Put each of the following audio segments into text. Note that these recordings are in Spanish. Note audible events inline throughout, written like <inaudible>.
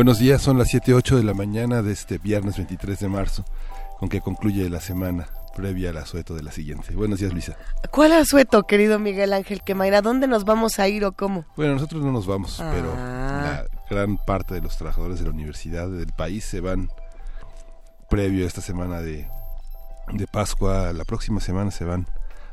Buenos días, son las 7.08 de la mañana de este viernes 23 de marzo, con que concluye la semana previa al asueto de la siguiente. Buenos días, Luisa. ¿Cuál asueto, querido Miguel Ángel Quemaira? ¿Dónde nos vamos a ir o cómo? Bueno, nosotros no nos vamos, Ah. pero la gran parte de los trabajadores de la universidad del país se van previo a esta semana de, de Pascua. La próxima semana se van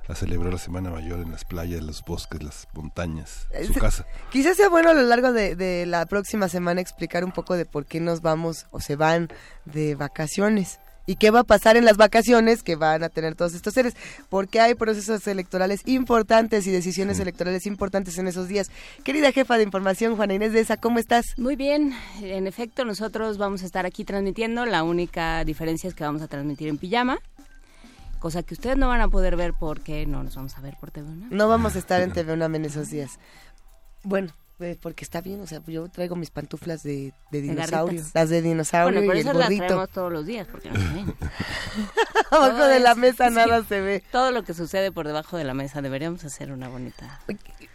a celebrar la Semana Mayor en las playas, los bosques, las montañas, su Es- casa. Quizás sea bueno a lo largo de, de la próxima semana explicar un poco de por qué nos vamos o se van de vacaciones. ¿Y qué va a pasar en las vacaciones que van a tener todos estos seres? Porque hay procesos electorales importantes y decisiones electorales importantes en esos días. Querida jefa de información, Juana Inés de esa, ¿cómo estás? Muy bien, en efecto nosotros vamos a estar aquí transmitiendo, la única diferencia es que vamos a transmitir en pijama, cosa que ustedes no van a poder ver porque no nos vamos a ver por TV, ¿no? No vamos a estar en TV UNAM en esos días. Bueno, eh, porque está bien, o sea, yo traigo mis pantuflas de, de dinosaurio, garritas. las de dinosaurio Bueno, por y eso el las gorrito. traemos todos los días, porque no se ven. <laughs> Abajo de la es- mesa <laughs> sí. nada se ve. Todo lo que sucede por debajo de la mesa, deberíamos hacer una bonita...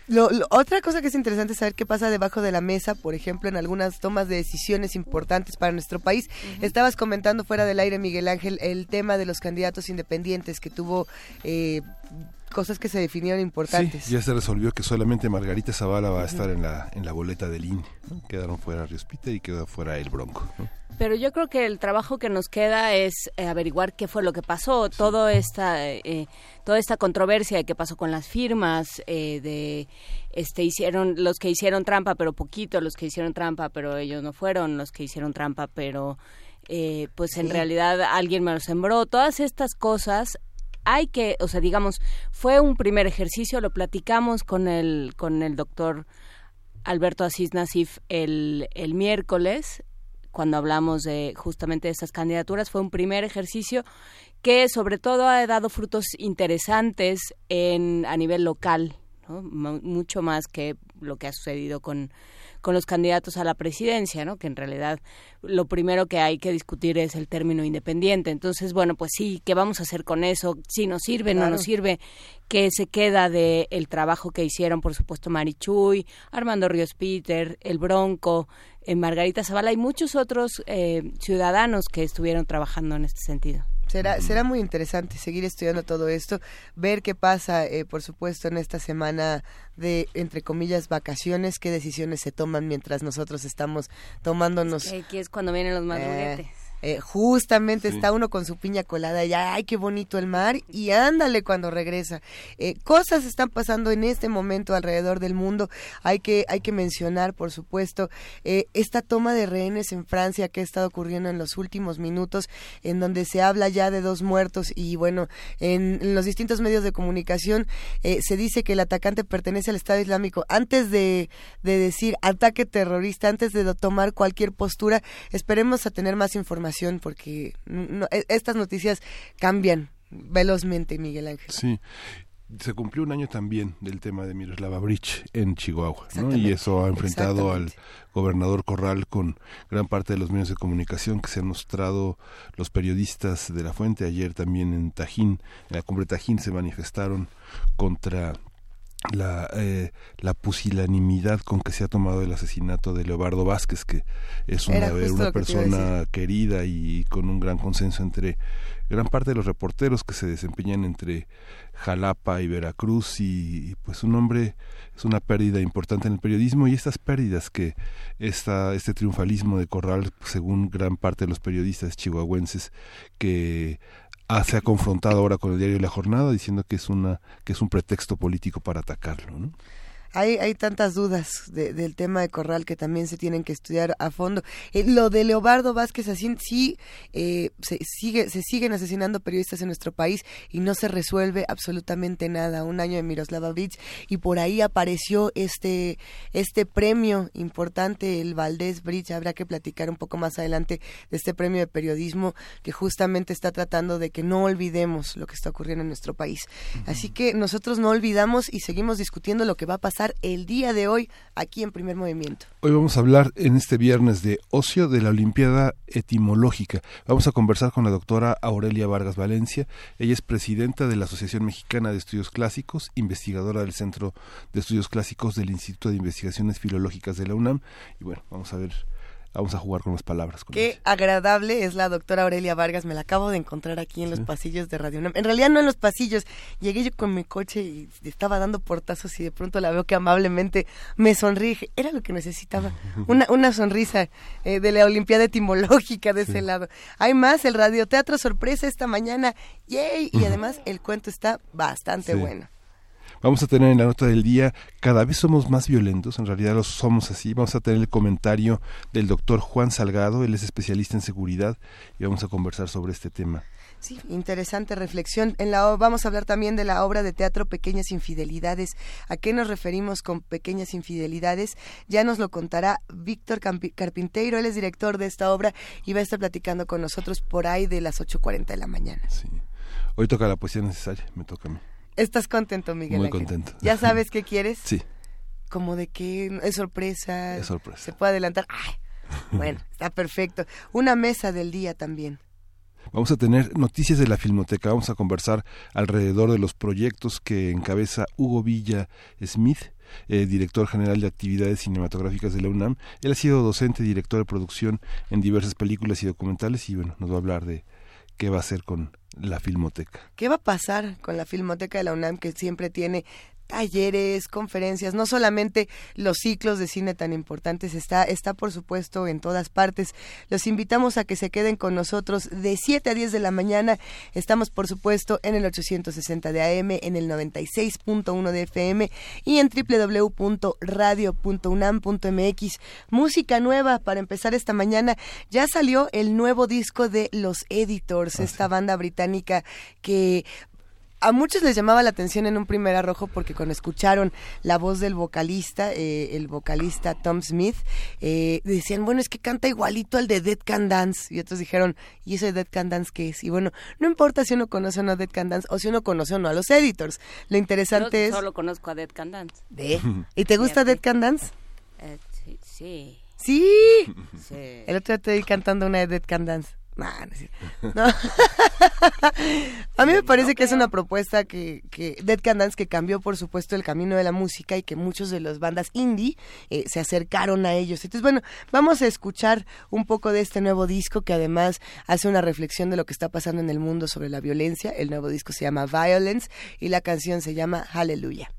Lo- lo- otra cosa que es interesante es saber qué pasa debajo de la mesa, por ejemplo, en algunas tomas de decisiones importantes para nuestro país. Estabas comentando fuera del aire, Miguel Ángel, el tema de los candidatos independientes que tuvo eh, cosas que se definieron importantes. Sí, ya se resolvió que solamente Margarita Zavala va a estar en la, en la boleta del INE. ¿no? Quedaron fuera Ríos Peter y quedó fuera el Bronco. ¿no? Pero yo creo que el trabajo que nos queda es eh, averiguar qué fue lo que pasó, todo esta, eh, toda esta controversia de qué pasó con las firmas, eh, de este hicieron los que hicieron trampa pero poquito, los que hicieron trampa pero ellos no fueron, los que hicieron trampa pero eh, pues en Sí. realidad alguien me lo sembró, todas estas cosas hay que, o sea, digamos, fue un primer ejercicio, lo platicamos con el con el doctor Alberto Asís Nasif el, el miércoles, cuando hablamos de justamente de estas candidaturas, fue un primer ejercicio que sobre todo ha dado frutos interesantes en, a nivel local, ¿no? Mu- mucho más que lo que ha sucedido con, con los candidatos a la presidencia, ¿no? que en realidad lo primero que hay que discutir es el término independiente. Entonces, bueno, pues sí, ¿qué vamos a hacer con eso? Si nos sirve, no Claro. nos sirve, ¿qué se queda de el trabajo que hicieron, por supuesto, Marichuy, Armando Ríos Peter, El Bronco, eh, Margarita Zavala y muchos otros eh, ciudadanos que estuvieron trabajando en este sentido? Será, será muy interesante seguir estudiando todo esto, ver qué pasa, eh, por supuesto, en esta semana de, entre comillas, vacaciones, qué decisiones se toman mientras nosotros estamos tomándonos Que aquí es cuando vienen los madruguetes. Eh, justamente Sí. está uno con su piña colada y ay qué bonito el mar y ándale cuando regresa. Eh, cosas están pasando en este momento alrededor del mundo hay que hay que mencionar por supuesto eh, esta toma de rehenes en Francia que ha estado ocurriendo en los últimos minutos en donde se habla ya de dos muertos y bueno en, en los distintos medios de comunicación eh, se dice que el atacante pertenece al Estado Islámico. Antes de, de decir ataque terrorista antes de tomar cualquier postura esperemos a tener más información porque no- e- estas noticias cambian velozmente, Miguel Ángel. Sí. Se cumplió un año también del tema de Miroslava Bridge en Chihuahua. Y eso ha enfrentado al gobernador Corral con gran parte de los medios de comunicación que se han mostrado los periodistas de la fuente. Ayer también en Tajín, en la cumbre Tajín, se manifestaron contra la, eh, la pusilanimidad con que se ha tomado el asesinato de Leobardo Vázquez, que es una, Era era que persona querida y con un gran consenso entre gran parte de los reporteros que se desempeñan entre Jalapa y Veracruz y, y, pues un hombre es una pérdida importante en el periodismo y estas pérdidas que esta, este triunfalismo de Corral según gran parte de los periodistas chihuahuenses que se ha confrontado ahora con el diario La Jornada diciendo que es una que es un pretexto político para atacarlo, ¿no? Hay, hay tantas dudas del tema de Corral que también se tienen que estudiar a fondo. Eh, lo de Leobardo Vázquez así sí eh, se sigue se siguen asesinando periodistas en nuestro país y no se resuelve absolutamente nada. Un año de Miroslava Bridge y por ahí apareció este este premio importante, el Valdés Bridge. Habrá que platicar un poco más adelante de este premio de periodismo que justamente está tratando de que no olvidemos lo que está ocurriendo en nuestro país. Así que nosotros no olvidamos y seguimos discutiendo lo que va a pasar el día de hoy aquí en Primer Movimiento. Hoy vamos a hablar en este viernes de ocio de la Olimpiada Etimológica. Vamos a conversar con la doctora Aurelia Vargas Valencia. Ella es presidenta de la Asociación Mexicana de Estudios Clásicos, investigadora del Centro de Estudios Clásicos del Instituto de Investigaciones Filológicas de la UNAM. Y bueno, vamos a ver Vamos a jugar con las palabras. Qué agradable es la doctora Aurelia Vargas. Me la acabo de encontrar aquí en los pasillos de Radio En realidad no en los pasillos. Llegué yo con mi coche y estaba dando portazos y de pronto la veo que amablemente me sonríe. Era lo que necesitaba. <laughs> Una, una sonrisa eh, de la Olimpiada Etimológica de ese lado. Hay más, el radioteatro sorpresa esta mañana. ¡Yay! Y además el cuento está bastante bueno. Vamos a tener en la nota del día, cada vez somos más violentos, en realidad lo somos así. Vamos a tener el comentario del doctor Juan Salgado, él es especialista en seguridad y vamos a conversar sobre este tema. Sí, interesante reflexión. En la, vamos a hablar también de la obra de teatro Pequeñas Infidelidades. ¿A qué nos referimos con Pequeñas Infidelidades? Ya nos lo contará Víctor Carpinteiro, él es director de esta obra y va a estar platicando con nosotros por ahí de las 8.40 de la mañana. Sí. Hoy toca la poesía necesaria, me toca a mí. ¿Estás contento, Miguel? Muy contento. ¿Ya <laughs> sabes qué quieres? Sí. Como de que es sorpresa. Es sorpresa. Se puede adelantar. <laughs> bueno, está perfecto. Una mesa del día también. Vamos a tener noticias de la Filmoteca, vamos a conversar alrededor de los proyectos que encabeza Hugo Villa Smith, eh, director general de actividades cinematográficas de la UNAM. Él ha sido docente y director de producción en diversas películas y documentales y bueno, nos va a hablar de qué va a hacer con la Filmoteca. ¿Qué va a pasar con la Filmoteca de la UNAM que siempre tiene talleres, conferencias, no solamente los ciclos de cine tan importantes, está, está por supuesto en todas partes. Los invitamos a que se queden con nosotros de 7 a 10 de la mañana. Estamos por supuesto en el 860 de AM, en el 96.1 de FM y en www.radio.unam.mx. Música nueva para empezar esta mañana. Ya salió el nuevo disco de Los Editors, ah, esta banda británica que a muchos les llamaba la atención en un primer arrojo porque cuando escucharon la voz del vocalista, eh, el vocalista Tom Smith, eh, decían, bueno, es que canta igualito al de Dead Can Dance. Y otros dijeron, ¿y eso de Dead Can Dance qué es? Y bueno, no importa si uno conoce o no a Dead Can Dance o si uno conoce o no a los editors. Lo interesante es... solo conozco a Dead Can Dance. ¿Y te gusta <laughs> Dead Can Dance? Eh, sí, sí. ¿Sí? El otro día te vi cantando una de Dead Can Dance. No, <laughs> <laughs> a mí me parece que es una propuesta que, que Dead Can Dance que cambió por supuesto el camino de la música y que muchos de las bandas indie eh, se acercaron a ellos. Entonces, bueno, vamos a escuchar un poco de este nuevo disco que además hace una reflexión de lo que está pasando en el mundo sobre la violencia. El nuevo disco se llama Violence y la canción se llama Hallelujah.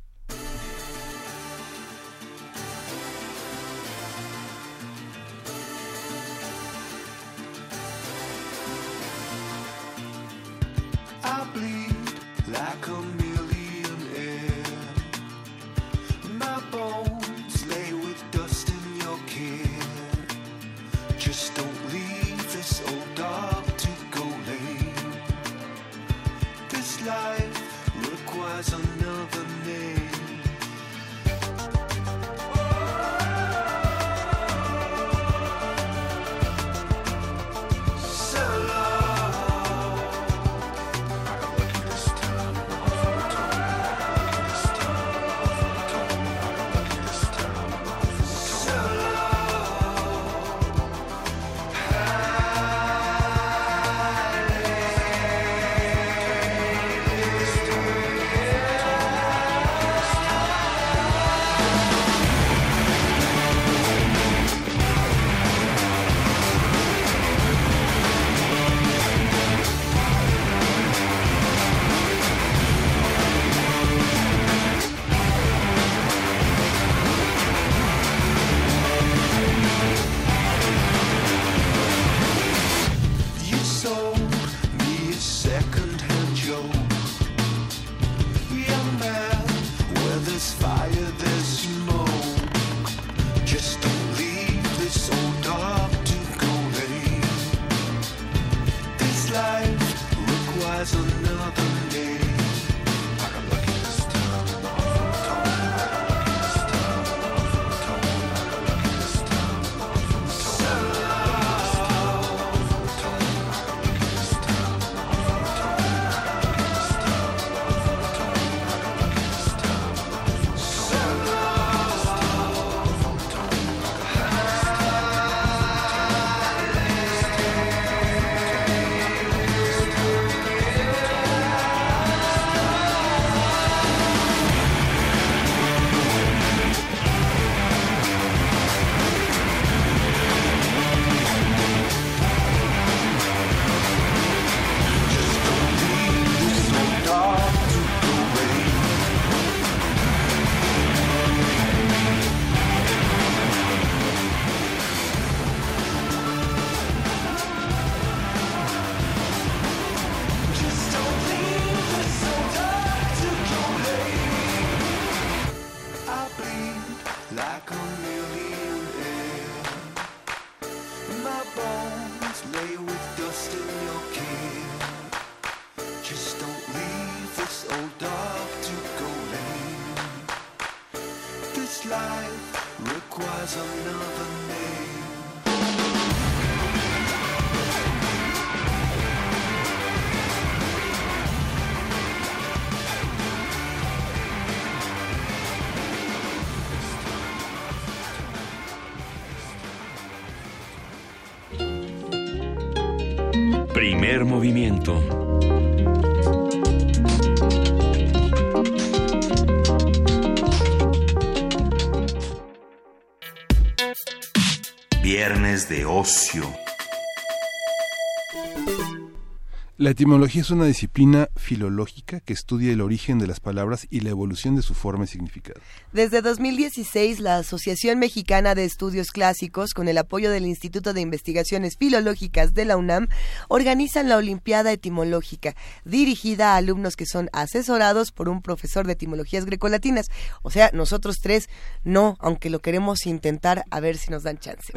Movimiento. Viernes de ocio. La etimología es una disciplina filológica que estudia el origen de las palabras y la evolución de su forma y significado. Desde 2016, la Asociación Mexicana de Estudios Clásicos, con el apoyo del Instituto de Investigaciones Filológicas de la UNAM, organizan la Olimpiada Etimológica, dirigida a alumnos que son asesorados por un profesor de etimologías grecolatinas. O sea, nosotros tres no, aunque lo queremos intentar a ver si nos dan chance.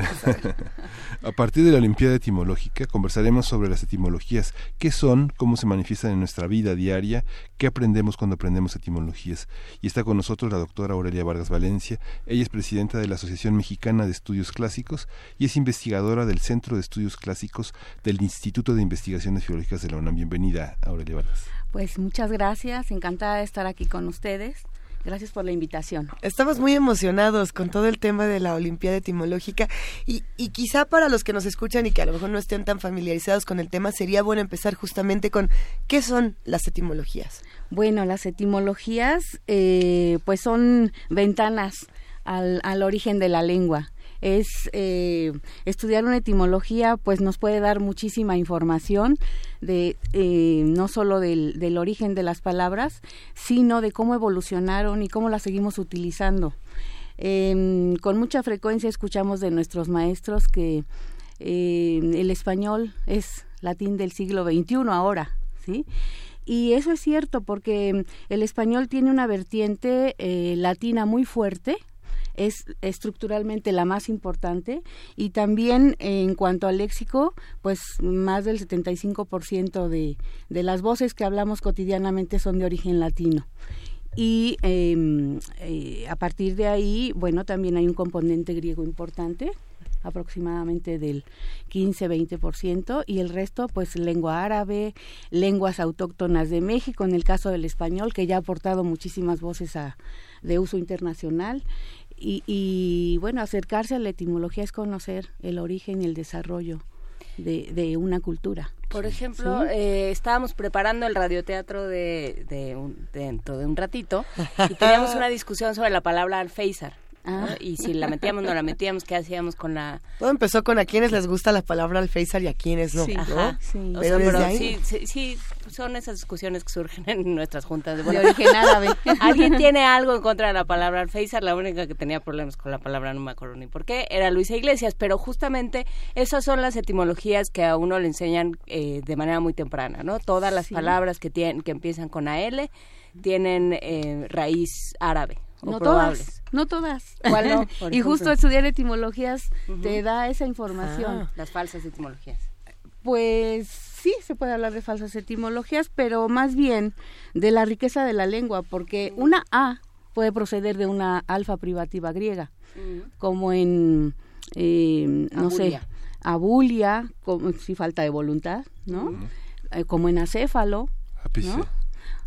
A. <laughs> A partir de la Olimpiada Etimológica conversaremos sobre las etimologías, qué son, cómo se manifiestan en nuestra vida diaria, qué aprendemos cuando aprendemos etimologías. Y está con nosotros la doctora Aurelia Vargas Valencia. Ella es presidenta de la Asociación Mexicana de Estudios Clásicos y es investigadora del Centro de Estudios Clásicos del Instituto de Investigaciones Filológicas de la UNAM. Bienvenida, Aurelia Vargas. Pues muchas gracias, encantada de estar aquí con ustedes. Gracias por la invitación. Estamos muy emocionados con todo el tema de la Olimpiada Etimológica y, y quizá para los que nos escuchan y que a lo mejor no estén tan familiarizados con el tema, sería bueno empezar justamente con qué son las etimologías. Bueno, las etimologías eh, pues son ventanas al, al origen de la lengua. Es eh, estudiar una etimología, pues nos puede dar muchísima información de eh, no solo del, origen de las palabras, sino de cómo evolucionaron y cómo las seguimos utilizando. Em, con mucha frecuencia escuchamos de nuestros maestros que eh, el español es latín del siglo XXI ahora, ¿sí? Y eso es cierto porque el español tiene una vertiente eh, latina muy fuerte, es estructuralmente la más importante y también eh, en cuanto al léxico, pues más del 75% de, de las voces que hablamos cotidianamente son de origen latino. Y eh, eh, a partir de ahí, bueno, también hay un componente griego importante, aproximadamente del 15-20%, y el resto, pues lengua árabe, lenguas autóctonas de México, en el caso del español, que ya ha aportado muchísimas voces a, de uso internacional. Y, y bueno, acercarse a la etimología es conocer el origen y el desarrollo de, de una cultura. Por ejemplo, Sí. eh, estábamos preparando el radioteatro de, de un- dentro de un ratito y teníamos una discusión sobre la palabra alféizar. ¿No? Y si la metíamos, no la metíamos, ¿qué hacíamos con la...? Todo empezó con a quienes les gusta la palabra alféizar y a quienes no. Sí. ¿no? Ajá. Sí. O Pero sea, desde pero ahí- sí, sí, sí, son esas discusiones que surgen en nuestras juntas. De, De bueno, origen árabe. <laughs> ¿Alguien tiene algo en contra de la palabra alféizar? La única que tenía problemas con la palabra, no me acuerdo ni por qué, era Luisa Iglesias. Pero justamente esas son las etimologías que a uno le enseñan eh, de manera muy temprana, ¿no? Todas las Sí. palabras que, tienen, que empiezan con AL tienen eh, raíz árabe. O no todas, no todas. ¿Cuál no, <laughs> por y justo estudiar etimologías te da esa información. Ah, las falsas etimologías. Pues sí, se puede hablar de falsas etimologías, pero más bien de la riqueza de la lengua, porque una A puede proceder de una alfa privativa griega, como en, eh, no sé, Abulia. abulia, como, si falta de voluntad, ¿no? Eh, como en acéfalo, Ápice. ¿no?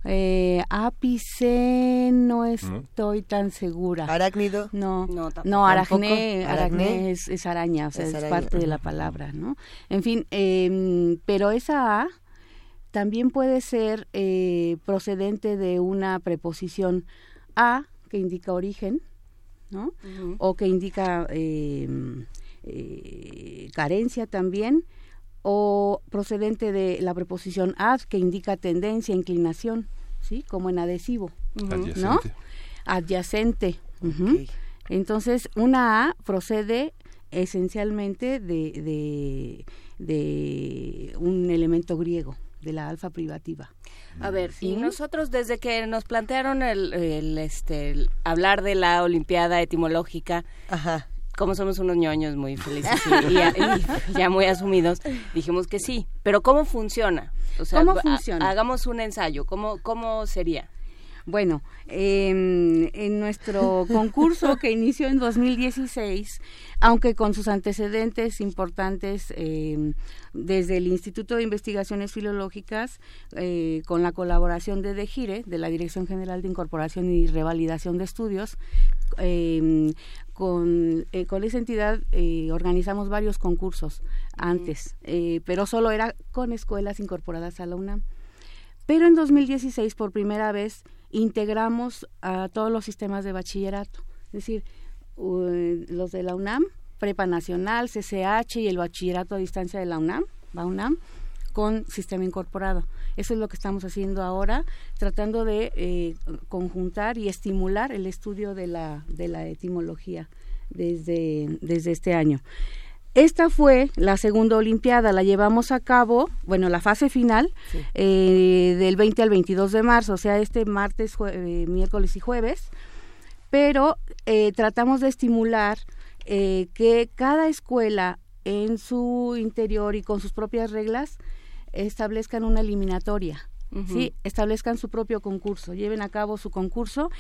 Eh, ápice no estoy tan segura. Arácnido. No, No, no, aracné, Tampoco. aracné Aracné. es, es araña, o sea, Es es, araña, parte de la palabra, ¿no? En fin, em, pero esa A también puede ser eh, procedente de una preposición a que indica origen, ¿no? O que indica em, eh, carencia también, o procedente de la preposición ad que indica tendencia, inclinación, ¿sí? Como en adhesivo Adyacente. ¿no? adyacente. Entonces, una A procede esencialmente de, de, de un elemento griego, de la alfa privativa. A ver, y nosotros desde que nos plantearon el, el, este, el hablar de la Olimpiada etimológica, Ajá. Como somos unos ñoños muy felices y, y- y ya muy asumidos, dijimos que sí. Pero ¿cómo funciona? O sea, ¿Cómo ha- funciona? hagamos un ensayo. ¿Cómo, cómo sería? Bueno, em, en nuestro concurso que inició en 2016, aunque con sus antecedentes importantes em, desde el Instituto de Investigaciones Filológicas, eh, con la colaboración de DEGIRE, de la Dirección General de Incorporación y Revalidación de Estudios, em, con, eh, con esa entidad eh, organizamos varios concursos antes, eh, pero solo era con escuelas incorporadas a la UNAM. Pero en 2016, por primera vez, integramos a todos los sistemas de bachillerato, es decir, u- los de la UNAM, Prepa Nacional, CCH y el bachillerato a distancia de la UNAM, UNAM, con sistema incorporado. Eso es lo que estamos haciendo ahora, tratando de eh, conjuntar y estimular el estudio de la, de la etimología desde, desde este año. Esta fue la segunda Olimpiada, la llevamos a cabo, bueno, la fase final, eh, del 20 al 22 de marzo, o sea, este martes, jue- eh, miércoles y jueves, pero eh, tratamos de estimular eh, que cada escuela en su interior y con sus propias reglas establezcan una eliminatoria. ¿sí? establezcan su propio concurso, lleven a cabo su concurso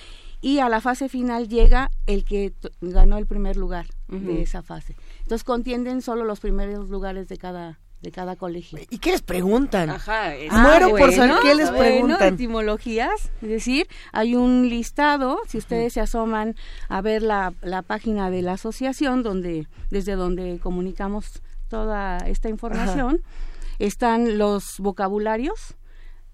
y a la fase final llega el que ganó el primer lugar de esa fase. Entonces contienden solo los primeros lugares de cada de cada colegio. ¿Y qué les preguntan? Ajá. es- Muero por saber bueno, qué les bueno, preguntan. etimologías, es decir, hay un listado, si ustedes se asoman a ver la, la página de la asociación, donde desde donde comunicamos toda esta información, están los vocabularios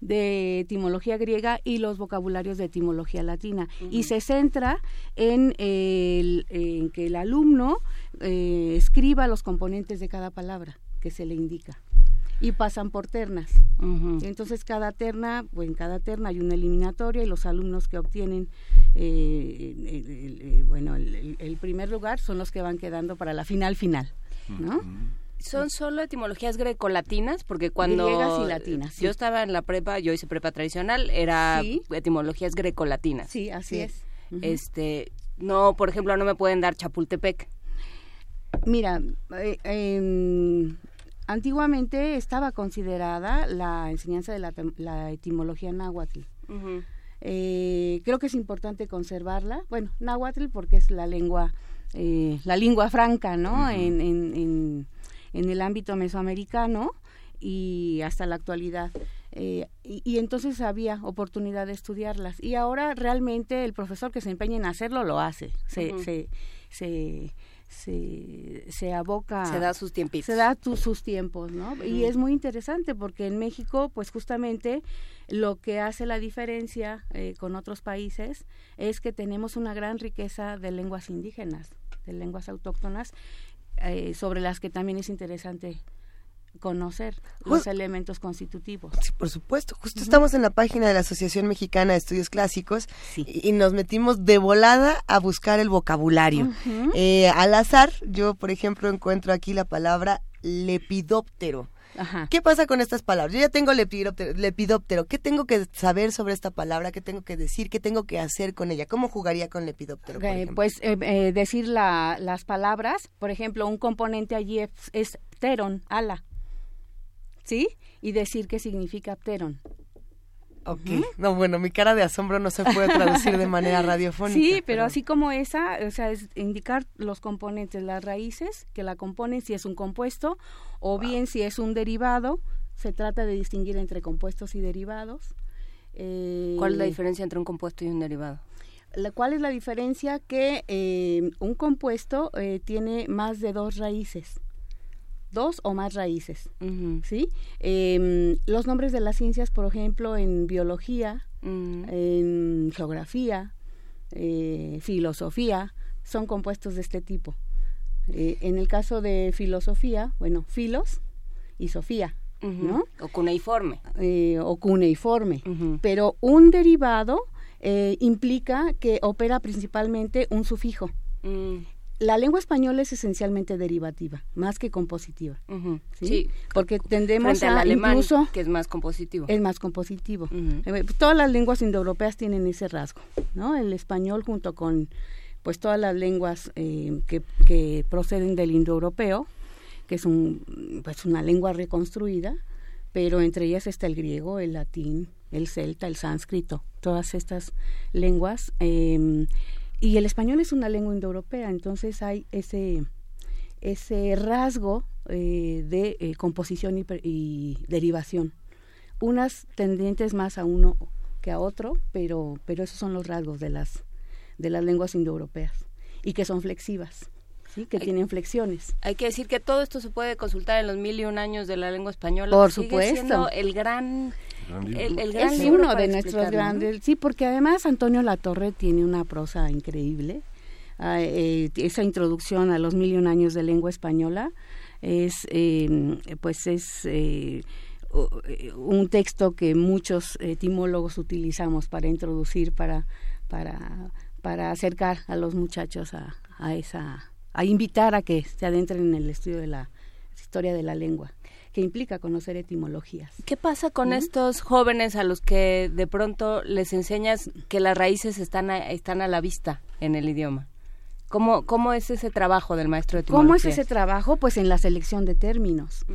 de etimología griega y los vocabularios de etimología latina. Y se centra en, el, en que el alumno eh, escriba los componentes de cada palabra que se le indica. Y pasan por ternas. Entonces cada terna, pues en cada terna hay una eliminatoria y los alumnos que obtienen eh, el- bueno el primer lugar son los que van quedando para la final final, ¿no? ¿Son solo etimologías grecolatinas? Porque cuando... Griegas y latinas, sí. Yo estaba en la prepa, yo hice prepa tradicional, era Sí. etimologías grecolatinas. Sí, así Sí. es. Este, no, por ejemplo, no me pueden dar Chapultepec. Mira, eh, em, antiguamente estaba considerada la enseñanza de la, la etimología náhuatl. Eh, creo que es importante conservarla. Bueno, náhuatl porque es la lengua, eh, la lengua franca, ¿no? en, en, en, en el ámbito mesoamericano y hasta la actualidad. Eh, y, y entonces había oportunidad de estudiarlas. Y ahora realmente el profesor que se empeña en hacerlo lo hace. Se, se, se, se aboca Se da sus tiempitos. se da tu- sus tiempos, ¿no? Y es muy interesante porque en México, pues justamente lo que hace la diferencia eh, con otros países es que tenemos una gran riqueza de lenguas indígenas, de lenguas autóctonas, eh, sobre las que también es interesante conocer los elementos constitutivos. Sí, por supuesto. Justo estamos en la página de la Asociación Mexicana de Estudios Clásicos Sí. y, y nos metimos de volada a buscar el vocabulario. Eh, al azar, yo, por ejemplo, encuentro aquí la palabra lepidóptero. Ajá. ¿Qué pasa con estas palabras? Yo ya tengo lepidóptero, lepidóptero. ¿Qué tengo que saber sobre esta palabra? ¿Qué tengo que decir? ¿Qué tengo que hacer con ella? ¿Cómo jugaría con lepidóptero? por pues eh, eh, decir la- las palabras, por ejemplo, un componente allí es, es pteron, ala, ¿sí? Y decir qué significa pteron. Ok. No, bueno, mi cara de asombro no se puede traducir de manera <laughs> radiofónica. Sí, pero así como esa, o sea, es indicar los componentes, las raíces que la componen, si es un compuesto o bien si es un derivado. Se trata de distinguir entre compuestos y derivados. Eh, ¿Cuál es la diferencia entre un compuesto y un derivado? la- ¿Cuál es la diferencia? Que eh, un compuesto eh, tiene más de dos raíces, dos o más raíces. ¿sí? Em, los nombres de las ciencias, por ejemplo, en biología, Mm. en geografía, eh, filosofía, son compuestos de este tipo. Eh, en el caso de filosofía, bueno, filos y sofía. ¿no? O cuneiforme. Eh, o cuneiforme. Pero un derivado implica que opera principalmente un sufijo. La lengua española es esencialmente derivativa, más que compositiva. ¿sí? Sí. Porque tendemos Frente al a alemán, incluso que es más compositivo. es más compositivo. Eh, Todas las lenguas indoeuropeas tienen ese rasgo, ¿no? El español junto con pues todas las lenguas eh, que, que proceden del indoeuropeo, que es un pues una lengua reconstruida, pero entre ellas está el griego, el latín, el celta, el sánscrito, todas estas lenguas. eh, y el español es una lengua indoeuropea, entonces hay ese ese rasgo eh, de eh, composición y, y derivación unas tendientes más a uno que a otro, pero, pero esos son los rasgos de las, de las lenguas indoeuropeas y que son flexivas, ¿sí? que Hay- tienen flexiones. Hay que decir que todo esto se puede consultar en los mil y un años de la lengua española. Por sigue supuesto. siendo el gran. El, el gran Es libro uno de nuestros grandes, sí, porque además Antonio Latorre tiene una prosa increíble. Ah, eh, esa introducción a los mil y un años de lengua española es, eh, pues es eh, eh, un texto que muchos etimólogos utilizamos para introducir, para, para, para acercar a los muchachos a, a esa, a invitar a que se adentren en el estudio de la historia de la lengua, que implica conocer etimologías. ¿Qué pasa con estos jóvenes a los que de pronto les enseñas que las raíces están a, están a la vista en el idioma? ¿Cómo, ¿Cómo es ese trabajo del maestro de etimología? ¿Cómo es ese trabajo? Pues en la selección de términos,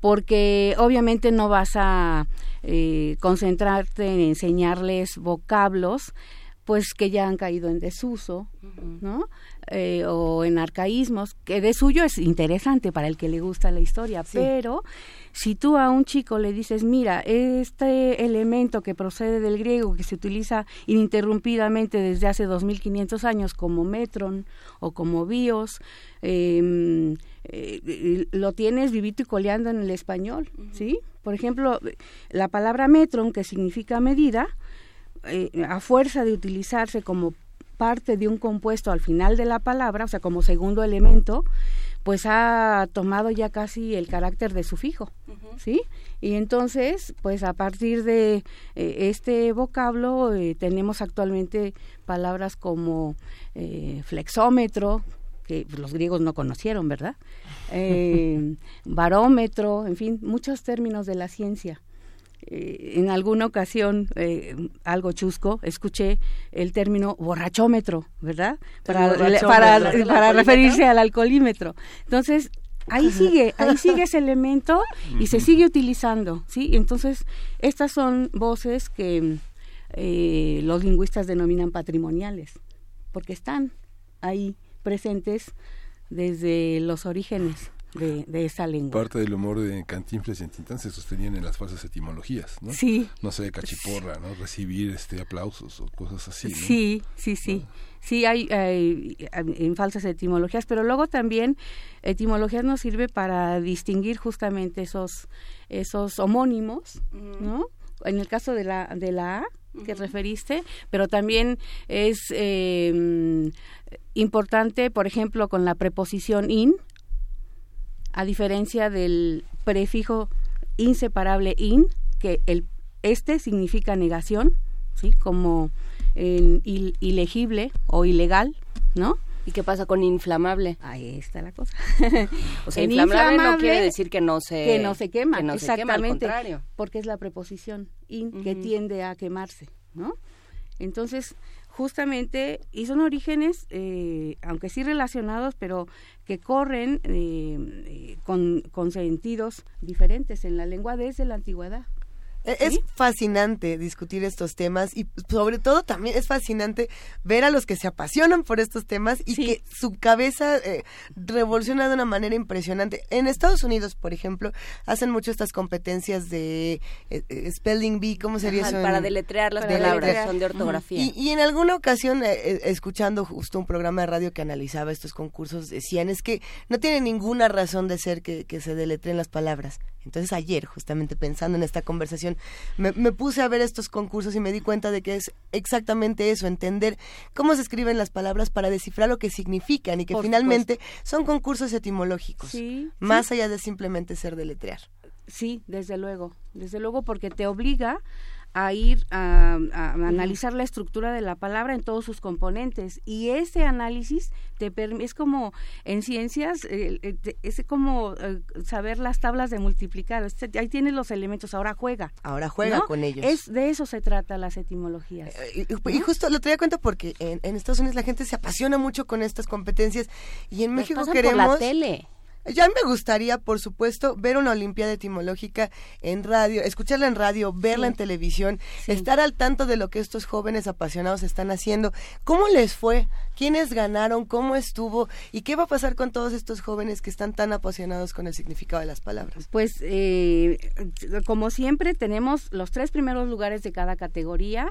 porque obviamente no vas a eh, concentrarte en enseñarles vocablos pues que ya han caído en desuso, ¿no? Eh, o en arcaísmos, que de suyo es interesante para el que le gusta la historia, pero si tú a un chico le dices, mira, este elemento que procede del griego, que se utiliza ininterrumpidamente desde hace 2500 años como metron o como bios, eh, eh, lo tienes vivito y coleando en el español, ¿sí? Por ejemplo, la palabra metron, que significa medida, eh, a fuerza de utilizarse como parte de un compuesto al final de la palabra, o sea, como segundo elemento, pues ha tomado ya casi el carácter de sufijo, ¿sí? Y entonces, pues a partir de eh, este vocablo eh, tenemos actualmente palabras como eh, flexómetro, que los griegos no conocieron, ¿verdad? <laughs> Eh, barómetro, en fin, muchos términos de la ciencia. Eh, en alguna ocasión, eh, algo chusco, escuché el término borrachómetro, ¿verdad? Para, borrachómetro. para, ¿El para referirse al alcoholímetro. Entonces, ahí sigue, ahí sigue ese elemento y se sigue utilizando, ¿sí? Entonces, estas son voces que eh, los lingüistas denominan patrimoniales, porque están ahí presentes desde los orígenes de, de esa lengua. Parte del humor de Cantinflas y Tintán se sostenían en las falsas etimologías, ¿no? Sí, No sé, cachiporra, ¿no? Recibir este aplausos o cosas así, ¿no? Sí, sí, sí. Sí, hay, hay, en falsas etimologías, pero luego también etimologías nos sirve para distinguir justamente esos, esos homónimos, ¿no? En el caso de la, de la A que referiste, pero también es eh, mm, importante, por ejemplo, con la preposición in, a diferencia del prefijo inseparable in, que el este significa negación, ¿sí? Como en il- ilegible o ilegal, ¿no? ¿Y qué pasa con inflamable? Ahí está la cosa. <laughs> O sea, inflamable, no quiere decir que no se que no se quema, que no se quema, al exactamente, contrario. porque es la preposición in que tiende a quemarse, ¿no? Entonces, justamente, y son orígenes, eh, aunque sí relacionados, pero que corren eh, eh, con, con sentidos diferentes en la lengua desde la antigüedad. E- Es fascinante discutir estos temas y sobre todo también es fascinante ver a los que se apasionan por estos temas y Sí. que su cabeza eh, revoluciona de una manera impresionante. En Estados Unidos, por ejemplo, hacen mucho estas competencias de eh, eh, spelling bee, ¿cómo sería Ajá, eso? para deletrear las palabras, son de ortografía. y, y en alguna ocasión, eh, escuchando justo un programa de radio que analizaba estos concursos, decían es que no tiene ninguna razón de ser que, que se deletreen las palabras. Entonces ayer, justamente pensando en esta conversación, me, me puse a ver estos concursos y me di cuenta de que es exactamente eso, entender cómo se escriben las palabras para descifrar lo que significan y que Por finalmente son concursos etimológicos, Sí, más allá de simplemente ser deletrear. Sí, desde luego, desde luego porque te obliga a ir a, a analizar la estructura de la palabra en todos sus componentes y ese análisis te es como en ciencias eh, es como eh, saber las tablas de multiplicar Este- ahí tienes los elementos ahora juega Ahora juega ¿no? con ellos. es de eso se trata las etimologías Eh, Y, y justo lo traía cuenta porque en, en Estados Unidos la gente se apasiona mucho con estas competencias y en México queremos... por la tele. Ya me gustaría, por supuesto, ver una Olimpiada etimológica en radio, escucharla en radio, verla Sí. en televisión, Sí. estar al tanto de lo que estos jóvenes apasionados están haciendo. ¿Cómo les fue? ¿Quiénes ganaron? ¿Cómo estuvo? ¿Y qué va a pasar con todos estos jóvenes que están tan apasionados con el significado de las palabras? Pues eh, como siempre tenemos los tres primeros lugares de cada categoría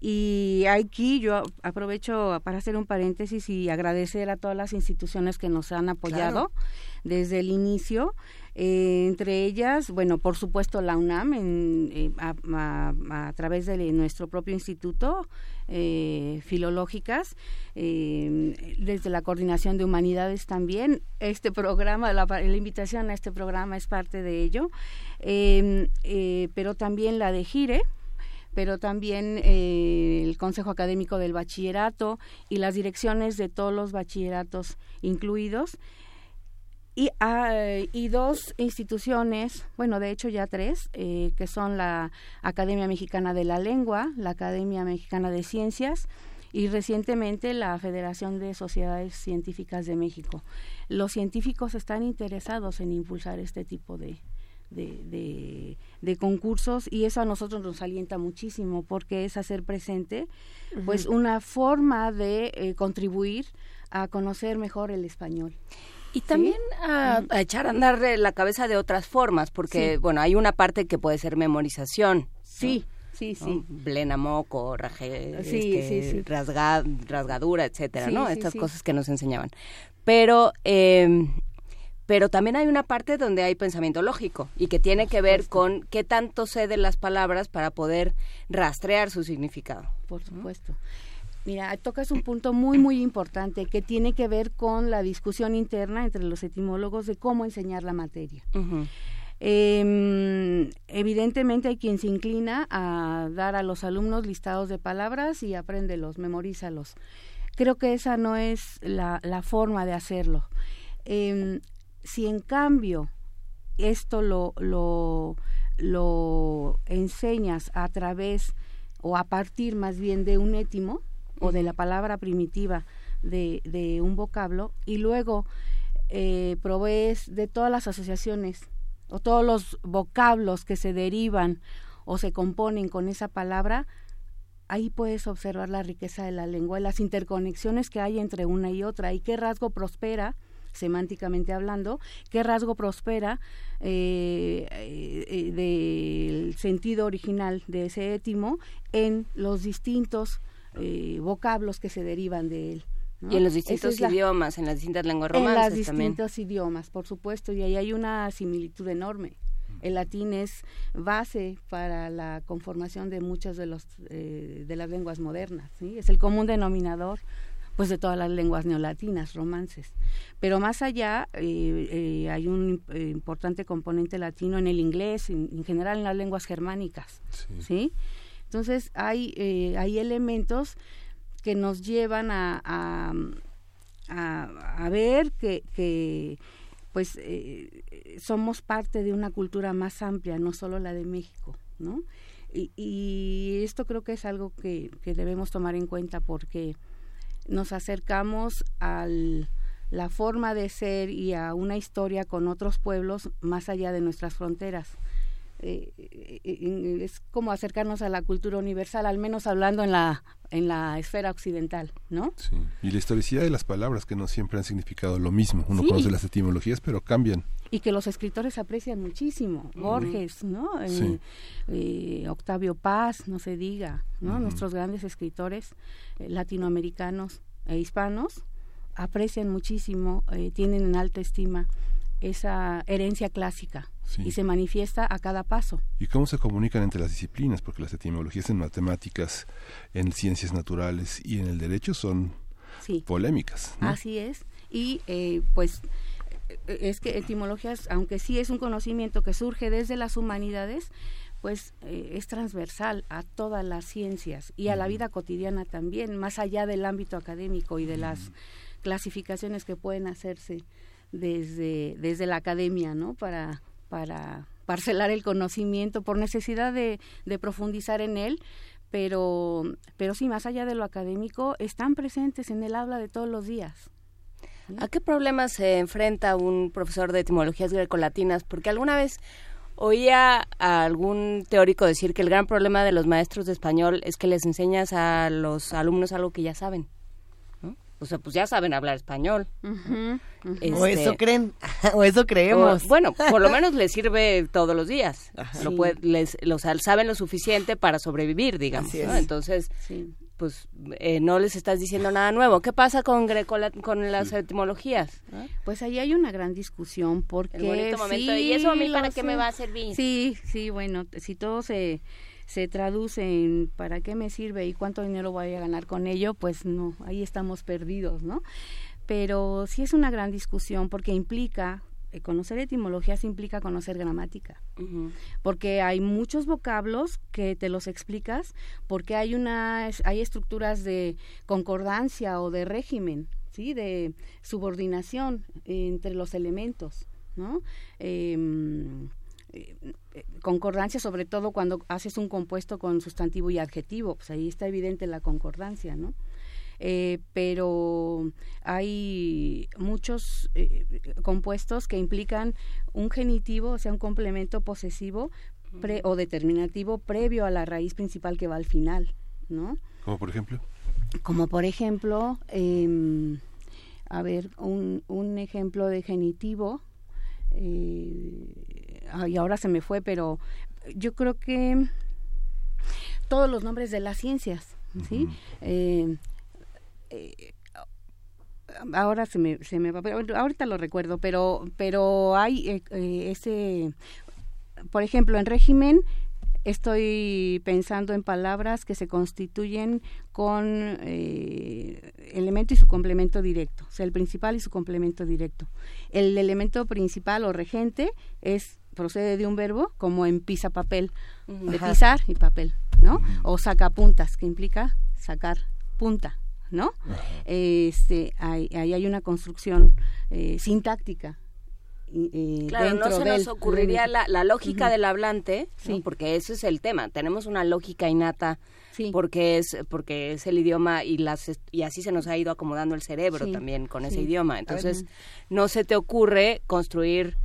y aquí yo aprovecho para hacer un paréntesis y agradecer a todas las instituciones que nos han apoyado desde el inicio. Eh, entre ellas, bueno, por supuesto la UNAM en, eh, a, a- a través de nuestro propio instituto, eh, filológicas, eh, desde la coordinación de humanidades también. Este programa, la, la invitación a este programa es parte de ello, pero también la de Gire pero también eh, el Consejo Académico del Bachillerato y las direcciones de todos los bachilleratos incluidos. Y, ah, y dos instituciones, bueno, de hecho ya tres, eh, que son la Academia Mexicana de la Lengua, la Academia Mexicana de Ciencias y recientemente la Federación de Sociedades Científicas de México. Los científicos están interesados en impulsar este tipo de, de, de, de concursos y eso a nosotros nos alienta muchísimo porque es hacer presente pues una forma de eh, contribuir a conocer mejor el español. Y también a, a echar a andar eh, la cabeza de otras formas, porque, Sí. bueno, hay una parte que puede ser memorización. Sí, sí, ¿no? sí. Blena moco, raje, Sí, este, sí, sí. rasga- rasgadura, etcétera, Sí, ¿no? sí, Estas sí. cosas que nos enseñaban. Pero, eh, pero también hay una parte donde hay pensamiento lógico y que tiene que ver con qué tanto sé de las palabras para poder rastrear su significado. Por supuesto. Mira, tocas un punto muy, muy importante que tiene que ver con la discusión interna entre los etimólogos de cómo enseñar la materia. Eh, evidentemente hay quien se inclina a dar a los alumnos listados de palabras y apréndelos, memorízalos. Creo que esa no es la, la forma de hacerlo. Eh, si en cambio esto lo, lo, lo enseñas a través o a partir más bien de un étimo o de la palabra primitiva de, de un vocablo y luego eh, provees de todas las asociaciones o todos los vocablos que se derivan o se componen con esa palabra, ahí puedes observar la riqueza de la lengua y las interconexiones que hay entre una y otra y qué rasgo prospera semánticamente hablando, qué rasgo prospera eh, eh, del sentido original de ese étimo en los distintos eh, vocablos que se derivan de él. ¿no? Y en los distintos es la- idiomas, en las distintas lenguas en los romances también. distintos idiomas, por supuesto, y ahí hay una similitud enorme. El latín es base para la conformación de muchas de los eh, de las lenguas modernas, ¿sí? Es el común denominador pues de todas las lenguas neolatinas, romances. Pero más allá eh, eh, hay un eh, importante componente latino en el inglés, en, en general en las lenguas germánicas, ¿sí? Entonces hay, eh, hay elementos que nos llevan a, a, a, a ver que, que pues somos parte de una cultura más amplia, no solo la de México, ¿no? Y, y esto creo que es algo que, que debemos tomar en cuenta porque nos acercamos a la forma de ser y a una historia con otros pueblos más allá de nuestras fronteras. Eh, eh, eh, es como acercarnos a la cultura universal, al menos hablando en la en la esfera occidental, ¿no? Sí. Y la historicidad de las palabras que no siempre han significado lo mismo. Uno Sí. conoce las etimologías, pero cambian. Y que los escritores aprecian muchísimo. Borges, ¿no? Eh, Sí. eh, Octavio Paz, no se diga, ¿no? Nuestros grandes escritores eh, latinoamericanos e hispanos aprecian muchísimo, eh, tienen en alta estima esa herencia clásica Sí. y se manifiesta a cada paso. ¿Y cómo se comunican entre las disciplinas? Porque las etimologías en matemáticas, en ciencias naturales y en el derecho son Sí. polémicas. ¿no? Así es. Y eh, pues es que etimologías, aunque sí es un conocimiento que surge desde las humanidades, pues eh, es transversal a todas las ciencias y a la vida cotidiana también, más allá del ámbito académico y de las clasificaciones que pueden hacerse desde, desde la academia, ¿no? Para, para parcelar el conocimiento por necesidad de, de profundizar en él, pero, pero sí, más allá de lo académico, están presentes en el habla de todos los días. ¿A qué problemas se enfrenta un profesor de etimologías grecolatinas? Porque alguna vez oía a algún teórico decir que el gran problema de los maestros de español es que les enseñas a los alumnos algo que ya saben. ¿No? O sea, pues ya saben hablar español. O Este, eso creen, <laughs> o eso creemos. o- bueno, por lo <laughs> menos les sirve todos los días. Lo Sí. puede- les, los, saben lo suficiente para sobrevivir, digamos. Entonces, Sí. pues eh, no les estás diciendo nada nuevo. ¿Qué pasa con grecola- con las etimologías? ¿no? Pues ahí hay una gran discusión porque El bonito momento. sí, ¿Y eso a mí para lo qué me va a servir? Sí, sí, bueno, si todo se se traduce en para qué me sirve y cuánto dinero voy a ganar con ello, pues no, ahí estamos perdidos, ¿no? Pero sí es una gran discusión porque implica eh, conocer etimologías implica conocer gramática. Porque hay muchos vocablos que te los explicas porque hay una hay estructuras de concordancia o de régimen sí de subordinación entre los elementos no Em, eh, concordancia sobre todo cuando haces un compuesto con sustantivo y adjetivo pues ahí está evidente la concordancia no eh, pero hay muchos eh, compuestos que implican un genitivo, o sea, un complemento posesivo pre- o determinativo previo a la raíz principal que va al final, ¿no? Como por ejemplo. Como por ejemplo, em, a ver, un, un ejemplo de genitivo, eh, ay, ahora se me fue, pero yo creo que todos los nombres de las ciencias, ¿sí? Eh, eh, ahora se me, se me va, pero ahorita lo recuerdo, pero, pero hay eh, eh, ese, por ejemplo, en régimen estoy pensando en palabras que se constituyen con eh, elemento y su complemento directo, o sea, el principal y su complemento directo. El elemento principal o regente es procede de un verbo como en pisa papel, de Ajá. pisar y papel, ¿no? O sacapuntas, que implica sacar punta, ¿no? Este, ahí, ahí hay una construcción eh, sintáctica. y, eh, Claro, no se del- nos ocurriría la, la lógica del hablante, ¿no? Sí. porque ese es el tema. Tenemos una lógica innata Sí. porque es porque es el idioma y las y así se nos ha ido acomodando el cerebro Sí, también con ese idioma. Entonces, no se te ocurre construir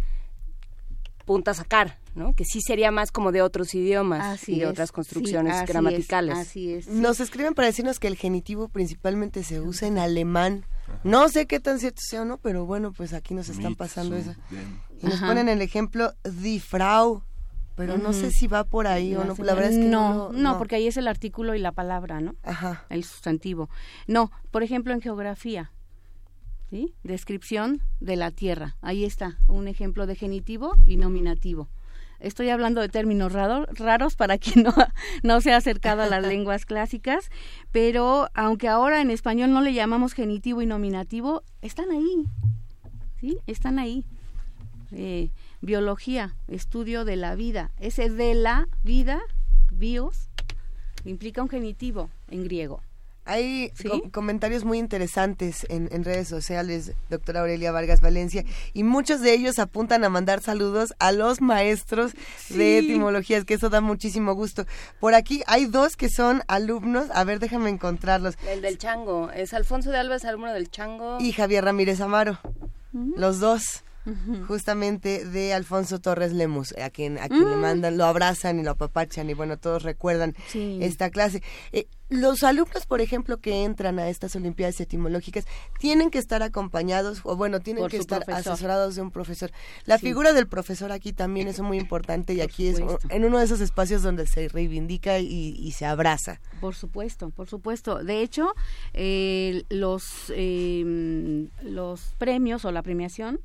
punta a sacar, ¿no? Que sí sería más como de otros idiomas Así y de es, otras sí, construcciones es, gramaticales. así es. sí. Nos escriben para decirnos que el genitivo principalmente se usa en alemán. No sé qué tan cierto sea o no, pero bueno, pues aquí nos están pasando eso. Y nos Ajá. ponen el ejemplo die Frau, pero no sé si va por ahí o no. La verdad es que no. no, no, porque ahí es el artículo y la palabra, ¿no? Ajá. El sustantivo. No, por ejemplo, en geografía, ¿sí? Descripción de la tierra. Ahí está, un ejemplo de genitivo y nominativo. Estoy hablando de términos raro- raros para quien no, <laughs> no se ha acercado a las <laughs> lenguas clásicas, pero aunque ahora en español no le llamamos genitivo y nominativo, están ahí, ¿sí? Están ahí. Eh, biología, estudio de la vida. Ese de la vida, bios, implica un genitivo en griego. Hay ¿Sí? co- comentarios muy interesantes en, en redes sociales, doctora Aurelia Vargas Valencia, y muchos de ellos apuntan a mandar saludos a los maestros de etimologías, que eso da muchísimo gusto. Por aquí hay dos que son alumnos, a ver, déjame encontrarlos, El del chango. Es Alfonso de Alba, es alumno del chango. y Javier Ramírez Amaro, Mm. los dos. justamente de Alfonso Torres Lemus, a quien, a quien le mandan, lo abrazan y lo apapachan y bueno, todos recuerdan Sí. esta clase. Eh, los alumnos, por ejemplo, que entran a estas Olimpiadas etimológicas, tienen que estar acompañados, o bueno, tienen Por que estar profesor. asesorados de un profesor. La Sí. figura del profesor aquí también es muy importante y Por aquí es en uno de esos espacios donde se reivindica y, y se abraza. Por supuesto, por supuesto. De hecho, eh, los, eh, los premios o la premiación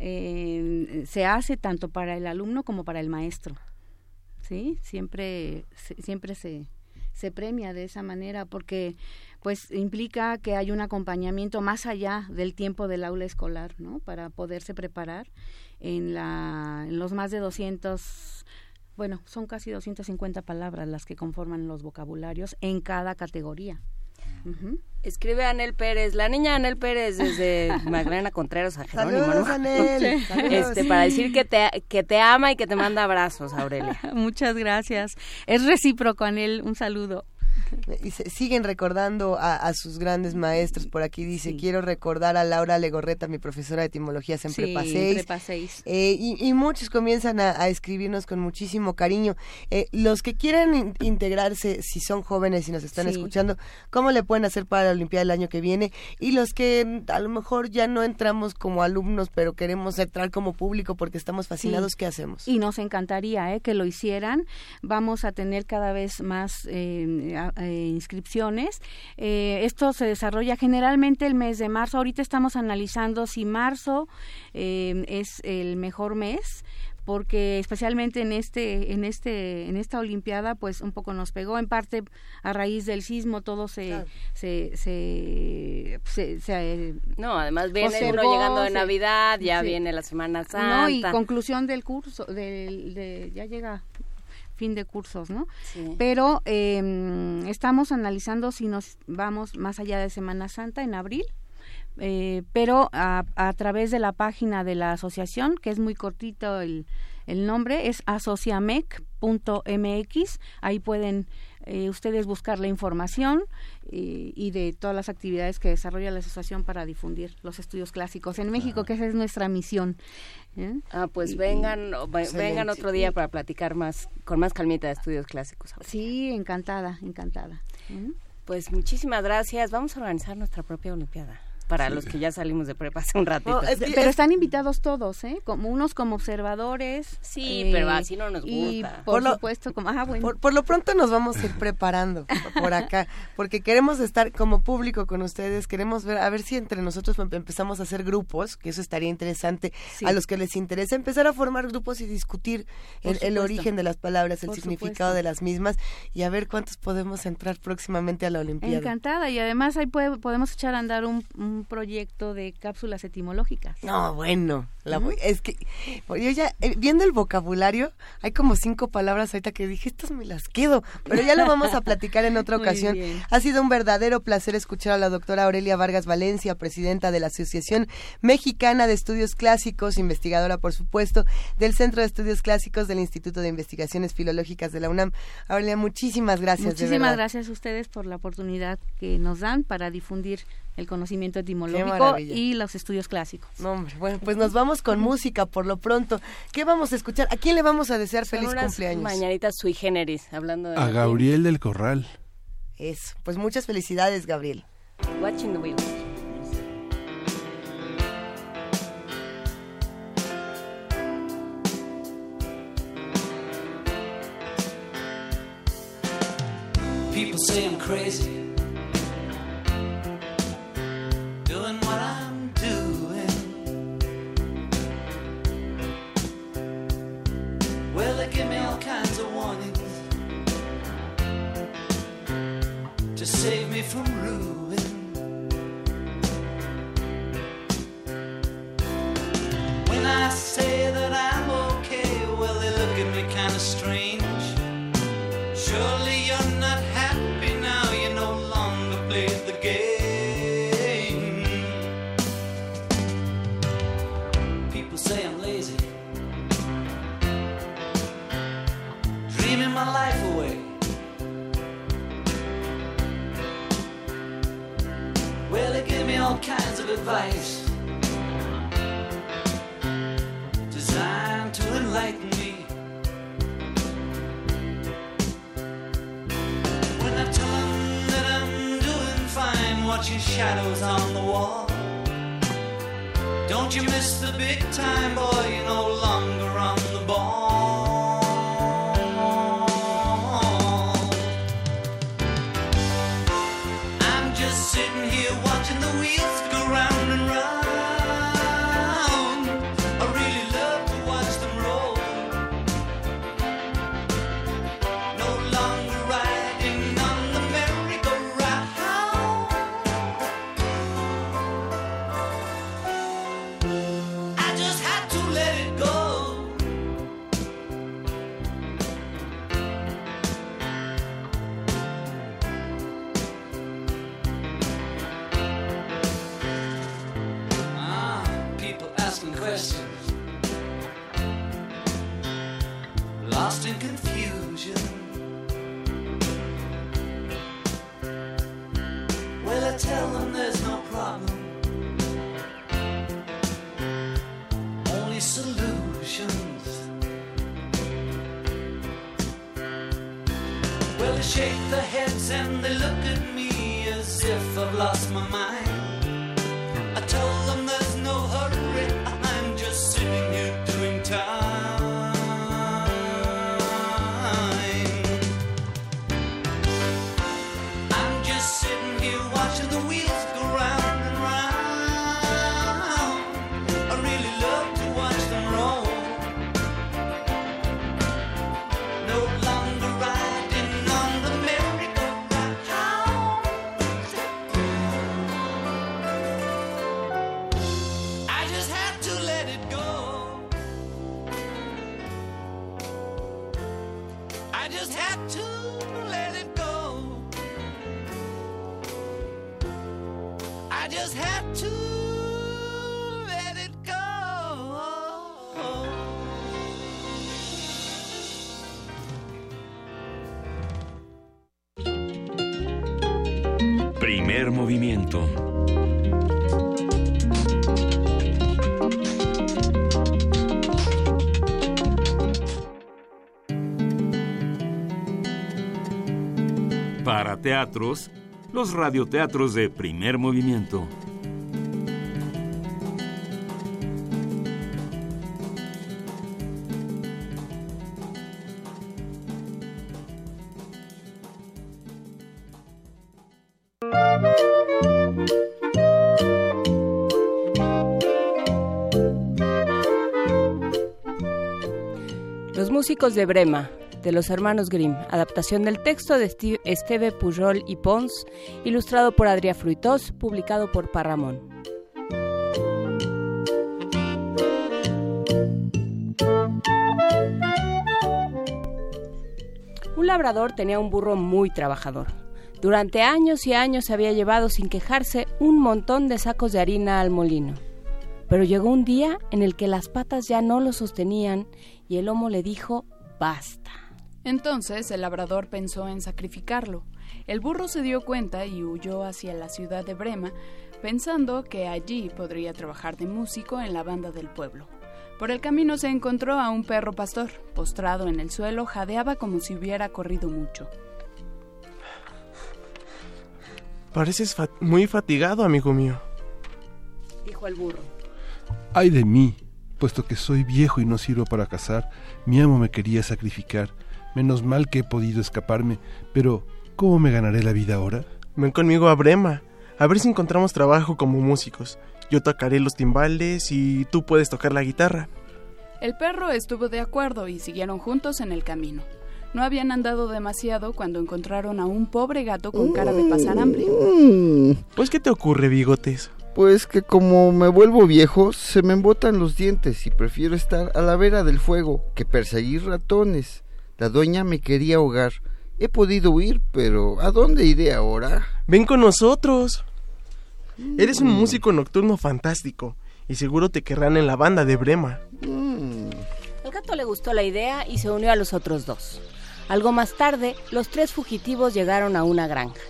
eh, se hace tanto para el alumno como para el maestro. ¿Sí? Siempre, siempre se, se premia de esa manera porque pues implica que hay un acompañamiento más allá del tiempo del aula escolar, ¿no? Para poderse preparar en, la, en los más de 200 bueno, son casi 250 palabras las que conforman los vocabularios en cada categoría. Ujú. Escribe Anel Pérez, la niña Anel Pérez desde <laughs> Magdalena Contreras a Jerónimo, Saludos, ¿no? Anel. Saludos. Este, para decir que te, que te ama y que te manda abrazos, Aurelia. <laughs> Muchas gracias. Es recíproco, Anel. Un saludo. Y se siguen recordando a, a sus grandes maestros. Por aquí dice, Sí. quiero recordar a Laura Legorreta, mi profesora de etimologías en Sí, Prepa 6. Prepa 6. Eh, y, y muchos comienzan a, a escribirnos con muchísimo cariño. Eh, los que quieran in- integrarse, si son jóvenes y nos están Sí. escuchando, ¿cómo le pueden hacer para la Olimpiada del año que viene? Y los que mm, a lo mejor ya no entramos como alumnos, pero queremos entrar como público porque estamos fascinados, ¿qué hacemos? Y nos encantaría eh, que lo hicieran. Vamos a tener cada vez más eh, eh, inscripciones. Eh, esto se desarrolla generalmente el mes de marzo. Ahorita estamos analizando si marzo eh, es el mejor mes porque especialmente en este en este en esta olimpiada pues un poco nos pegó en parte a raíz del sismo todo se Claro. se, se, se- se- No, además viene uno llegando de. Navidad, ya Sí. viene la Semana Santa. no y conclusión del curso del de, ya llega fin de cursos no Sí. pero eh, estamos analizando si nos vamos más allá de Semana Santa en abril eh, pero a, a través de la página de la asociación que es muy cortito el, el nombre es asociamec.mx ahí pueden eh, ustedes buscar la información eh, y de todas las actividades que desarrolla la asociación para difundir los estudios clásicos en México que esa es nuestra misión ¿eh? Ah, pues Y- vengan, vengan otro día para platicar más, con más calmita de estudios clásicos. Sí encantada encantada ¿eh? Pues muchísimas gracias. Vamos a organizar nuestra propia Olimpiada. Para los que ya salimos de prepa hace un ratito. No, es que- Pero están invitados todos, ¿eh? Como unos como observadores. Sí, eh, pero así no nos Y gusta. por, Por lo- supuesto, como, ah, bueno. Por, por lo pronto nos vamos a ir preparando por acá, porque queremos estar como público con ustedes, queremos ver, a ver si entre nosotros em- empezamos a hacer grupos, que eso estaría interesante, Sí. a los que les interesa empezar a formar grupos y discutir el, el origen de las palabras, el Por significado supuesto. de las mismas y a ver cuántos podemos entrar próximamente a la Olimpiada. Encantada. Y además ahí puede- podemos echar a andar un, un proyecto de cápsulas etimológicas. No, bueno, la voy- es que pues, yo ya eh, viendo el vocabulario, hay como cinco palabras ahorita que dije, estas me las quedo, pero ya lo vamos a platicar en otra <laughs> ocasión. Ha sido un verdadero placer escuchar a la doctora Aurelia Vargas Valencia, presidenta de la Asociación Mexicana de Estudios Clásicos, investigadora, por supuesto, del Centro de Estudios Clásicos del Instituto de Investigaciones Filológicas de la UNAM. Aurelia, muchísimas gracias. Muchísimas gracias a ustedes por la oportunidad que nos dan para difundir el conocimiento etimológico y los estudios clásicos. No, hombre, bueno, pues nos vamos con música por lo pronto. ¿Qué vamos a escuchar? ¿A quién le vamos a desear Son feliz unas cumpleaños? mañanitas sui generis, hablando de... A. Gabriel del Corral. Eso, pues muchas felicidades, Gabriel. Watching the wheels. People say I'm crazy. Give me all kinds of warnings to save me from ruin. When I say that I'm okay, well, they look at me kind of strange. Of advice designed to enlighten me. When I tell 'em that I'm doing fine, watching shadows on the wall. Don't you miss the big time, boy? You're no longer on the ball. Teatros, los radioteatros de primer movimiento. Los músicos de Brema, de los hermanos Grimm, adaptación del texto de Esti- Esteve Pujol y Pons, ilustrado por Adrià Fruitós, publicado por Parramón. Un labrador tenía un burro muy trabajador. Durante años y años se había llevado sin quejarse un montón de sacos de harina al molino. Pero llegó un día en el que las patas ya no lo sostenían y el lomo le dijo basta. Entonces el labrador pensó en sacrificarlo. El burro se dio cuenta y huyó hacia la ciudad de Brema, pensando que allí podría trabajar de músico en la banda del pueblo. Por el camino se encontró a un perro pastor, postrado en el suelo, jadeaba como si hubiera corrido mucho. Pareces fa- muy fatigado, amigo mío. Dijo el burro. Ay de mí, puesto que soy viejo y no sirvo para cazar, mi amo me quería sacrificar. Menos mal que he podido escaparme, pero ¿cómo me ganaré la vida ahora? Ven conmigo a Brema, a ver si encontramos trabajo como músicos. Yo tocaré los timbales y tú puedes tocar la guitarra. El perro estuvo de acuerdo y siguieron juntos en el camino. No habían andado demasiado cuando encontraron a un pobre gato con cara de pasar hambre. Mm, Pues, ¿qué te ocurre, bigotes? Pues que como me vuelvo viejo, se me embotan los dientes y prefiero estar a la vera del fuego que perseguir ratones. La dueña me quería ahogar. He podido huir, pero ¿a dónde iré ahora? Ven con nosotros. Eres un músico nocturno fantástico y seguro te querrán en la banda de Brema. Al gato le gustó la idea y se unió a los otros dos. Algo más tarde, los tres fugitivos llegaron a una granja.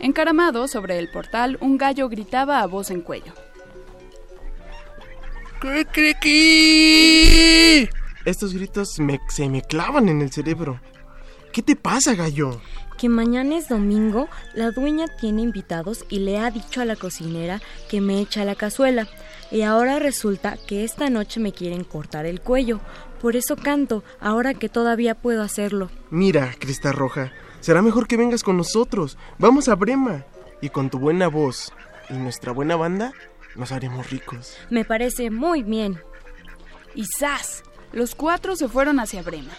Encaramado sobre el portal, un gallo gritaba a voz en cuello. ¡Criqui! Estos gritos me- se me clavan en el cerebro. ¿Qué te pasa, gallo? Que mañana es domingo, la dueña tiene invitados y le ha dicho a la cocinera que me echa la cazuela. Y ahora resulta que esta noche me quieren cortar el cuello. Por eso canto, ahora que todavía puedo hacerlo. Mira, Crista Roja, será mejor que vengas con nosotros. Vamos a Brema. Y con tu buena voz y nuestra buena banda, nos haremos ricos. Me parece muy bien. Y ¡zas! Los cuatro se fueron hacia Brema.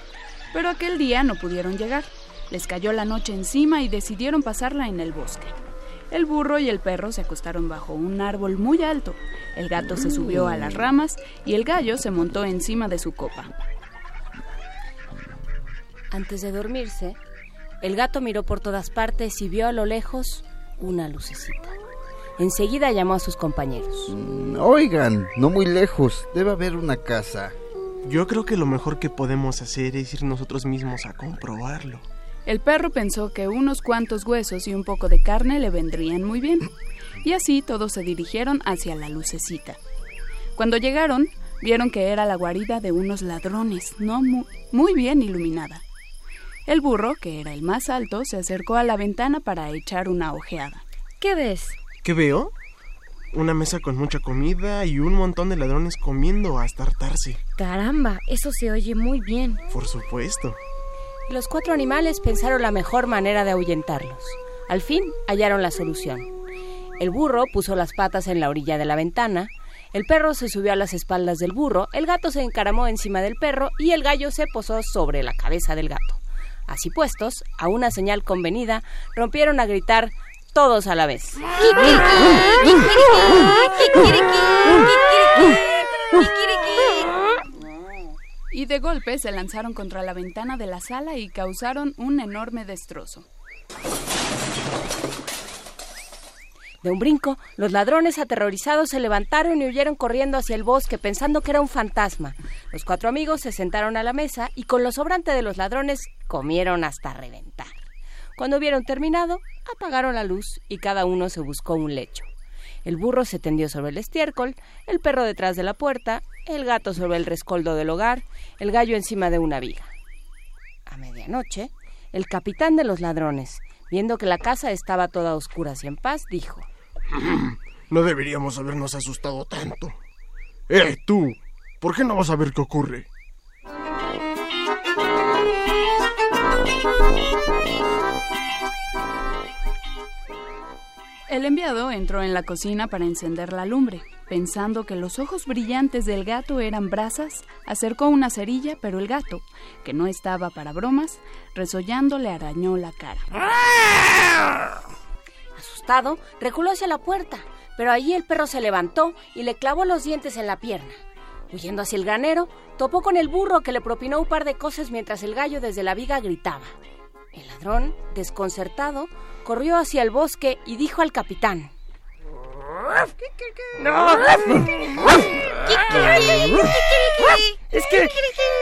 Pero aquel día no pudieron llegar. Les cayó la noche encima y decidieron pasarla en el bosque. El burro y el perro se acostaron bajo un árbol muy alto. El gato se subió a las ramas y el gallo se montó encima de su copa. Antes de dormirse, el gato miró por todas partes y vio a lo lejos una lucecita. Enseguida llamó a sus compañeros. Oigan, no muy lejos, debe haber una casa. Yo creo que lo mejor que podemos hacer es ir nosotros mismos a comprobarlo. El perro pensó que unos cuantos huesos y un poco de carne le vendrían muy bien. Y así todos se dirigieron hacia la lucecita. Cuando llegaron, vieron que era la guarida de unos ladrones, no mu- muy bien iluminada. El burro, que era el más alto, se acercó a la ventana para echar una ojeada. ¿Qué ves? ¿Qué veo? Una mesa con mucha comida y un montón de ladrones comiendo hasta hartarse. Caramba, eso se oye muy bien. Por supuesto. Los cuatro animales pensaron la mejor manera de ahuyentarlos. Al fin hallaron la solución. El burro puso las patas en la orilla de la ventana, el perro se subió a las espaldas del burro, el gato se encaramó encima del perro y el gallo se posó sobre la cabeza del gato. Así puestos, a una señal convenida, rompieron a gritar todos a la vez. Y de golpe se lanzaron contra la ventana de la sala y causaron un enorme destrozo. De un brinco, los ladrones aterrorizados se levantaron y huyeron corriendo hacia el bosque pensando que era un fantasma. Los cuatro amigos se sentaron a la mesa y con lo sobrante de los ladrones comieron hasta reventar. Cuando hubieron terminado, apagaron la luz y cada uno se buscó un lecho. El burro se tendió sobre el estiércol, el perro detrás de la puerta, el gato sobre el rescoldo del hogar, el gallo encima de una viga. A medianoche, el capitán de los ladrones, viendo que la casa estaba toda a oscuras y en paz, dijo <laughs> No deberíamos habernos asustado tanto. ¡Eh, tú! ¿Por qué no vas a ver qué ocurre? El enviado entró en la cocina para encender la lumbre. Pensando que los ojos brillantes del gato eran brasas, acercó una cerilla, pero el gato, que no estaba para bromas, resollando le arañó la cara. Asustado, reculó hacia la puerta, pero allí el perro se levantó y le clavó los dientes en la pierna. Huyendo hacia el granero, topó con el burro que le propinó un par de cosas mientras el gallo desde la viga gritaba. El ladrón, desconcertado, corrió hacia el bosque y dijo al capitán. ¡No! Es que,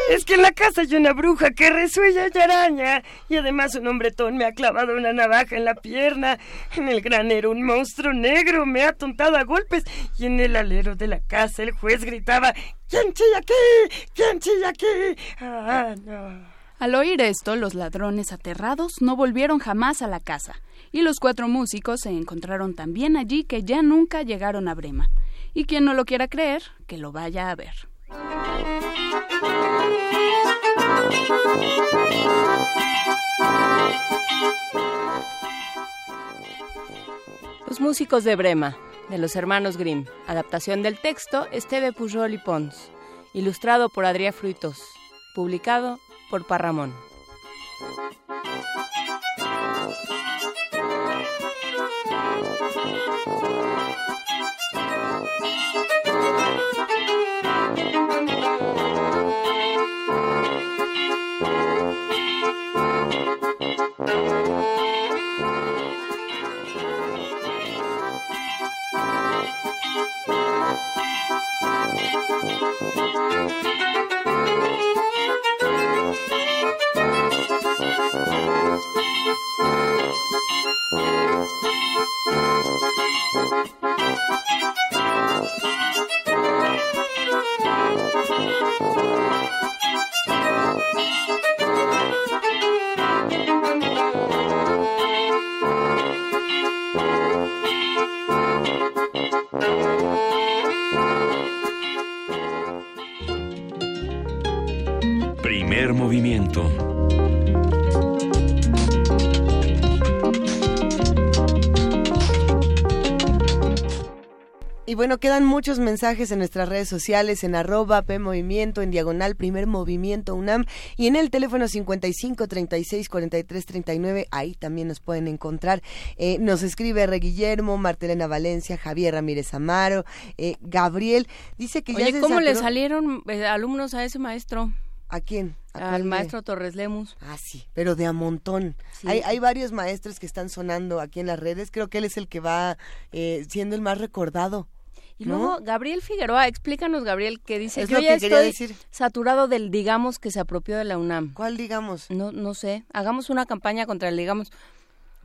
es que en la casa hay una bruja que resuella y araña. Y además un hombretón me ha clavado una navaja en la pierna. En el granero un monstruo negro me ha atontado a golpes. Y en el alero de la casa el juez gritaba, ¿Quién chilla aquí? ¿Quién chilla aquí? Ah, no. Al oír esto, los ladrones aterrados no volvieron jamás a la casa, y los cuatro músicos se encontraron tan bien allí que ya nunca llegaron a Brema. Y quien no lo quiera creer, que lo vaya a ver. Los músicos de Brema, de los hermanos Grimm. Adaptación del texto, Esteve Pujol y Pons. Ilustrado por Adrià Fruitos. Publicado por Parramón. Primer movimiento. Y bueno, quedan muchos mensajes en nuestras redes sociales, en arroba P Movimiento, en diagonal Primer Movimiento UNAM y en el teléfono 55 36 43 39, ahí también nos pueden encontrar. Eh, nos escribe R. Guillermo, Martelena Valencia, Javier Ramírez Amaro, eh, Gabriel, dice que ya Oye, se ¿cómo le salieron eh, alumnos a ese maestro? ¿A quién? ¿A Al maestro Torres Lemus. Ah, sí, pero de a montón. Sí. Hay, hay varios maestros que están sonando aquí en las redes. Creo que él es el que va eh, siendo el más recordado. Y ¿no? luego, Gabriel Figueroa, explícanos, Gabriel, que dice, Es yo lo ya que quería estoy decir. saturado del digamos que se apropió de la UNAM. ¿Cuál digamos? No, no sé. Hagamos una campaña contra el digamos.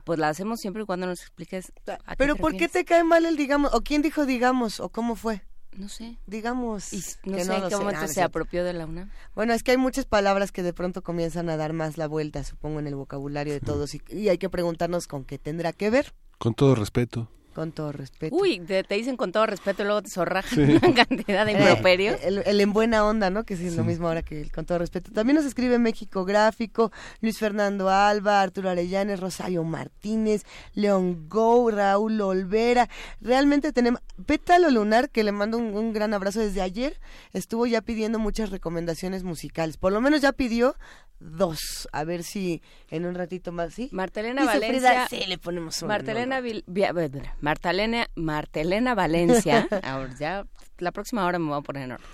Pues la hacemos siempre y cuando nos expliques. a Pero te ¿por qué te cae mal el digamos? ¿O quién dijo digamos? ¿O cómo fue? No sé. Digamos. No que sé en lo qué momento Ah, no se apropió de la UNAM. Bueno, es que hay muchas palabras que de pronto comienzan a dar más la vuelta, supongo, en el vocabulario de todos. Y, y hay que preguntarnos con qué tendrá que ver, Con todo respeto. Con todo respeto. Uy, te, te dicen con todo respeto y luego te zorrajan Sí. una cantidad de Eh, improperios. El, el en buena onda, ¿no? Que sí es lo mismo ahora que el con todo respeto. También nos escribe México Gráfico, Luis Fernando Alba, Arturo Arellanes, Rosario Martínez, León Go, Raúl Olvera. Realmente tenemos Pétalo Lunar, que le mando un, un gran abrazo desde ayer, estuvo ya pidiendo muchas recomendaciones musicales. Por lo menos ya pidió dos. A ver si en un ratito más, ¿sí? Martelena Valencia. Frida, sí, le ponemos una, Martelena, no, no. Martelena, Martelena Valencia. <laughs> ahora ya, la próxima hora me voy a poner en orden.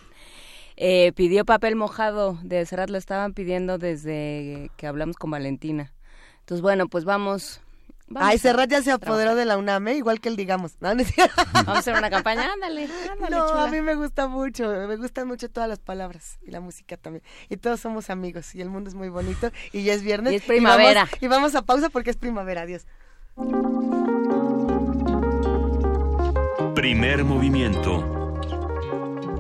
Eh, pidió papel mojado de Serrat, lo estaban pidiendo desde que hablamos con Valentina. Entonces, bueno, pues vamos. vamos Ay, a Serrat ya se apoderó trabajar. de la UNAM, ¿eh? igual que el digamos. No. Vamos a hacer una campaña. Ándale, ándale, No, chula. a mí me gusta mucho, me gustan mucho todas las palabras y la música también. Y todos somos amigos y el mundo es muy bonito y ya es viernes. Y es primavera. vamos, y vamos a pausa porque es primavera, adiós. Primer movimiento.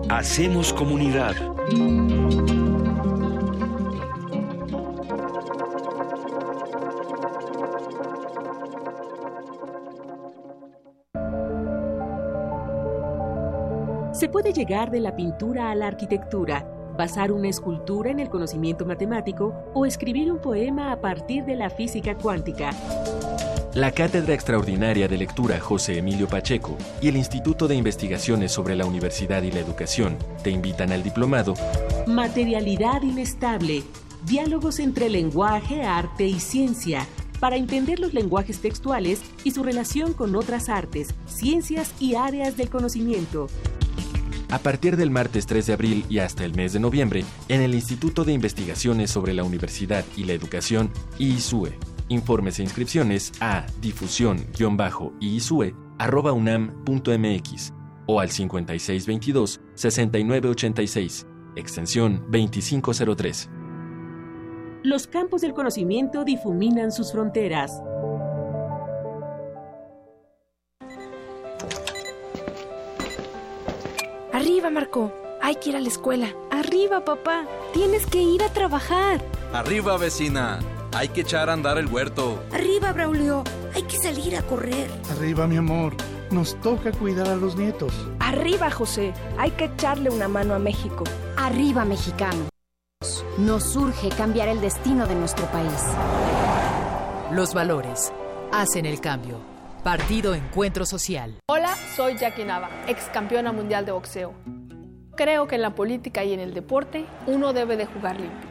Hacemos comunidad. Se puede llegar de la pintura a la arquitectura, basar una escultura en el conocimiento matemático o escribir un poema a partir de la física cuántica. La Cátedra Extraordinaria de Lectura José Emilio Pacheco y el Instituto de Investigaciones sobre la Universidad y la Educación te invitan al diplomado Materialidad inestable. Diálogos entre lenguaje, arte y ciencia. Para entender los lenguajes textuales y su relación con otras artes, ciencias y áreas del conocimiento. a partir del martes 3 de abril y hasta el mes de noviembre en el Instituto de Investigaciones sobre la Universidad y la Educación IISUE. Informes e inscripciones a difusión-iisue.unam.mx o al 5622-6986, extensión 2503. Los campos del conocimiento difuminan sus fronteras. Arriba, Marco. Hay que ir a la escuela. Arriba, papá. Tienes que ir a trabajar. Arriba, vecina. Hay que echar a andar el huerto. Arriba, Braulio. Hay que salir a correr. Arriba, mi amor. Nos toca cuidar a los nietos. Arriba, José. Hay que echarle una mano a México. Arriba, mexicanos. Nos urge cambiar el destino de nuestro país. Los valores hacen el cambio. Partido Encuentro Social. Hola, soy Jackie Nava, ex campeona mundial de boxeo. Creo que en la política y en el deporte uno debe de jugar limpio,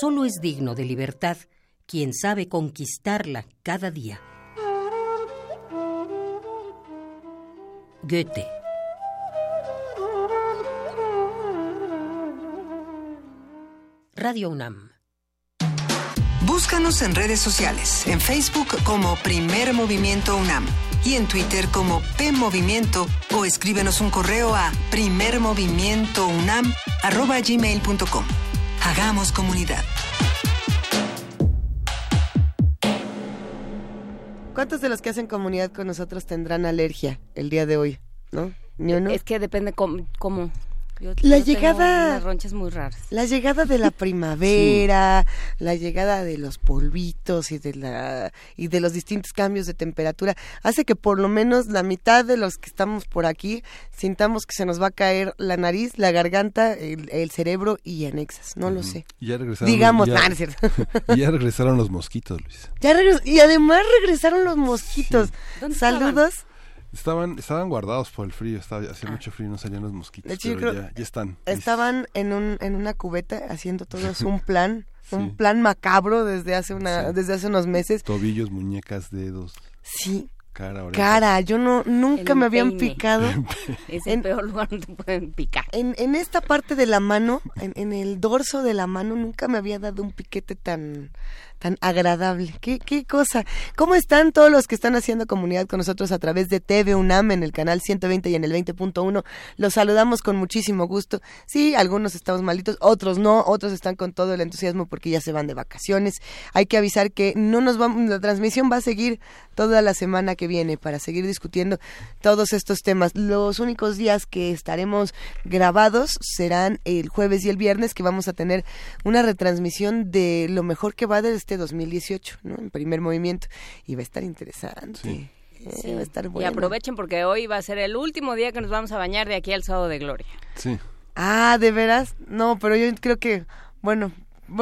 Solo es digno de libertad quien sabe conquistarla cada día. Goethe. Radio UNAM. Búscanos en redes sociales, en Facebook como Primer Movimiento UNAM y en Twitter como P Movimiento o escríbenos un correo a primermovimientounam@gmail.com. Hagamos comunidad. ¿Cuántos de los que hacen comunidad con nosotros tendrán alergia el día de hoy? ¿No? ¿Ni uno? Es que depende cómo. cómo. Yo- La yo llegada- unas ronchas muy raras. La llegada de la <laughs> primavera, la llegada de los polvitos y de la y de los distintos cambios de temperatura hace que por lo menos la mitad de los que estamos por aquí sintamos que se nos va a caer la nariz, la garganta, el, el cerebro y anexas. No lo sé. Ya regresaron. Digamos, ya, es cierto. <laughs> ya regresaron los mosquitos, Luis. Ya y además regresaron los mosquitos. Saludos. Estaban, estaban guardados por el frío, estaba, hacía mucho frío, no salían los mosquitos, De hecho, pero ya, ya están. Estaban en un en una cubeta haciendo todos un <laughs> plan, un plan macabro desde hace una desde hace unos meses. Tobillos, muñecas, dedos. Sí. Cara. Cara, yo no nunca El me habían picado. <laughs> Es el peor lugar donde pueden picar. En, en esta parte de la mano, en, en el dorso de la mano, nunca me había dado un piquete tan tan agradable. ¿Qué, qué cosa. ¿Cómo están todos los que están haciendo comunidad con nosotros a través de TV UNAM en el canal 120 y en el 20.1? Los saludamos con muchísimo gusto. Sí, algunos estamos malitos, otros no, otros están con todo el entusiasmo porque ya se van de vacaciones. Hay que avisar que no nos vamos, la transmisión va a seguir toda la semana que viene para seguir discutiendo todos estos temas. Los únicos días que estaremos grabados serán el jueves y el viernes que vamos a tener una retransmisión de lo mejor que va de este 2018, ¿no? En primer movimiento y va a estar interesante. Eh, Sí. va a estar Y bueno. aprovechen porque hoy va a ser el último día que nos vamos a bañar de aquí al sábado de gloria. Sí. Ah, ¿de veras? No, pero yo creo que, bueno,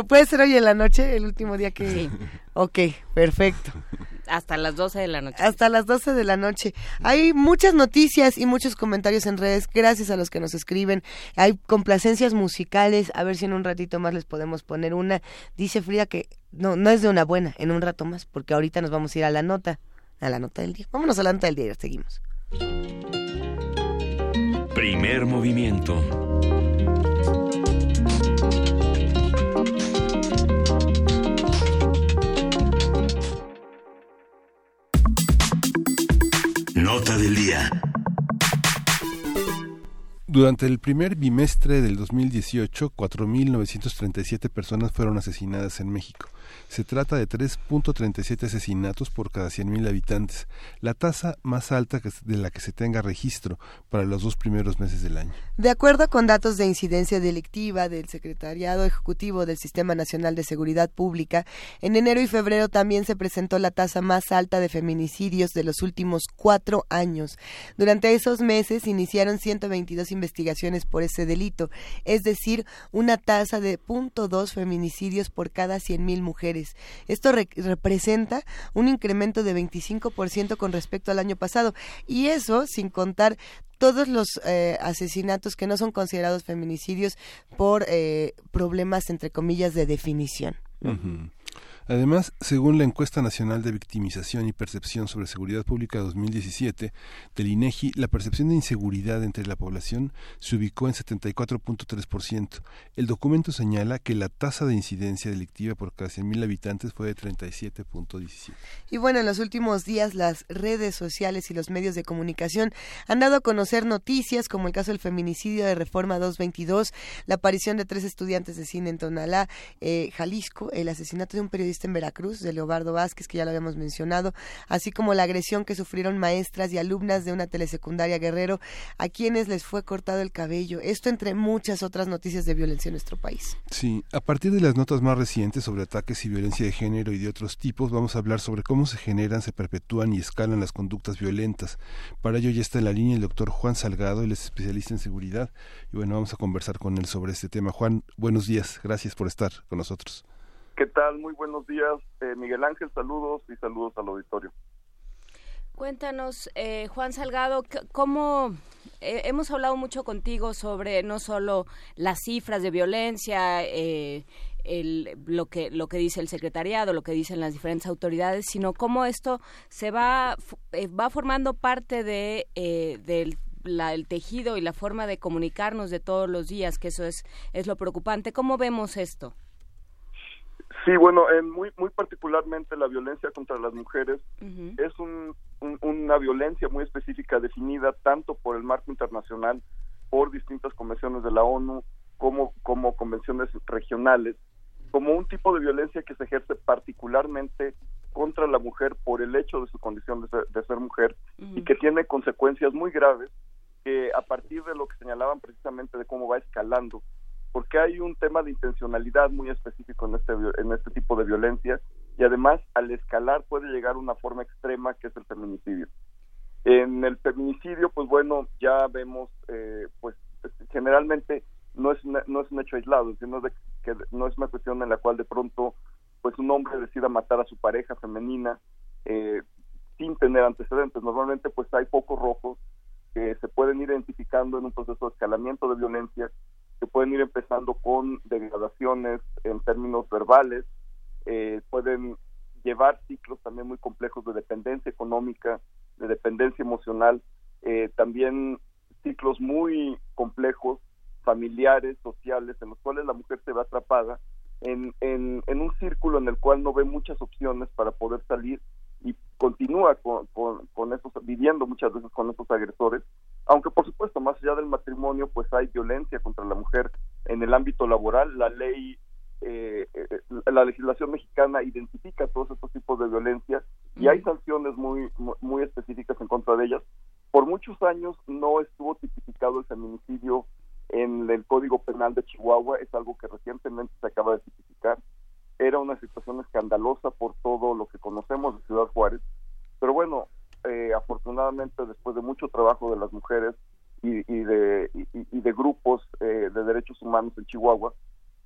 puede ser hoy en la noche, el último día que... Ok, perfecto. <laughs> Hasta las 12 de la noche. Hasta las 12 de la noche. Hay muchas noticias y muchos comentarios en redes, gracias a los que nos escriben. Hay complacencias musicales, a ver si en un ratito más les podemos poner una. Dice Frida que no, no es de una buena, en un rato más, porque ahorita nos vamos a ir a la nota, a la nota del día. Vámonos a la nota del día y seguimos. Primer movimiento. Nota del día. Durante el primer bimestre del 2018, 4.937 personas fueron asesinadas en México. Se trata de 3.37 asesinatos por cada 100.000 habitantes, la tasa más alta de la que se tenga registro para los dos primeros meses del año. De acuerdo con datos de incidencia delictiva del Secretariado Ejecutivo del Sistema Nacional de Seguridad Pública, en enero y febrero también se presentó la tasa más alta de feminicidios de los últimos cuatro años. Durante esos meses iniciaron 122 investigaciones por ese delito, es decir, una tasa de 0.2 feminicidios por cada 100.000 mujeres. Esto representa un incremento de 25% con respecto al año pasado. Y eso sin contar todos los eh, asesinatos que no son considerados feminicidios por eh, problemas entre comillas de definición. Además, según la encuesta nacional de victimización y percepción sobre seguridad pública 2017 del INEGI, la percepción de inseguridad entre la población se ubicó en 74.3%. El documento señala que la tasa de incidencia delictiva por cada 100.000 habitantes fue de 37.17. Y bueno, en los últimos días las redes sociales y los medios de comunicación han dado a conocer noticias como el caso del feminicidio de Reforma 222, la aparición de tres estudiantes de cine en Tonalá, eh, Jalisco, el asesinato de un periodista en Veracruz, de Leobardo Vázquez, que ya lo habíamos mencionado, así como la agresión que sufrieron maestras y alumnas de una telesecundaria Guerrero, a quienes les fue cortado el cabello. Esto entre muchas otras noticias de violencia en nuestro país. Sí, a partir de las notas más recientes sobre ataques y violencia de género y de otros tipos, vamos a hablar sobre cómo se generan, se perpetúan y escalan las conductas violentas. Para ello ya está en la línea el doctor Juan Salgado, él es especialista en seguridad, y bueno, vamos a conversar con él sobre este tema. Juan, buenos días, gracias por estar con nosotros. ¿Qué tal? Muy buenos días, eh, Miguel Ángel. Saludos y saludos al auditorio. Cuéntanos, eh, Juan Salgado, cómo eh, hemos hablado mucho contigo sobre no solo las cifras de violencia, el, lo que lo que dice el secretariado, lo que dicen las diferentes autoridades, sino cómo esto se va va formando parte de del el tejido y la forma de comunicarnos de todos los días, que eso es es lo preocupante. ¿Cómo vemos esto? Sí, bueno, en muy muy particularmente la violencia contra las mujeres es una violencia muy específica definida tanto por el marco internacional, por distintas convenciones de la ONU, como, como convenciones regionales, como un tipo de violencia que se ejerce particularmente contra la mujer por el hecho de su condición de ser, mujer y que tiene consecuencias muy graves que a partir de lo que señalaban precisamente de cómo va escalando porque hay un tema de intencionalidad muy específico en este, en este tipo de violencia y además al escalar puede llegar a una forma extrema que es el feminicidio. En el feminicidio, pues bueno, ya vemos, eh, pues generalmente no es, no es un hecho aislado, sino de que no es una cuestión en la cual de pronto pues un hombre decida matar a su pareja femenina eh, sin tener antecedentes. Normalmente pues hay pocos rojos que se pueden ir identificando en un proceso de escalamiento de violencia que pueden ir empezando con degradaciones en términos verbales, eh, pueden llevar ciclos también muy complejos de dependencia económica, de dependencia emocional, eh, también ciclos muy complejos, familiares, sociales, en los cuales la mujer se ve atrapada en, en, en un círculo en el cual no ve muchas opciones para poder salir y continúa con, con, esos, viviendo muchas veces con esos agresores, aunque por supuesto más allá del matrimonio pues hay violencia contra la mujer en el ámbito laboral, la ley, eh, eh, la legislación mexicana identifica todos estos tipos de violencia y hay sanciones muy, muy específicas en contra de ellas. Por muchos años no estuvo tipificado el feminicidio en el Código Penal de Chihuahua, es algo que recientemente se acaba de tipificar era una situación escandalosa por todo lo que conocemos de Ciudad Juárez, pero bueno, eh, afortunadamente después de mucho trabajo de las mujeres y, de, y, de grupos eh, de derechos humanos en Chihuahua,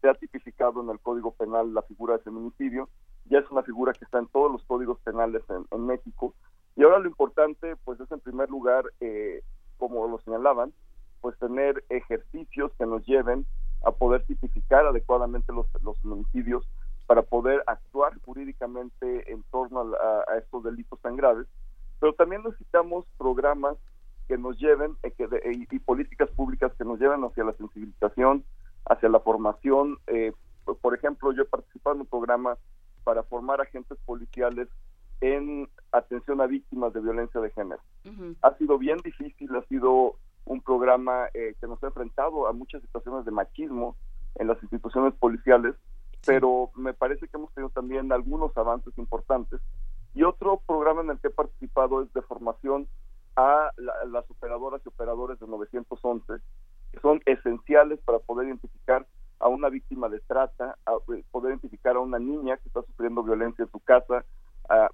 se ha tipificado en el Código Penal la figura de feminicidio ya es una figura que está en todos los códigos penales en, México. Y ahora lo importante, pues es en primer lugar, eh, como lo señalaban, pues tener ejercicios que nos lleven a poder tipificar adecuadamente los, los homicidios para poder actuar jurídicamente en torno a, estos delitos tan graves, pero también necesitamos programas que nos lleven eh, que y, políticas públicas que nos lleven hacia la sensibilización, hacia la formación. Eh, por ejemplo, yo he participado en un programa para formar agentes policiales en atención a víctimas de violencia de género. Ha sido bien difícil, ha sido un programa eh, que nos ha enfrentado a muchas situaciones de machismo en las instituciones policiales, pero me parece que hemos tenido también algunos avances importantes. Y otro programa en el que he participado es de formación a las operadoras y operadores de 911, que son esenciales para poder identificar a una víctima de trata, a eh, poder identificar a una niña que está sufriendo violencia en su casa,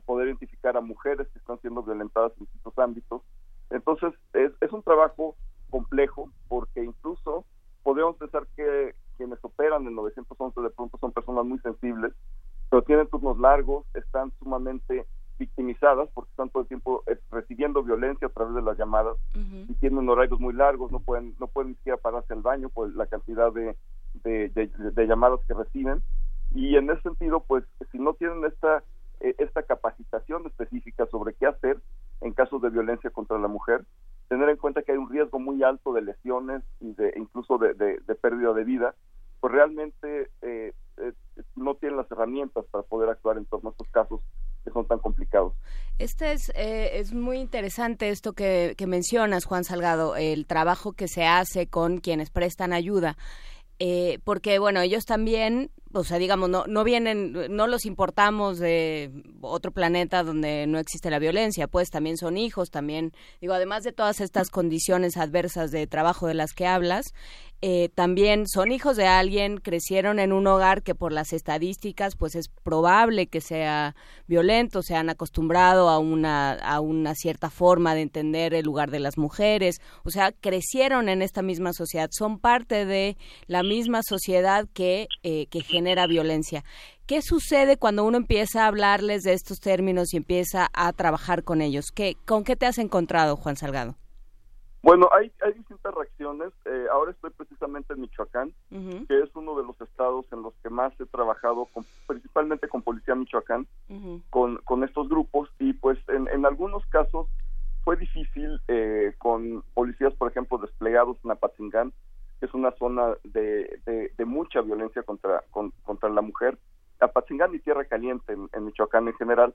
poder identificar a mujeres que están siendo violentadas en distintos ámbitos. Entonces, es, es un trabajo complejo porque incluso podemos pensar que quienes operan en 911 de pronto son personas muy sensibles, pero tienen turnos largos, están sumamente victimizadas porque están todo el tiempo eh, recibiendo violencia a través de las llamadas y tienen horarios muy largos, no pueden no pueden ni siquiera pararse al baño por la cantidad de, de, llamadas que reciben. Y en ese sentido pues si no tienen esta eh, esta capacitación específica sobre qué hacer en casos de violencia contra la mujer tener en cuenta que hay un riesgo muy alto de lesiones y de incluso de, pérdida de vida pues realmente eh, eh, no tienen las herramientas para poder actuar en torno a estos casos que son tan complicados. Este es, es muy interesante esto que, que mencionas, Juan Salgado, el trabajo que se hace con quienes prestan ayuda. Eh, porque bueno, ellos también, o sea, digamos, no, no vienen, no los importamos de otro planeta donde no existe la violencia, pues también son hijos, también, digo, además de todas estas condiciones adversas de trabajo de las que hablas, eh, también son hijos de alguien, crecieron en un hogar que por las estadísticas pues es probable que sea violento, se han acostumbrado a una, a una cierta forma de entender el lugar de las mujeres, o sea, crecieron en esta misma sociedad, son parte de la misma sociedad que, eh, que genera violencia. ¿Qué sucede cuando uno empieza a hablarles de estos términos y empieza a trabajar con ellos? ¿Qué, ¿Con qué te has encontrado, Juan Salgado? Bueno, hay, hay distintas reacciones. Eh, ahora estoy precisamente en Michoacán, que es uno de los estados en los que más he trabajado, principalmente con Policía Michoacán, con, con estos grupos. Y pues en, en algunos casos fue difícil eh, con policías, por ejemplo, desplegados en Apatzingán, que es una zona de, de, mucha violencia contra, contra la mujer. Apatzingán y Tierra Caliente en Michoacán en general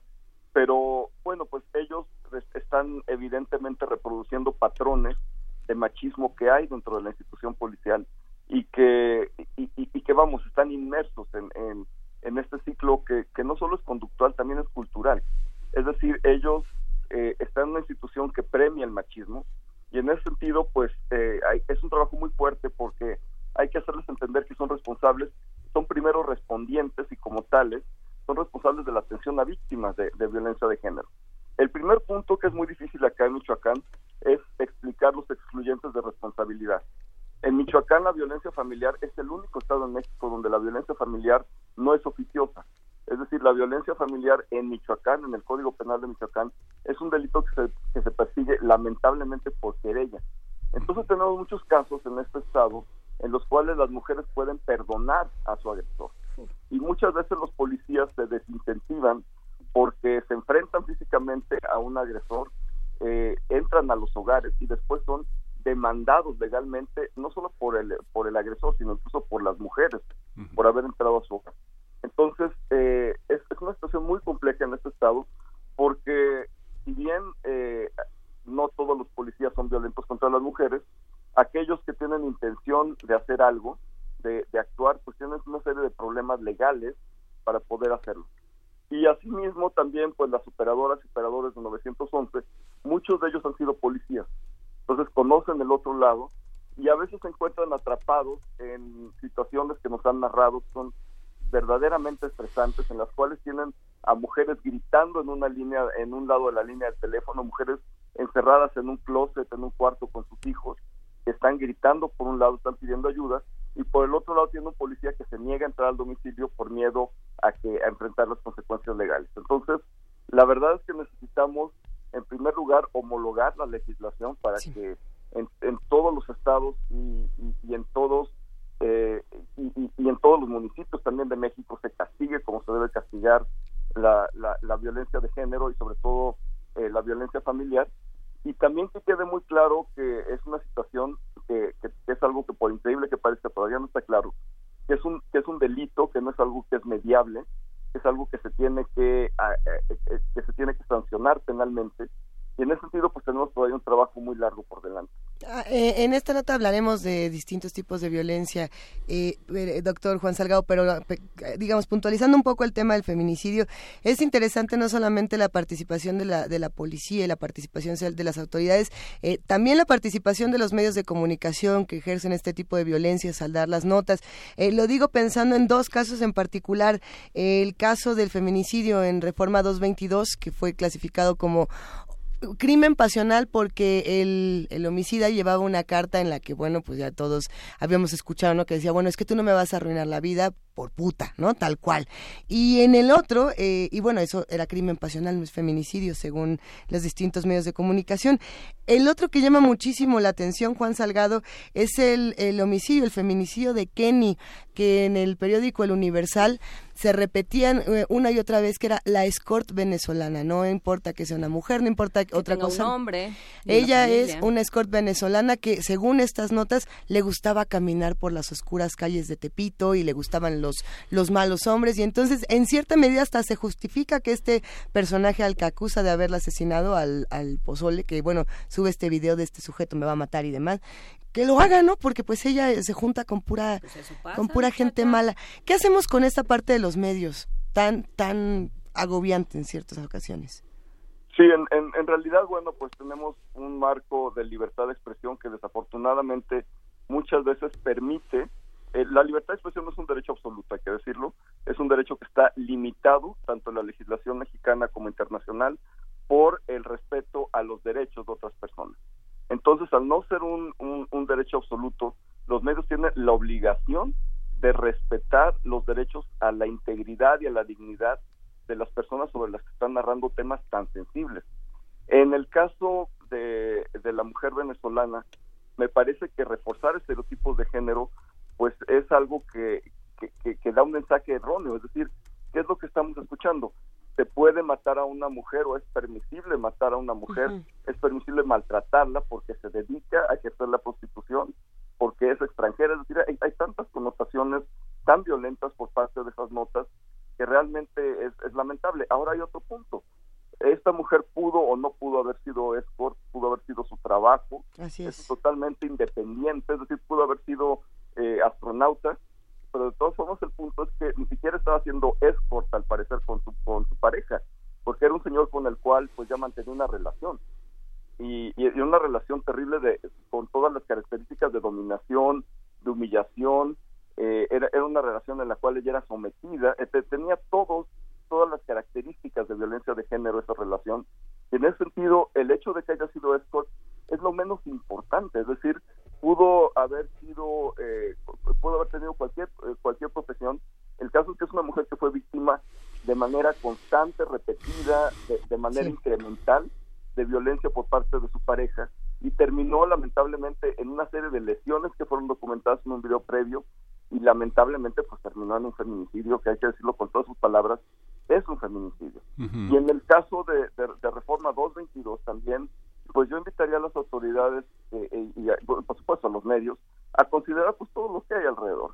pero bueno, pues ellos están evidentemente reproduciendo patrones de machismo que hay dentro de la institución policial y que y, que vamos están inmersos en, en, este ciclo que, que, no solo es conductual también es cultural. Es decir ellos eh, están en una institución que premia el machismo y en ese sentido pues eh, es un trabajo muy fuerte porque hay que hacerles entender que son responsables son primero respondientes y como tales son responsables de la atención a víctimas de, violencia de género. El primer punto que es muy difícil acá en Michoacán es explicar los excluyentes de responsabilidad. En Michoacán la violencia familiar es el único estado en México donde la violencia familiar no es oficiosa. Es decir, la violencia familiar en Michoacán, en el Código Penal de Michoacán, es un delito que se, que se persigue lamentablemente por querella. Entonces tenemos muchos casos en este estado en los cuales las mujeres pueden perdonar a su agresor y muchas veces los policías se desincentivan porque se enfrentan físicamente a un agresor, eh, entran a los hogares y después son demandados legalmente no solo por el por el agresor sino incluso por las mujeres por haber entrado a su hogar. Entonces eh, es, una situación muy compleja en este estado porque si bien eh, no todos los policías son violentos contra las mujeres aquellos que tienen intención de hacer algo de, actuar, pues tienen una serie de problemas legales para poder hacerlo. Y asimismo también, pues las operadoras y operadores de 911, muchos de ellos han sido policías, entonces conocen el otro lado y a veces se encuentran atrapados en situaciones que nos han narrado, son verdaderamente estresantes, en las cuales tienen a mujeres gritando en una línea, en un lado de la línea del teléfono, mujeres encerradas en un closet, en un cuarto con sus hijos, que están gritando por un lado, están pidiendo ayuda, y por el otro lado tiene un policía que se niega a entrar al domicilio por miedo a que a enfrentar las consecuencias legales. Entonces, la verdad es que necesitamos, en primer lugar, homologar la legislación para que en, todos los estados y, en todos eh, y, en todos los municipios también de México se castigue como se debe castigar la, la, violencia de género y sobre todo eh, la violencia familiar y también que quede muy claro que es una situación que, es algo que por increíble que parezca todavía no está claro que es un que es un delito que no es algo que es mediable que es algo que se tiene que eh, que se tiene que sancionar penalmente en ese sentido pues tenemos todavía un trabajo muy largo por delante Ah, eh, en esta nota hablaremos de distintos tipos de violencia, eh, eh, doctor Juan Salgado, pero digamos, puntualizando un poco el tema del feminicidio, es interesante no solamente la participación de la, de la policía y la participación de las autoridades, también la participación de los medios de comunicación que ejercen este tipo de violencias al dar las notas. lo digo pensando en dos casos en particular, el caso del feminicidio en Reforma 222, que fue clasificado como crimen pasional porque el, el, homicida llevaba una carta en la que, bueno, pues ya todos habíamos escuchado, ¿no? Que decía, bueno, es que tú no me vas a arruinar la vida por puta, ¿no? Tal cual. Y en el otro, eh, y bueno, eso era crimen pasional, no es feminicidio, según los distintos medios de comunicación. El otro que llama muchísimo la atención, Juan Salgado, es el, el homicidio, el feminicidio de Kenny, que en el periódico El Universal se repetían eh, una y otra vez que era la escort venezolana, no importa que sea una mujer, no importa otra cosa. Un hombre. Ella es una escort venezolana que según estas notas le gustaba caminar por las oscuras calles de Tepito y le gustaban los, los malos hombres y entonces en cierta medida hasta se justifica que este personaje al que acusa de haberla asesinado al, al Pozole, que bueno, sube este video de este sujeto me va a matar y demás, que lo haga, ¿no? Porque pues ella se junta con pura pues con pura gente mala. ¿Qué hacemos con esta parte de los medios tan tan agobiante en ciertas ocasiones? Sí, en, en, realidad, bueno, pues tenemos un marco de libertad de expresión que desafortunadamente muchas veces permite eh, la libertad de expresión no es un derecho absoluto, hay que decirlo, es un derecho que está limitado tanto en la legislación mexicana como internacional por el respeto a los derechos de otras personas. Entonces, al no ser un, un, derecho absoluto, los medios tienen la obligación de respetar los derechos a la integridad y a la dignidad de las personas sobre las que están narrando temas tan sensibles. En el caso de, de la mujer venezolana, me parece que reforzar estereotipos de género pues es algo que, que, que, da un mensaje erróneo, es decir, ¿qué es lo que estamos escuchando? se puede matar a una mujer o es permisible matar a una mujer, es permisible maltratarla porque se dedica a ejercer la prostitución, porque es extranjera, es decir, hay, hay tantas connotaciones tan violentas por parte de esas notas que realmente es, es, lamentable. Ahora hay otro punto. Esta mujer pudo o no pudo haber sido escort, pudo haber sido su trabajo, Así es. totalmente independiente, es decir, pudo haber sido eh, astronauta, pero de todos modos el punto es que ni siquiera estaba haciendo escort al parecer con su, con su pareja, porque era un señor con el cual pues ya mantenía una relación y, y, una relación terrible de con todas las características de dominación, de humillación, eh, era, era una relación en la cual ella era sometida, este, tenía todos todas las características de violencia de género esa relación. Y en ese sentido, el hecho de que haya sido escort es lo menos importante, es decir, pudo haber sido, eh, pudo haber tenido cualquier, eh, cualquier profesión. El caso es que es una mujer que fue víctima de manera constante, repetida, de, manera incremental de violencia por parte de su pareja y terminó lamentablemente en una serie de lesiones que fueron documentadas en un video previo y lamentablemente pues terminó en un feminicidio que hay que decirlo con todas sus palabras es un feminicidio. Y en el caso de, de, de Reforma 222 también pues yo invitaría a las autoridades eh, eh, y, por supuesto a los medios a considerar pues todo lo que hay alrededor.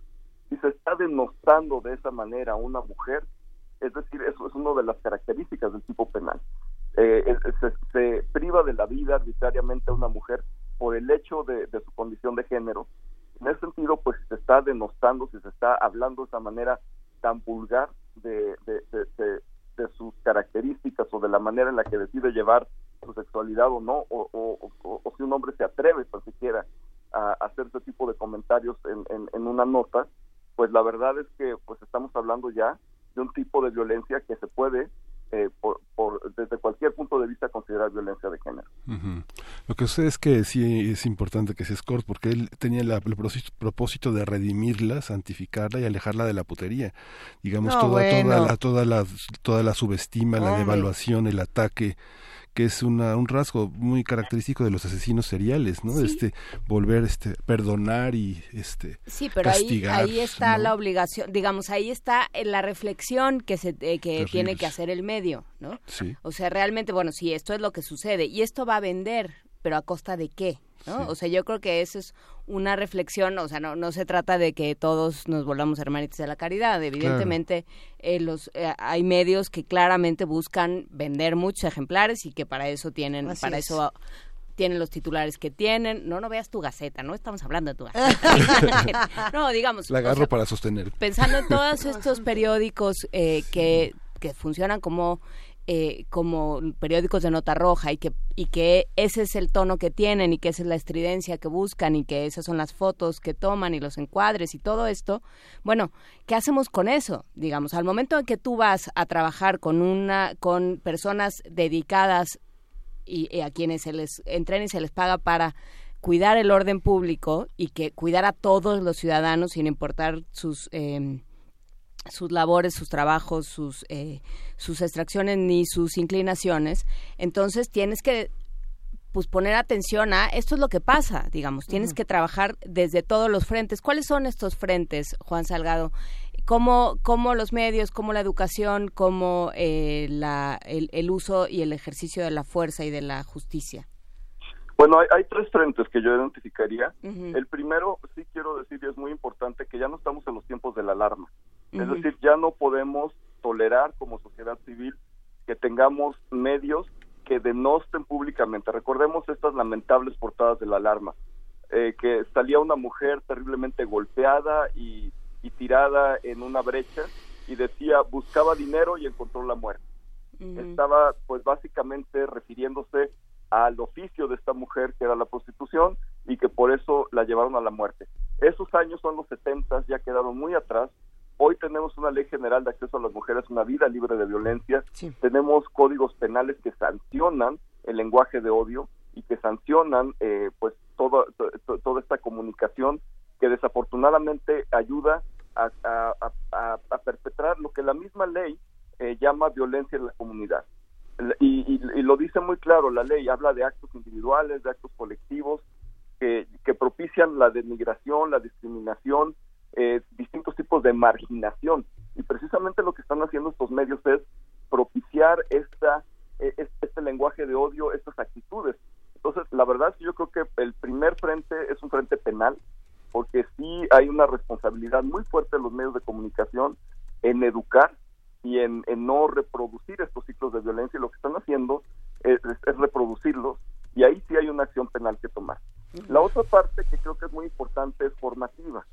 Si se está denostando de esa manera a una mujer, es decir, eso es una de las características del tipo penal. Eh, se, priva de la vida arbitrariamente a una mujer por el hecho de, su condición de género. En ese sentido, pues si se está denostando, si se está hablando de esa manera tan vulgar de, de sus características o de la manera en la que decide llevar su sexualidad o no, o, si un hombre se atreve tan siquiera a, hacer ese tipo de comentarios en, en, una nota, pues la verdad es que pues estamos hablando ya de un tipo de violencia que se puede eh, por, desde cualquier punto de vista considerar violencia de género. Lo que sucede es que sí es importante que se escorte porque él tenía el propósito de redimirla, santificarla y alejarla de la putería. Digamos, toda, toda, la, toda, la, toda la subestima, la devaluación, el ataque que es una, un rasgo muy característico de los asesinos seriales, ¿no? Este volver, este perdonar y este sí, pero ahí, ahí está la obligación, digamos, ahí está la reflexión que se eh, que tiene que hacer el medio, ¿no? Sí. O sea, realmente, bueno, sí, esto es lo que sucede y esto va a vender, pero a costa de qué? ¿no? O sea, yo creo que eso es una reflexión, o sea, no, no se trata de que todos nos volvamos hermanitos de la caridad, evidentemente eh, los, eh, hay medios que claramente buscan vender muchos ejemplares y que para eso tienen, para eso tienen los titulares que tienen. No, no veas tu gaceta, no estamos hablando de tu gaceta. <laughs> no, digamos. La agarro para sostener. Pensando en todos <laughs> estos periódicos eh, que, que funcionan como eh, como periódicos de nota roja y que, y que ese es el tono que tienen y que esa es la estridencia que buscan y que esas son las fotos que toman y los encuadres y todo esto, bueno, ¿qué hacemos con eso? Digamos, al momento en que tú vas a trabajar con una, con personas dedicadas y, a quienes se les entrena y se les paga para cuidar el orden público y que cuidar a todos los ciudadanos sin importar sus eh, sus labores, sus trabajos, sus, eh, sus extracciones ni sus inclinaciones. Entonces tienes que pues poner atención a esto es lo que pasa, digamos, tienes que trabajar desde todos los frentes. ¿Cuáles son estos frentes, Juan Salgado? ¿Cómo, cómo los medios, cómo la educación, cómo eh, la, el, uso y el ejercicio de la fuerza y de la justicia? Bueno, hay, tres frentes que yo identificaría. El primero, sí quiero decir, y es muy importante, que ya no estamos en los tiempos de la alarma. Es decir, ya no podemos tolerar como sociedad civil que tengamos medios que denosten públicamente. Recordemos estas lamentables portadas de la alarma, eh, que salía una mujer terriblemente golpeada y, tirada en una brecha y decía buscaba dinero y encontró la muerte. Estaba pues básicamente refiriéndose al oficio de esta mujer que era la prostitución y que por eso la llevaron a la muerte. Esos años son los 70, ya quedaron muy atrás Hoy tenemos una ley general de acceso a las mujeres, una vida libre de violencia. Tenemos códigos penales que sancionan el lenguaje de odio y que sancionan eh, pues toda, toda esta comunicación que desafortunadamente ayuda a, perpetrar lo que la misma ley eh, llama violencia en la comunidad. Y, lo dice muy claro, la ley habla de actos individuales, de actos colectivos que, que propician la denigración, la discriminación, eh, distintos tipos de marginación. Y precisamente lo que están haciendo estos medios es propiciar esta, eh, este, lenguaje de odio, estas actitudes. Entonces, la verdad es que yo creo que el primer frente es un frente penal, porque sí hay una responsabilidad muy fuerte de los medios de comunicación en educar y en, no reproducir estos ciclos de violencia y lo que están haciendo es, reproducirlos y ahí sí hay una acción penal que tomar. La otra parte que creo que es muy importante es formativa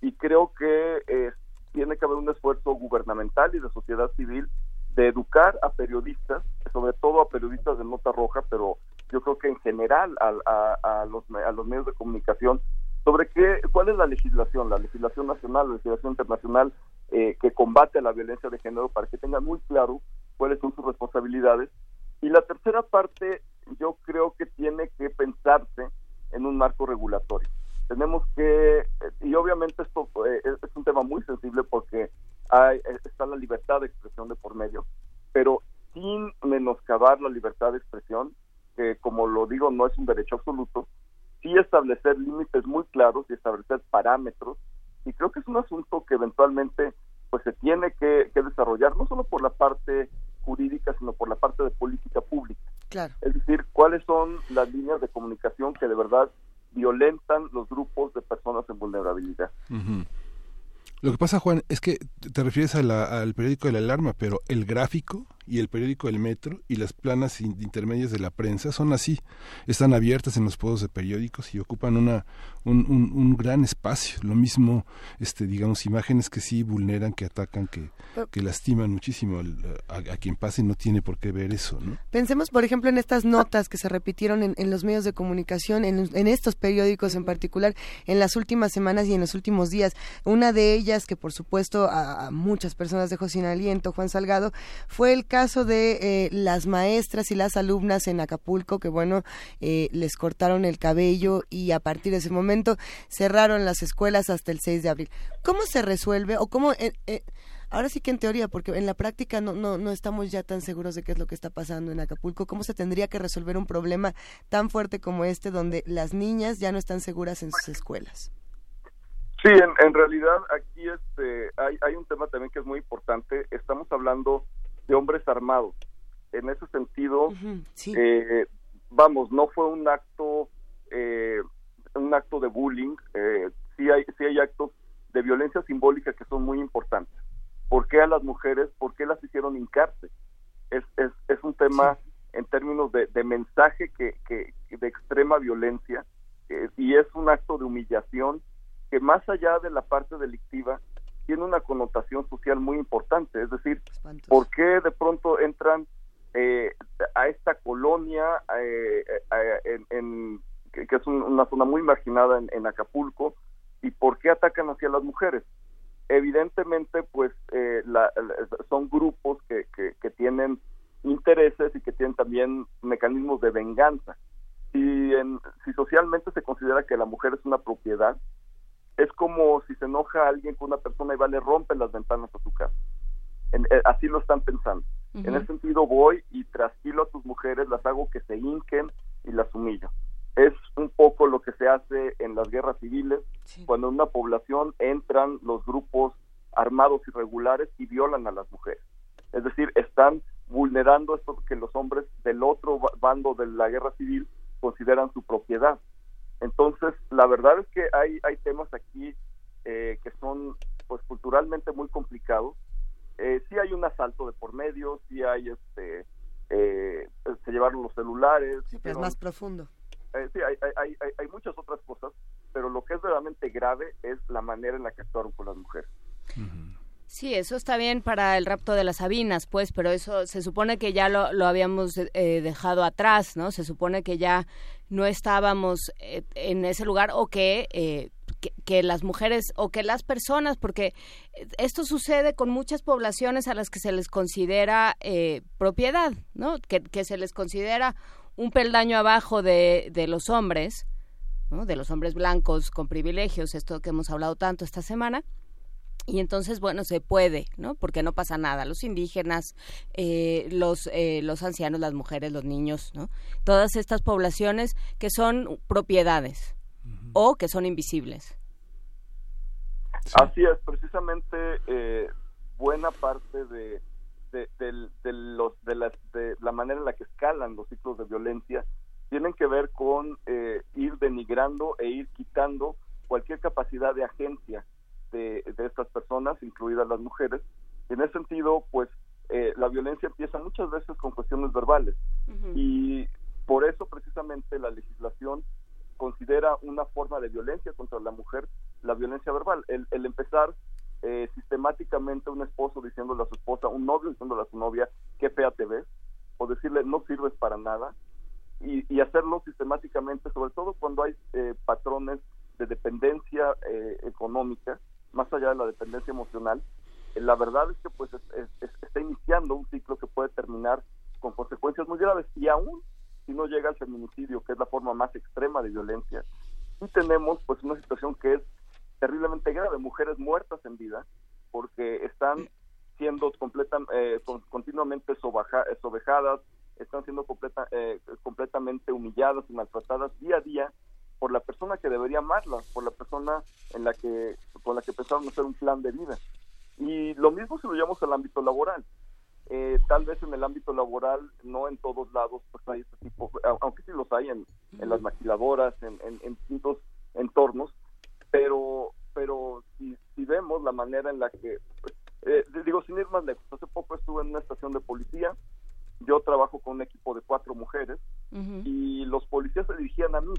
y creo que eh, tiene que haber un esfuerzo gubernamental y de sociedad civil de educar a periodistas, sobre todo a periodistas de nota roja, pero yo creo que en general a, los, a los medios de comunicación, sobre qué, cuál es la legislación, la legislación nacional, la legislación internacional eh, que combate la violencia de género para que tengan muy claro cuáles son sus responsabilidades. Y la tercera parte, yo creo que tiene que pensarse en un marco regulatorio tenemos que, eh, y obviamente esto eh, es un tema muy sensible porque hay, eh, está la libertad de expresión de por medio, pero sin menoscabar la libertad de expresión, que como lo digo no es un derecho absoluto, sí establecer límites muy claros y establecer parámetros, y creo que es un asunto que eventualmente pues se tiene que, desarrollar, no solo por la parte jurídica, sino por la parte de política pública. Claro. Es decir, cuáles son las líneas de comunicación que de verdad violentan los grupos de personas en vulnerabilidad. Lo que pasa, Juan, es que te refieres al periódico de la alarma, pero el gráfico y el periódico El Metro y las planas intermedias de la prensa son así, están abiertas en los podos de periódicos y ocupan una un, un, gran espacio. Lo mismo, este, digamos, imágenes que sí vulneran, que atacan, que, que lastiman muchísimo a, quien pase y no tiene por qué ver eso, ¿no? Pensemos, por ejemplo, en estas notas que se repitieron en, los medios de comunicación, en, en estos periódicos en particular, en las últimas semanas y en los últimos días. Una de ellas, que por supuesto a, muchas personas dejó sin aliento, Juan Salgado, fue el caso caso de eh, las maestras y las alumnas en Acapulco, que bueno, eh, les cortaron el cabello y a partir de ese momento cerraron las escuelas hasta el 6 de abril. ¿Cómo se resuelve o cómo... Eh, ahora sí que en teoría, porque en la práctica no, no, no estamos ya tan seguros de qué es lo que está pasando en Acapulco, ¿cómo se tendría que resolver un problema tan fuerte como este donde las niñas ya no están seguras en sus escuelas? Sí, en, realidad aquí este, hay, hay un tema también que es muy importante. Estamos hablando de hombres armados. En ese sentido, eh, vamos, no fue un acto, eh, un acto de bullying. Eh, sí hay, sí hay actos de violencia simbólica que son muy importantes. ¿Por qué a las mujeres? ¿Por qué las hicieron hincarse? Es, es, es un tema en términos de, de mensaje que, que, de extrema violencia y es un acto de humillación que más allá de la parte delictiva tiene una connotación social muy importante, es decir, ¿por qué de pronto entran eh, a esta colonia eh, eh, en, que, es una zona muy marginada en, Acapulco y por qué atacan hacia las mujeres? Evidentemente, pues son grupos que, que, tienen intereses y que tienen también mecanismos de venganza. Si, en, si socialmente se considera que la mujer es una propiedad, es como si se enoja alguien con una persona y va, le rompe las ventanas a su casa. Eh, así lo están pensando. En ese sentido voy y trasquilo a tus mujeres, las hago que se hinquen y las humillo. Es un poco lo que se hace en las guerras civiles, cuando en una población entran los grupos armados irregulares y violan a las mujeres. Es decir, están vulnerando esto que los hombres del otro bando de la guerra civil consideran su propiedad. Entonces, la verdad es que hay, hay temas aquí eh, que son pues culturalmente muy complicados. Eh, sí hay un asalto de por medio, sí hay este eh, se llevaron los celulares. Sí, es más profundo. Eh, sí, hay, hay, hay, hay, muchas otras cosas, pero lo que es verdaderamente grave es la manera en la que actuaron con las mujeres. Sí, eso está bien para el rapto de las Sabinas, pues, pero eso se supone que ya lo, lo habíamos eh, dejado atrás, ¿no? Se supone que ya no estábamos eh, en ese lugar o que, eh, que, las mujeres o que las personas, porque esto sucede con muchas poblaciones a las que se les considera propiedad, ¿no? Que, que, se les considera un peldaño abajo de, de los hombres, ¿no? De los hombres blancos con privilegios, esto que hemos hablado tanto esta semana y entonces, bueno, se puede, ¿no? Porque no pasa nada. Los indígenas, eh, los, eh, los ancianos, las mujeres, los niños, ¿no? Todas estas poblaciones que son propiedades o que son invisibles. Así es, precisamente eh, buena parte de, de, los, de, las, de la manera en la que escalan los ciclos de violencia tienen que ver con ir denigrando e ir quitando cualquier capacidad de agencia de, estas personas, incluidas las mujeres. En ese sentido, pues eh, la violencia empieza muchas veces con cuestiones verbales. Y por eso precisamente la legislación considera una forma de violencia contra la mujer la violencia verbal, el, empezar eh, sistemáticamente un esposo diciéndole a su esposa, un novio diciéndole a su novia, qué fea te ves, o decirle, no sirves para nada, y, hacerlo sistemáticamente, sobre todo cuando hay eh, patrones de dependencia económica más allá de la dependencia emocional, eh, la verdad es que pues está iniciando un ciclo que puede terminar con consecuencias muy graves y aún si no llega al feminicidio, que es la forma más extrema de violencia, y tenemos pues una situación que es terriblemente grave, mujeres muertas en vida porque están siendo completa, eh, continuamente sobejadas, están siendo completa, eh, completamente humilladas y maltratadas día a día por la persona que debería amarlas, por la persona en la que con la que pensaron hacer un plan de vida. Y lo mismo si lo llevamos al ámbito laboral. Eh, tal vez en el ámbito laboral, no en todos lados, pues hay este tipo, aunque sí los hay en, las maquiladoras, en, distintos entornos, pero pero si, si vemos la manera en la que, pues, eh, digo, sin ir más lejos, hace poco estuve en una estación de policía, yo trabajo con un equipo de cuatro mujeres y los policías se dirigían a mí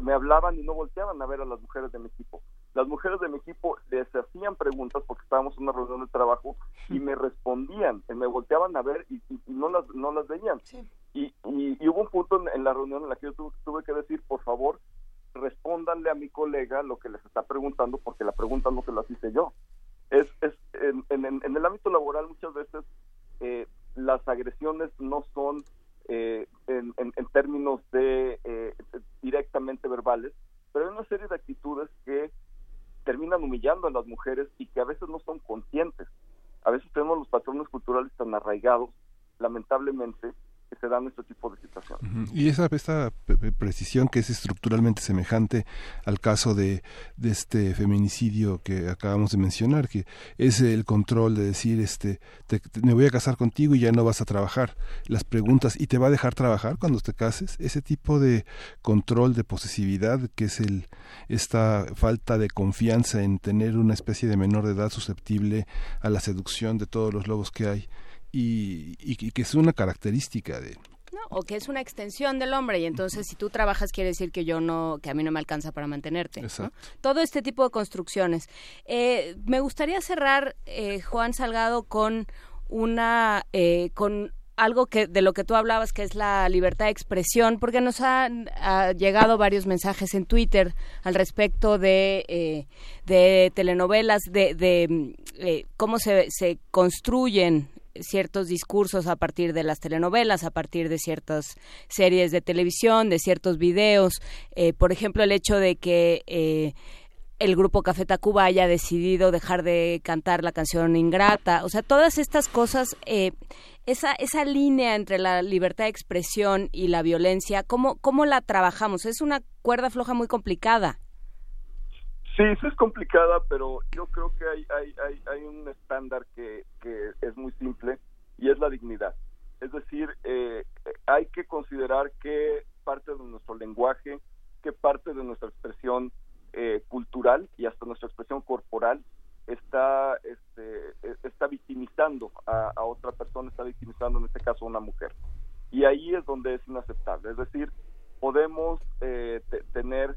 me hablaban y no volteaban a ver a las mujeres de mi equipo. Las mujeres de mi equipo les hacían preguntas porque estábamos en una reunión de trabajo y me respondían, eh, me volteaban a ver y, no las no las veían. Y, y, hubo un punto en, la reunión en la que yo tuve, que decir, por favor, respóndanle a mi colega lo que les está preguntando porque la pregunta no se la hice yo. Es, es en, en, el ámbito laboral muchas veces eh, las agresiones no son eh, en, términos de eh, directamente verbales, pero hay una serie de actitudes que terminan humillando a las mujeres y que a veces no son conscientes. A veces tenemos los patrones culturales tan arraigados, lamentablemente, se dan este tipo de situaciones. Y esa, esta precisión que es estructuralmente semejante al caso de, de, este feminicidio que acabamos de mencionar, que es el control de decir, este, me voy a casar contigo y ya no vas a trabajar. Las preguntas, ¿y te va a dejar trabajar cuando te cases? Ese tipo de control de posesividad que es el, esta falta de confianza en tener una especie de menor de edad susceptible a la seducción de todos los lobos que hay y, que es una característica de, no, o que es una extensión del hombre y entonces si tú trabajas quiere decir que yo no que a mí no me alcanza para mantenerte todo este tipo de construcciones. Eh, me gustaría cerrar eh, Juan Salgado con una eh, con algo que de lo que tú hablabas que es la libertad de expresión porque nos han llegado varios mensajes en Twitter al respecto de, de telenovelas de, de cómo se, se construyen ciertos discursos a partir de las telenovelas, a partir de ciertas series de televisión, de ciertos videos. Eh, por ejemplo, el hecho de que eh, el grupo Café Tacuba haya decidido dejar de cantar la canción Ingrata. O sea, todas estas cosas, eh, esa, esa línea entre la libertad de expresión y la violencia, ¿cómo, ¿cómo la trabajamos? Es una cuerda floja muy complicada. Sí, sí es complicada, pero yo creo que hay, hay, hay, hay un estándar que, es muy simple y es la dignidad. Es decir, eh, hay que considerar que parte de nuestro lenguaje, que parte de nuestra expresión eh, cultural y hasta nuestra expresión corporal está, este, e, está victimizando a, a, otra persona, está victimizando en este caso a una mujer. Y ahí es donde es inaceptable. Es decir, podemos eh, tener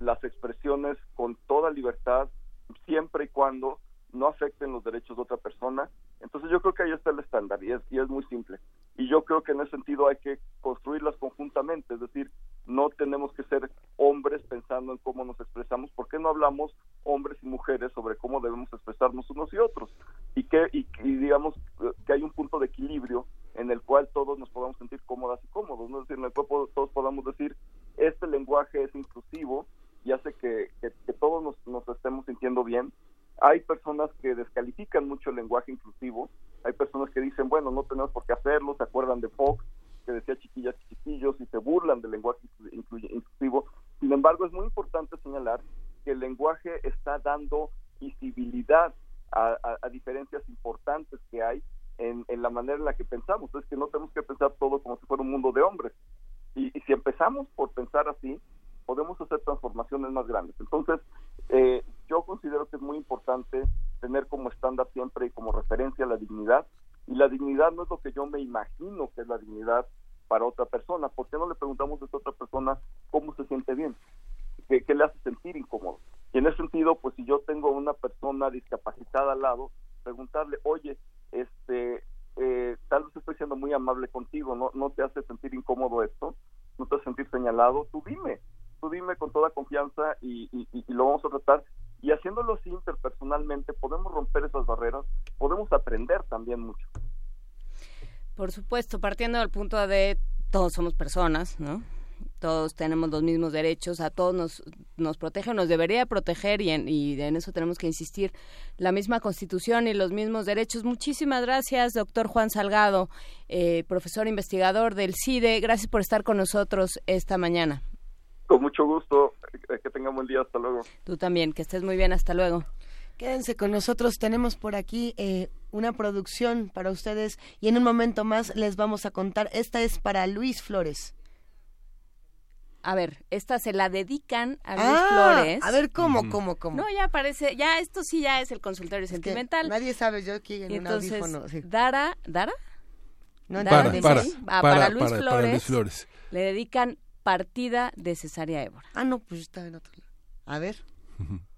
las expresiones con toda libertad, siempre y cuando no afecten los derechos de otra persona. Entonces yo creo que ahí está el estándar y es, y es muy simple. Y yo creo que en ese sentido hay que construirlas conjuntamente, es decir, no tenemos que ser hombres pensando en cómo nos expresamos, ¿por qué no hablamos hombres y mujeres sobre cómo debemos expresarnos unos y otros? Y que y, digamos que hay un punto de equilibrio en el cual todos nos podamos sentir cómodas y cómodos, ¿no? es decir, en el cual todos podamos decir, este lenguaje es inclusivo, y hace que, todos nos, estemos sintiendo bien. Hay personas que descalifican mucho el lenguaje inclusivo, hay personas que dicen, bueno, no tenemos por qué hacerlo, se acuerdan de Fox, que decía chiquillas y chiquillos, y se burlan del lenguaje inclusivo. Sin embargo, es muy importante señalar que el lenguaje está dando visibilidad a, diferencias importantes que hay en, la manera en la que pensamos. Es que no tenemos que pensar todo como si fuera un mundo de hombres. y si empezamos por pensar así, podemos hacer transformaciones más grandes. Entonces, eh, yo considero que es muy importante tener como estándar siempre y como referencia la dignidad. Y la dignidad no es lo que yo me imagino que es la dignidad para otra persona. ¿Por qué no le preguntamos a esta otra persona cómo se siente bien? ¿Qué, le hace sentir incómodo? Y en ese sentido, pues si yo tengo una persona discapacitada al lado, preguntarle, oye, este, eh, tal vez estoy siendo muy amable contigo, ¿no, ¿no te hace sentir incómodo esto? ¿No te hace sentir señalado? Tú dime, tú dime con toda confianza y, lo vamos a tratar. Y haciéndolo así interpersonalmente, podemos romper esas barreras, podemos aprender también mucho. Por supuesto, partiendo del punto de todos somos personas, ¿no? Todos tenemos los mismos derechos, a todos nos, nos protege, nos debería proteger y en, y en eso tenemos que insistir. La misma constitución y los mismos derechos. Muchísimas gracias, doctor Juan Salgado, eh, profesor investigador del CIDE. Gracias por estar con nosotros esta mañana. Con mucho gusto. Que tengamos buen día. Hasta luego. Tú también. Que estés muy bien. Hasta luego. Quédense con nosotros, tenemos por aquí eh, una producción para ustedes y en un momento más les vamos a contar. Esta es para Luis Flores. A ver, esta se la dedican a Luis ah, Flores. A ver, ¿cómo, cómo, cómo? No, ya parece, ya esto sí ya es el consultorio sentimental. Nadie sabe, yo aquí en un audífono. Dara, ¿Dara? No, para, para, ah, para, Luis Flores, para Luis Flores. Le dedican partida de Cesárea Évora. Ah, no, pues está en otro lado. A ver. <laughs>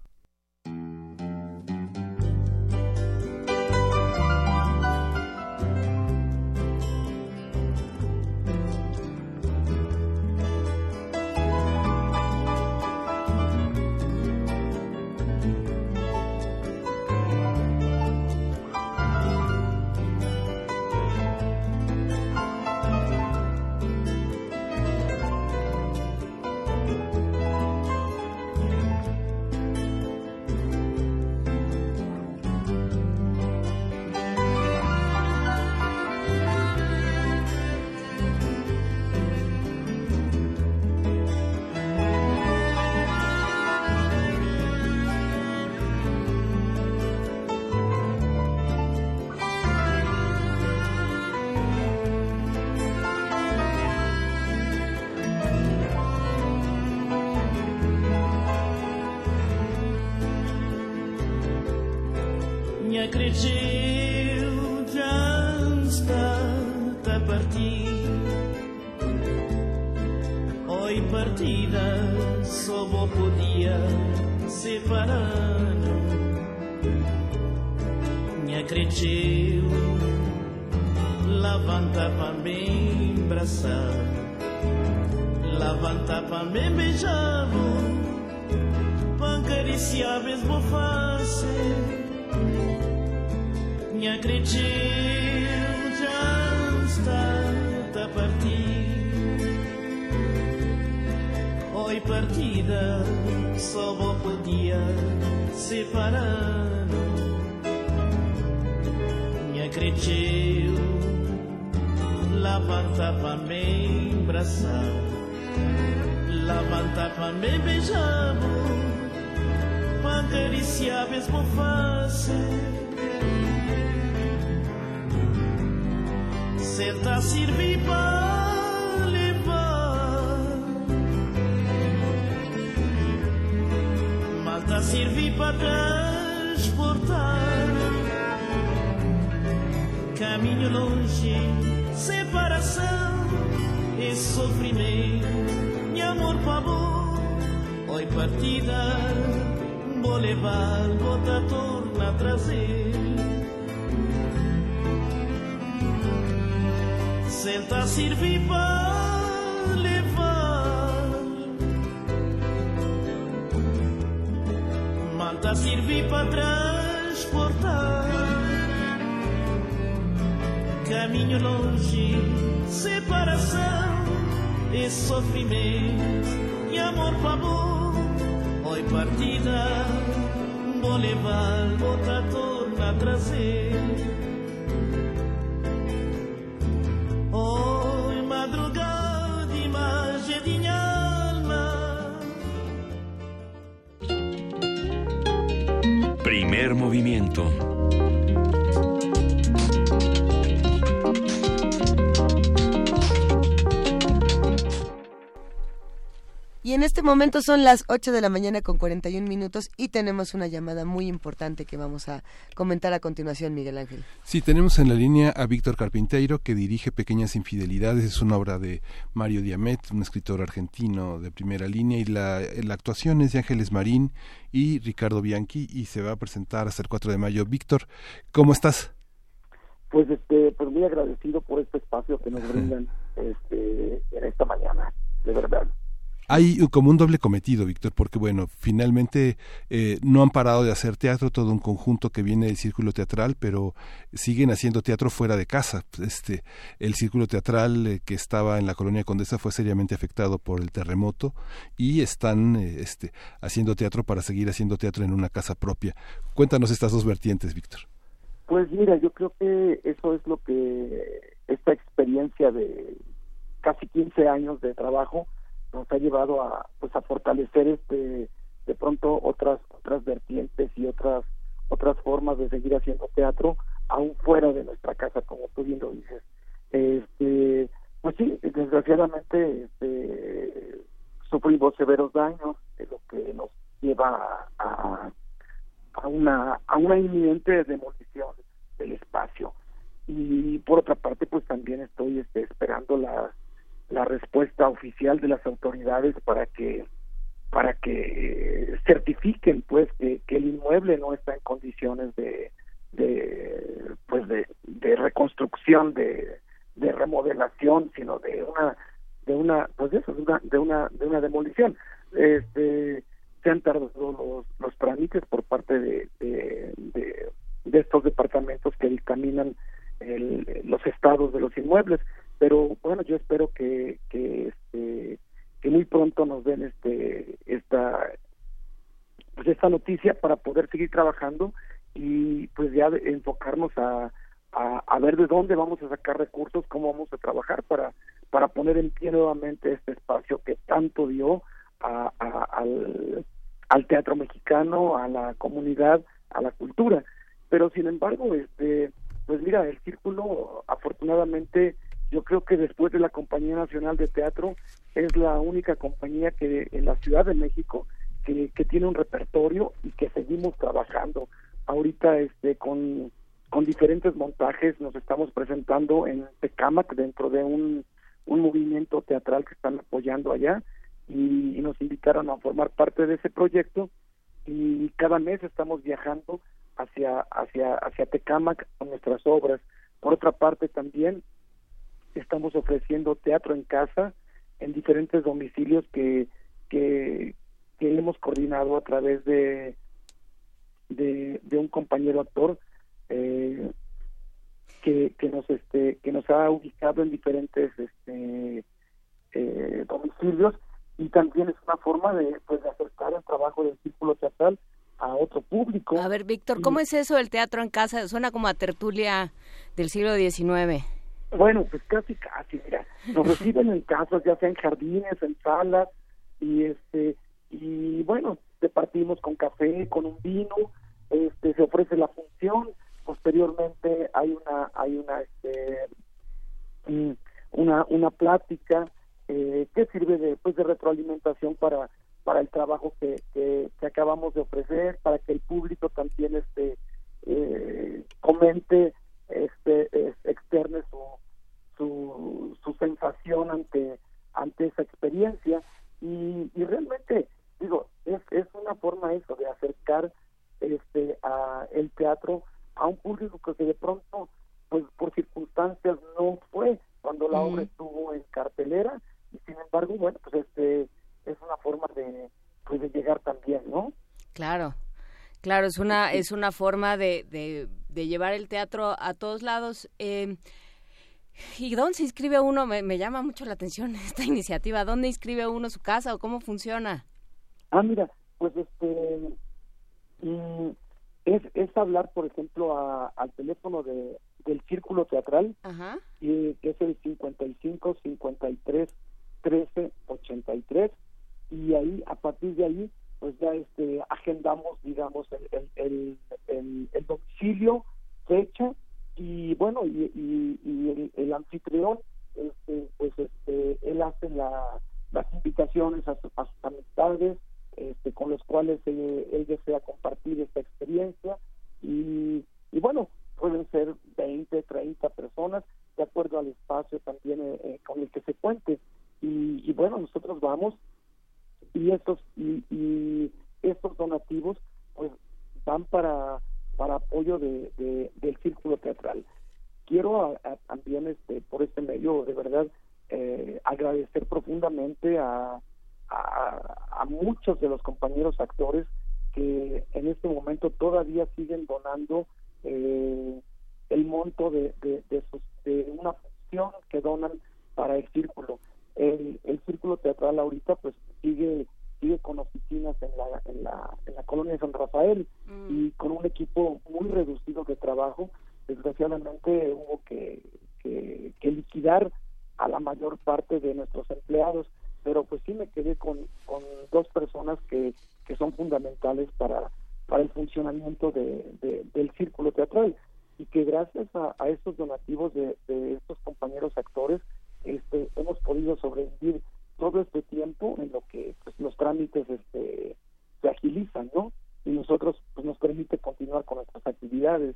coração. Levantar para me beijar, para deliciar mesmo fazer. Senta servir para levar. Malta servir para transportar. Caminho longe, separação e sofrimento. E amor pra amor, oi partida. Vou levar, vou te tornar trazer Senta servir para levar. Manta servir para transportar Caminho longe, separação e sofrimento E amor amor, oi partida Vou levar, vou te tornar a trazer Oi, madrugada, imagem de minha alma. Primer movimiento. Y en este momento son las 8 de la mañana con 41 minutos y tenemos una llamada muy importante que vamos a comentar a continuación, Miguel Ángel. Sí, tenemos en la línea a Víctor Carpinteiro, que dirige Pequeñas Infidelidades. Es una obra de Mario Diamet, un escritor argentino de primera línea, y la, la actuación es de Ángeles Marín y Ricardo Bianchi, y se va a presentar hasta el 4 de mayo. Víctor, ¿cómo estás? Pues, este, pues muy agradecido por este espacio que nos brindan <laughs> este, en esta mañana, de verdad. Hay como un doble cometido, Víctor, porque bueno, finalmente eh, no han parado de hacer teatro, todo un conjunto que viene del círculo teatral, pero siguen haciendo teatro fuera de casa. Este, el círculo teatral eh, que estaba en la colonia Condesa fue seriamente afectado por el terremoto y están eh, este, haciendo teatro para seguir haciendo teatro en una casa propia. Cuéntanos estas dos vertientes, Víctor. Pues mira, yo creo que eso es lo que esta experiencia de casi 15 años de trabajo nos ha llevado a pues a fortalecer este de pronto otras otras vertientes y otras otras formas de seguir haciendo teatro aún fuera de nuestra casa como tú bien lo dices. Este pues sí desgraciadamente este sufrimos severos daños de lo que nos lleva a, a una a una inminente demolición del espacio. Y por otra parte pues también estoy este, esperando la la respuesta oficial de las autoridades para que para que certifiquen pues que, que el inmueble no está en condiciones de, de pues de, de reconstrucción de, de remodelación sino de una de una pues de eso de una de una, de una demolición. Este se han tardado los, los trámites por parte de, de, de, de estos departamentos que dictaminan el, los estados de los inmuebles pero bueno yo espero que que este que muy pronto nos den este esta pues esta noticia para poder seguir trabajando y pues ya enfocarnos a, a, a ver de dónde vamos a sacar recursos cómo vamos a trabajar para para poner en pie nuevamente este espacio que tanto dio a, al, al teatro mexicano a la comunidad a la cultura. Pero sin embargo este pues mira el círculo afortunadamente yo creo que después de la Compañía Nacional de Teatro es la única compañía que en la Ciudad de México que, que tiene un repertorio y que seguimos trabajando ahorita este con, con diferentes montajes nos estamos presentando en Tecamac dentro de un, un movimiento teatral que están apoyando allá y, nos invitaron a formar parte de ese proyecto y cada mes estamos viajando hacia hacia hacia Tecamac con nuestras obras. Por otra parte también estamos ofreciendo teatro en casa en diferentes domicilios que que, que hemos coordinado a través de de, de un compañero actor eh, que, que nos este que nos ha ubicado en diferentes este eh, domicilios y también es una forma de pues de acercar el trabajo del círculo teatral a otro público. A ver, Víctor, ¿cómo es eso el teatro en casa? Suena como a tertulia del siglo XIX. Bueno, pues casi, casi, mira, nos reciben en casas, ya sea en jardines, en salas, y este, y bueno, partimos con café, con un vino, este, se ofrece la función, posteriormente hay una, hay una, este, mm, una, una plática eh, que sirve de, pues, de retroalimentación para, para el trabajo que, que, acabamos de ofrecer, para que el público también este, eh, comente, este, externe su, su, su sensación ante, ante esa experiencia. Y, y realmente digo es, es una forma eso de acercar este a el teatro a un público que de pronto pues por circunstancias no fue cuando la obra estuvo en cartelera. Y sin embargo bueno pues este es una forma de pues de llegar también no claro claro es una es una forma de, de, de llevar el teatro a todos lados. Eh, ¿Y dónde se inscribe uno? Me, me, llama mucho la atención <laughs> esta iniciativa. ¿Dónde inscribe uno su casa o cómo funciona? Ah, mira, pues este mm, es, es hablar, por ejemplo, al teléfono de, del Círculo Teatral, Y, que es el 55 53 13 83, y ahí, a partir de ahí, pues ya este agendamos, digamos, el, el, el, el domicilio, fecha, y bueno, y, y, el, anfitrión, este, pues este, él hace la, las invitaciones a, a sus amistades, este, con los cuales él desea compartir esta experiencia y, y, bueno, pueden ser 20, 30 personas de acuerdo al espacio también eh, eh, con el que se cuente. Y, bueno, nosotros vamos y estos y, estos donativos pues van para para apoyo de, del círculo teatral. Quiero también este por este medio de verdad eh, agradecer profundamente a a, muchos de los compañeros actores que en este momento todavía siguen donando eh, el monto de, de, de, una función que donan para el círculo. El, el círculo teatral ahorita pues sigue sigue con oficinas en la, en la, en la colonia San Rafael mm. y con un equipo muy reducido de trabajo. Desgraciadamente hubo que, que, que liquidar a la mayor parte de nuestros empleados pero pues sí me quedé con, con dos personas que, que son fundamentales para, para el funcionamiento de, del círculo teatral y que gracias a, a estos donativos de, de, estos compañeros actores este, hemos podido sobrevivir todo este tiempo en lo que pues, los trámites este, se agilizan, ¿no? Y nosotros pues, nos permite continuar con nuestras actividades.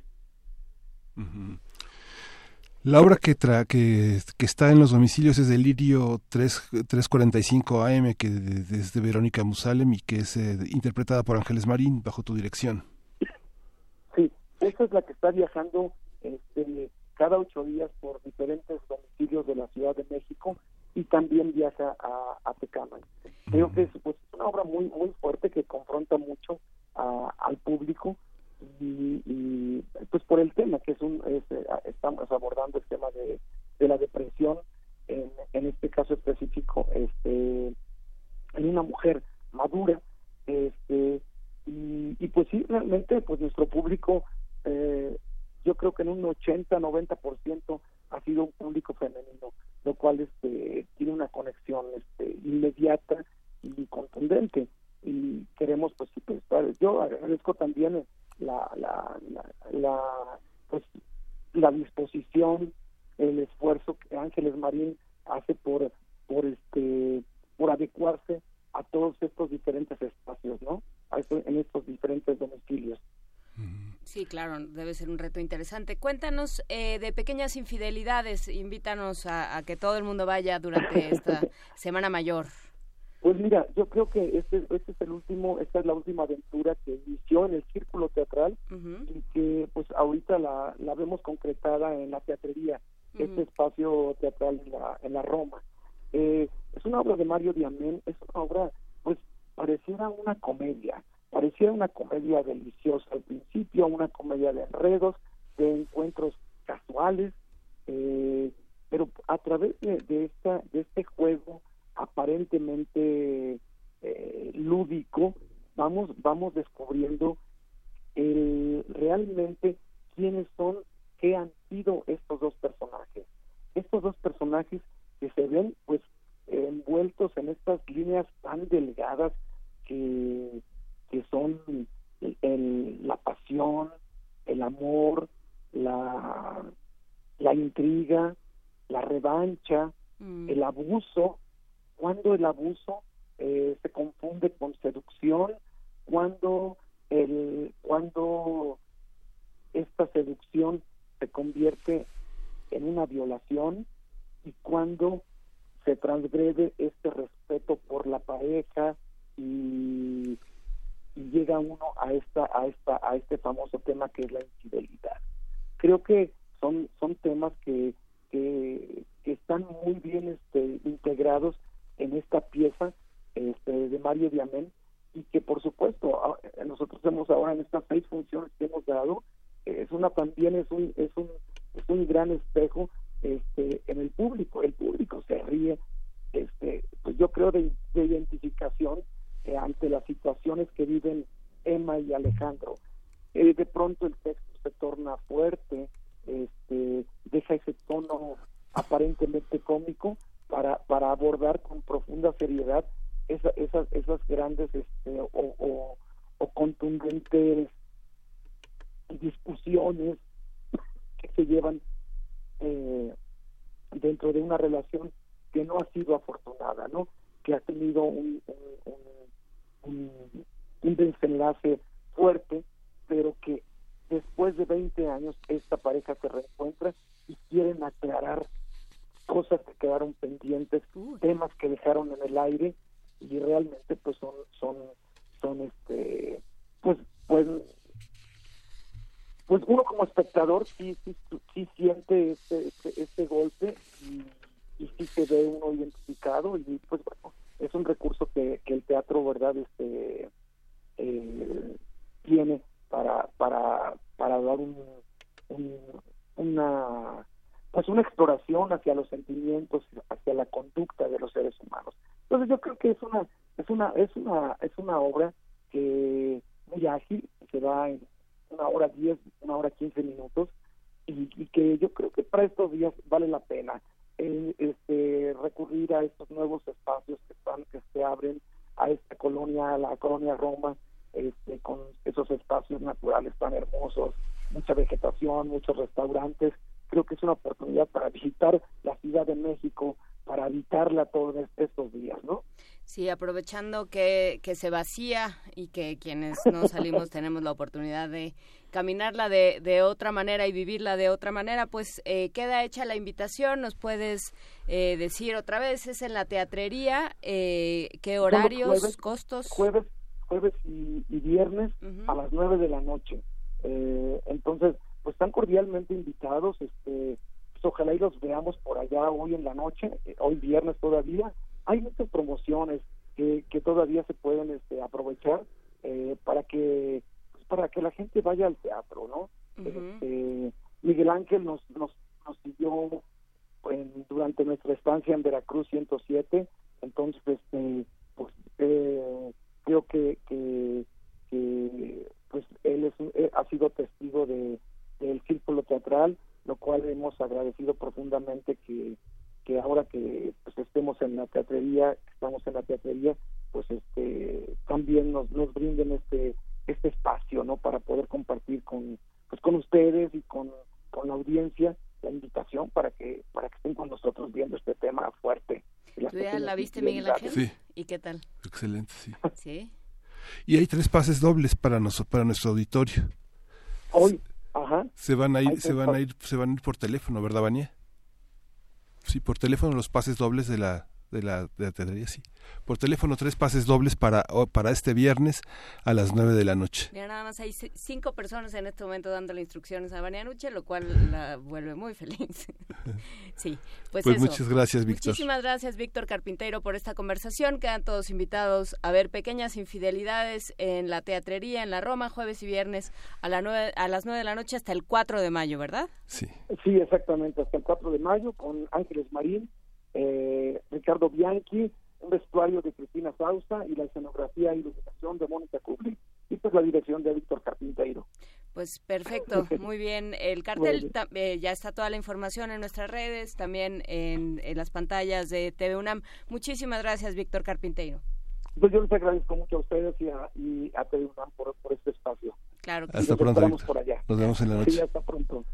La obra que, tra que, que, está en los domicilios es Delirio 3, 345 AM, que es de Verónica Musalem y que es eh, interpretada por Ángeles Marín bajo tu dirección. Sí, esa es la que está viajando este, cada ocho días por diferentes domicilios de la Ciudad de México y también viaja a, a Tecama. Creo que es pues, una obra muy muy fuerte que confronta mucho a, al público y, pues por el tema que es un eh, estamos abordando el tema de, de la depresión en, en, este caso específico este en una mujer madura este y, y pues sí realmente pues nuestro público eh, yo creo que en un 80 90 por ciento ha sido un público femenino lo cual este tiene una conexión este inmediata y contundente y queremos pues, pues yo agradezco también la, la, la, pues, la disposición, el esfuerzo que Ángeles Marín hace por, por este, por adecuarse a todos estos diferentes espacios, ¿no? en estos diferentes domicilios. Sí, claro, debe ser un reto interesante. Cuéntanos eh, de pequeñas infidelidades, invítanos a, a, que todo el mundo vaya durante <laughs> esta Semana Mayor. Pues mira, yo creo que este, este es el último, esta es la última aventura que inició en el círculo teatral uh -huh. y que pues ahorita la, la vemos concretada en la teatrería, uh -huh. este espacio teatral en la, en la Roma. Eh, es una obra de Mario Diamén, es una obra, pues pareciera una comedia, pareciera una comedia deliciosa al principio, una comedia de enredos, de encuentros casuales, eh, pero a través de, de, esta, de este juego aparentemente eh, lúdico, vamos, vamos descubriendo el, realmente quiénes son, qué han sido estos dos personajes. Estos dos personajes que se ven pues envueltos en estas líneas tan delgadas que, que son el, el, la pasión, el amor, la, la intriga, la revancha, mm. el abuso, cuando el abuso eh, se confunde con seducción, cuando el cuando esta seducción se convierte en una violación y cuando se transgrede este respeto por la pareja y, y, llega uno a esta a esta a este famoso tema que es la infidelidad. Creo que son son temas que que, que están muy bien este, integrados en esta pieza este, de Mario Diamén y que por supuesto nosotros hemos ahora en estas seis funciones que hemos dado es una también es un es un es un gran espejo este en el público. El público se ríe este pues yo creo de, de identificación eh, ante las situaciones que viven Emma y Alejandro eh, de pronto el texto se torna fuerte este deja ese tono aparentemente cómico para para abordar con profunda seriedad esa, esas esas grandes este, o, contundentes discusiones que se llevan eh, dentro de una relación que no ha sido afortunada, ¿no? Que ha tenido un, un, un desenlace fuerte, pero que después de 20 años esta pareja se reencuentra y quieren aclarar cosas que quedaron pendientes, temas que dejaron en el aire y realmente pues son son son este pues pues pues uno como espectador sí sí, sí siente este, este, este golpe y, y, sí se ve uno identificado y pues bueno es un recurso que, el teatro verdad este eh, tiene para para para dar un, un una pues una exploración hacia los sentimientos hacia la conducta de los seres humanos. Entonces yo creo que es una es una es una es una obra que muy ágil que va en una hora diez una hora quince minutos y, que yo creo que para estos días vale la pena eh, este recurrir a estos nuevos espacios que están que se abren a esta colonia a la colonia Roma este, con esos espacios naturales tan hermosos mucha vegetación muchos restaurantes creo que es una oportunidad para visitar la Ciudad de México, para habitarla todos estos días, ¿no? Sí, aprovechando que, que se vacía y que quienes no salimos <laughs> tenemos la oportunidad de caminarla de, de otra manera y vivirla de otra manera, pues eh, queda hecha la invitación, nos puedes eh, decir otra vez, es en la teatrería, eh, qué horarios, jueves, costos. Jueves, jueves y, y viernes uh -huh. a las nueve de la noche. Eh, entonces, pues están cordialmente invitados, este, pues ojalá y los veamos por allá hoy en la noche, eh, hoy viernes todavía. Hay muchas promociones que, que todavía se pueden este, aprovechar eh, para que para que la gente vaya al teatro, ¿no? Uh -huh. este, Miguel Ángel nos nos, nos siguió en, durante nuestra estancia en Veracruz 107, entonces este, pues eh, creo que, que, que pues él es, eh, ha sido testigo de del círculo teatral, lo cual hemos agradecido profundamente que, que ahora que pues, estemos en la teatrería, estamos en la teatrería, pues este también nos, nos brinden este este espacio, ¿no? Para poder compartir con pues con ustedes y con, con la audiencia la invitación para que para que estén con nosotros viendo este tema fuerte. ¿Tú ya la viste, Miguel Ángel? Sí. ¿Y qué tal? Excelente, sí. Sí. Y hay tres pases dobles para, nos, para nuestro auditorio. Hoy, ajá. Se van a ir, se van a ir, se van a ir por teléfono, ¿verdad, Vania? Sí, por teléfono los pases dobles de la de la, de la sí. Por teléfono tres pases dobles para o- para este viernes a las nueve de la noche. Mira, nada más hay cinco personas en este momento dándole instrucciones a Vania Nuche, lo cual la vuelve muy feliz. <laughs> sí, pues, Pues eso. muchas gracias, Víctor. Muchísimas gracias, Víctor Carpintero, por esta conversación. Quedan todos invitados a ver Pequeñas Infidelidades en la Teatrería, en la Roma, jueves y viernes a, la nueve- a las nueve de la noche hasta el 4 de mayo, ¿verdad? Sí. Sí, exactamente, hasta el 4 de mayo con Ángeles Marín, eh, Ricardo Bianchi, un vestuario de Cristina Sausa y la escenografía y iluminación de Mónica Kubli y pues la dirección de Víctor Carpinteiro. Pues perfecto, <laughs> muy bien. El cartel, eh, ya está toda la información en nuestras redes, también en, en las pantallas de TV UNAM. Muchísimas gracias, Víctor Carpinteiro. Pues yo les agradezco mucho a ustedes y a, y a TV UNAM por, por este espacio. Claro que Hasta pronto, Víctor. por allá. Nos vemos en la Sí, noche. hasta pronto.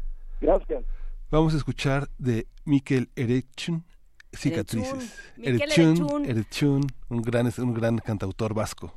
Gracias. Vamos a escuchar de Mikel Erechun, Cicatrices. Erechun. Erechun, un gran, un gran cantautor vasco.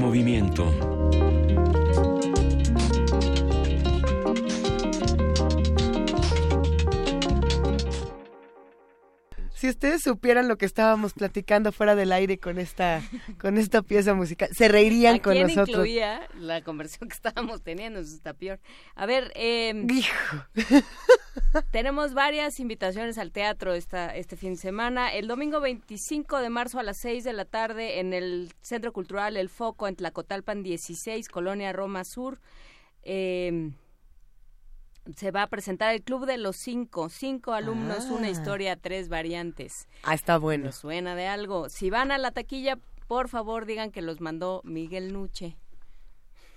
Movimiento. Ustedes supieran lo que estábamos platicando fuera del aire con esta, con esta pieza musical, se reirían ¿A con quién nosotros. incluía la conversión que estábamos teniendo? Eso está peor. A ver, eh, tenemos varias invitaciones al teatro esta, este fin de semana. El domingo 25 de marzo a las 6 de la tarde en el Centro Cultural El Foco en Tlacotalpan 16, Colonia Roma Sur. Eh, se va a presentar el Club de los Cinco. Cinco alumnos, una Ah. historia, tres variantes. Ah, está bueno. ¿Les suena de algo? Si van a la taquilla, por favor digan que los mandó Miguel Nuche.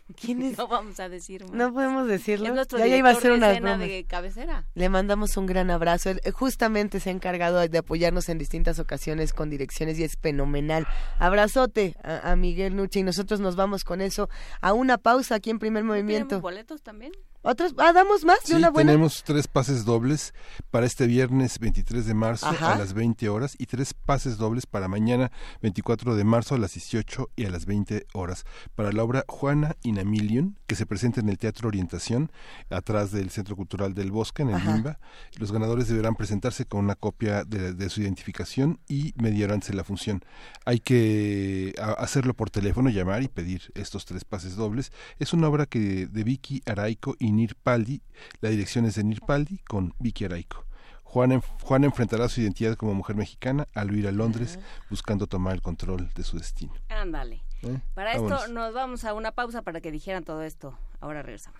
<laughs> ¿Quién es? No vamos a decir más. No podemos decirlo. Es nuestro ya, ya iba a ser una de cabecera. Le mandamos un gran abrazo. Él eh, justamente se ha encargado de apoyarnos en distintas ocasiones con direcciones y es fenomenal. Abrazote a, a Miguel Nuche y nosotros nos vamos con eso a una pausa aquí en primer movimiento. ¿Tenemos boletos también? ¿Otros? Ah, damos más de Sí, una buena. tenemos tres pases dobles para este viernes 23 de marzo Ajá. a las 20 horas y tres pases dobles para mañana 24 de marzo a las 18 y a las 20 horas para la obra Juana in a Million que se presenta en el Teatro Orientación atrás del Centro Cultural del Bosque en el Ajá. Limba. Los ganadores deberán presentarse con una copia de, de su identificación y media hora antes de la función. Hay que hacerlo por teléfono, llamar y pedir estos tres pases dobles. Es una obra que de Vicky Araico y Nir Paldi. La dirección es de Nir Paldi con Vicky Araico. Juana, enf- Juana enfrentará su identidad como mujer mexicana al huir a Londres buscando tomar el control de su destino. Ándale. ¿Eh? Para esto Vámonos. nos vamos a una pausa para que dijeran todo esto. Ahora regresamos.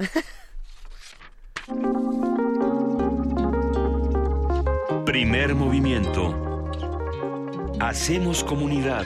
Primer movimiento. Hacemos comunidad.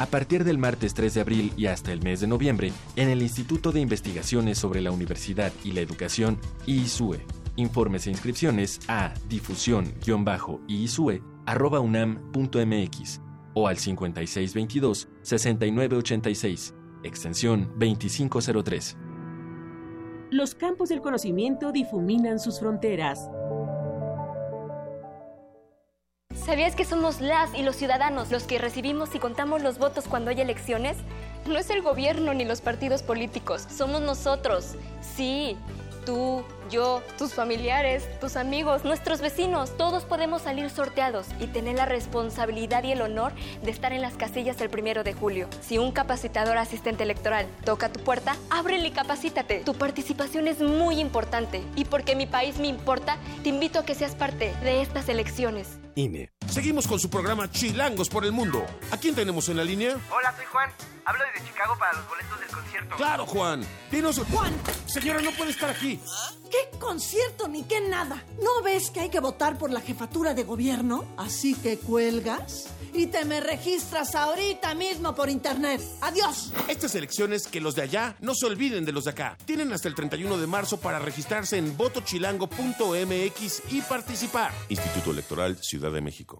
A partir del martes 3 de abril y hasta el mes de noviembre en el Instituto de Investigaciones sobre la Universidad y la Educación, IISUE. Informes e inscripciones a difusión-iisue.unam.mx o al 5622-6986, extensión 2503. Los campos del conocimiento difuminan sus fronteras. ¿Sabías que somos las y los ciudadanos los que recibimos y contamos los votos cuando hay elecciones? No es el gobierno ni los partidos políticos, somos nosotros. Sí, tú, yo, tus familiares, tus amigos, nuestros vecinos, todos podemos salir sorteados y tener la responsabilidad y el honor de estar en las casillas el primero de julio. Si un capacitador asistente electoral toca tu puerta, ábrele y capacítate. Tu participación es muy importante y porque mi país me importa, te invito a que seas parte de estas elecciones. INE. Seguimos con su programa Chilangos por el Mundo. ¿A quién tenemos en la línea? Hola, soy Juan. Hablo desde Chicago para los boletos del concierto. Claro, Juan. Dinos. Juan. Señora, no puede estar aquí. ¿Qué concierto ni qué nada? ¿No ves que hay que votar por la jefatura de gobierno? Así que cuelgas y te me registras ahorita mismo por internet. ¡Adiós! Estas elecciones, que los de allá no se olviden de los de acá. Tienen hasta el 31 de marzo para registrarse en votochilango.mx y participar. Instituto Electoral Ciudad de México.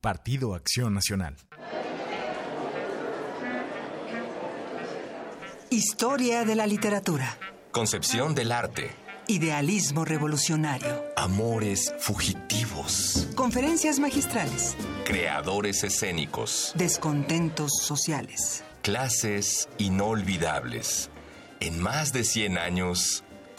Partido Acción Nacional. Historia de la literatura. Concepción del arte. Idealismo revolucionario. Amores fugitivos. Conferencias magistrales. Creadores escénicos. Descontentos sociales. Clases inolvidables. En más de 100 años.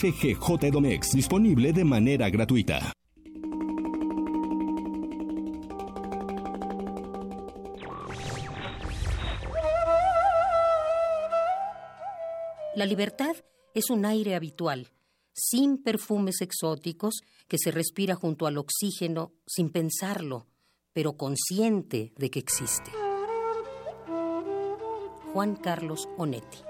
FGJ disponible de manera gratuita. La libertad es un aire habitual, sin perfumes exóticos, que se respira junto al oxígeno sin pensarlo, pero consciente de que existe. Juan Carlos Onetti.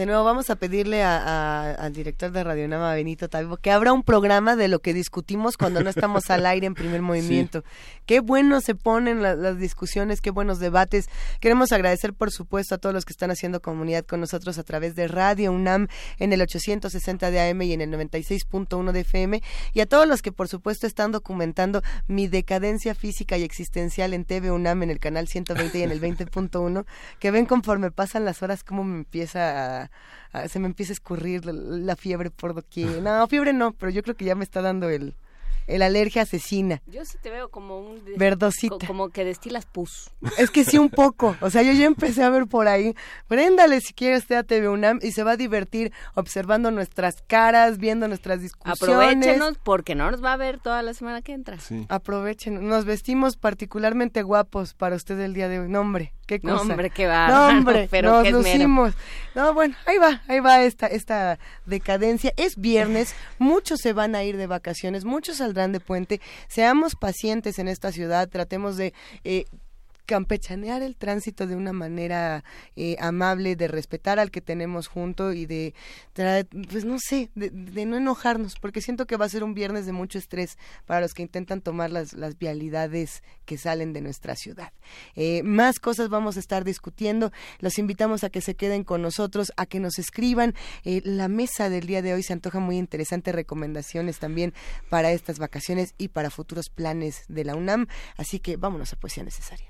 De nuevo vamos a pedirle a- a- al director de Radio Nama, Benito Taibo, que abra un programa de lo que discutimos cuando no estamos al aire en primer <laughs> movimiento. Qué bueno se ponen la- las discusiones, qué buenos debates. Queremos agradecer, por supuesto, a todos los que están haciendo comunidad con nosotros a través de Radio UNAM en el 860 de AM y en el 96.1 de FM, y a todos los que, por supuesto, están documentando mi decadencia física y existencial en TV UNAM en el canal 120 y en el 20.1, que ven conforme pasan las horas cómo me empieza a, a- se me empieza a escurrir la, la fiebre por doquier. No, fiebre no, pero yo creo que ya me está dando el, el alergia asesina. Yo sí te veo como un... Verdosita. co- Como que destilas pus. Es que sí, un poco. O sea, yo ya empecé a ver por ahí. Préndale si quieres usted a TV UNAM y se va a divertir observando nuestras caras, viendo nuestras discusiones. Aprovechenos porque no nos va a ver toda la semana que entra. Aprovechen. Nos vestimos particularmente guapos para usted el día de hoy. No, No, hombre, qué bárbaro, No, hombre, <laughs> pero nos qué lucimos. No, bueno, ahí va, ahí va esta, esta decadencia. Es viernes, <laughs> muchos se van a ir de vacaciones, muchos saldrán de puente. Seamos pacientes en esta ciudad, tratemos de... eh, campechanear el tránsito de una manera eh, amable, de respetar al que tenemos junto y de, tra- pues no sé, de, de no enojarnos, porque siento que va a ser un viernes de mucho estrés para los que intentan tomar las, las vialidades que salen de nuestra ciudad. Eh, más cosas vamos a estar discutiendo, los invitamos a que se queden con nosotros, a que nos escriban. Eh, la mesa del día de hoy se antoja muy interesante, recomendaciones también para estas vacaciones y para futuros planes de la UNAM, así que vámonos a Poesía Necesaria.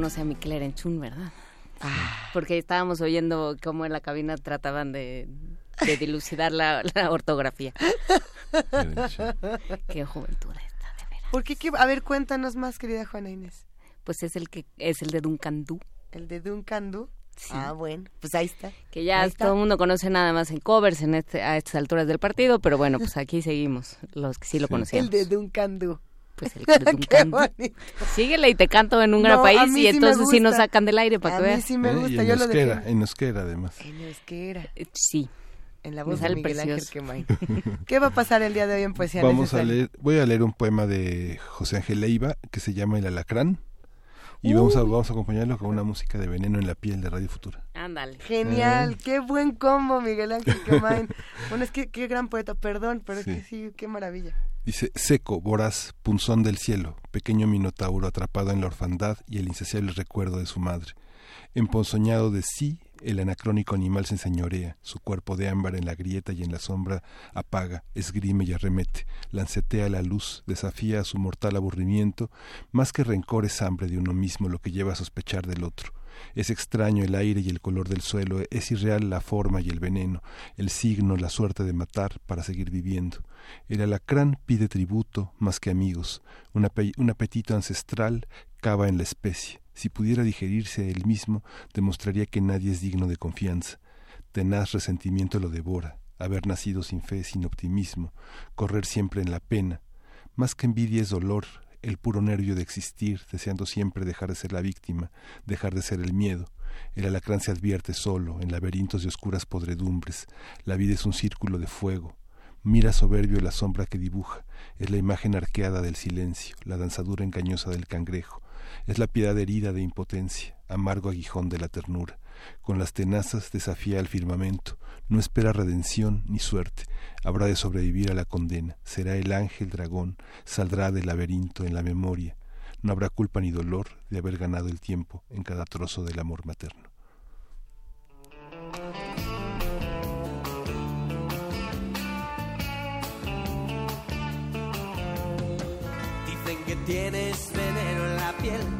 Conoce a mi Chun, ¿verdad? Porque estábamos oyendo cómo en la cabina trataban de, de dilucidar la, la ortografía. Qué juventud esta, de veras. ¿Por qué? qué? A ver, cuéntanos más, querida Juana Inés. Pues es el que es el de Duncan Du. El de Duncan Du. Ah, bueno, pues ahí está. Que ya todo el mundo conoce nada más en covers en este, a estas alturas del partido, pero bueno, pues aquí seguimos, los que sí lo conocíamos. El de Duncan Du. Pues el. <laughs> Síguele y te canto en un gran No, país y sí entonces sí nos sacan del aire para A que mí veas. sí me ¿Eh? gusta, Y en yo lo euskera, defiendo. en euskera además. En euskera. Sí. En la voz de Miguel Ángel precioso. Quemain. <laughs> ¿Qué va a pasar el día de hoy en Poesía Vamos a leer, voy a leer un poema de José Ángel Leiva que se llama El Alacrán y vamos a vamos a acompañarlo con una música de Veneno en la piel de Radio Futura. Ándale. Genial, Eh. qué buen combo, Miguel Ángel Quemain. <laughs> bueno, es que qué gran poeta, perdón, pero Sí. es que sí, qué maravilla. Dice, seco, voraz, punzón del cielo, pequeño minotauro atrapado en la orfandad y el insaciable recuerdo de su madre. Emponzoñado de sí, el anacrónico animal se enseñorea, su cuerpo de ámbar en la grieta y en la sombra apaga, esgrime y arremete, lancetea la luz, desafía a su mortal aburrimiento, más que rencor es hambre de uno mismo lo que lleva a sospechar del otro. Es extraño el aire y el color del suelo, es irreal la forma y el veneno, el signo, la suerte de matar para seguir viviendo. El alacrán pide tributo más que amigos, un, ape- un apetito ancestral cava en la especie. Si pudiera digerirse él mismo, demostraría que nadie es digno de confianza. Tenaz resentimiento lo devora, haber nacido sin fe, sin optimismo, correr siempre en la pena. Más que envidia es dolor, el puro nervio de existir, deseando siempre dejar de ser la víctima, dejar de ser el miedo. El alacrán se advierte solo, en laberintos de oscuras podredumbres. La vida es un círculo de fuego. Mira soberbio la sombra que dibuja, es la imagen arqueada del silencio, la danzadura engañosa del cangrejo, es la piedad herida de impotencia, amargo aguijón de la ternura. Con las tenazas desafía al firmamento, no espera redención ni suerte, habrá de sobrevivir a la condena, será el ángel dragón, saldrá del laberinto en la memoria, no habrá culpa ni dolor de haber ganado el tiempo en cada trozo del amor materno. Dicen que tienes veneno en la piel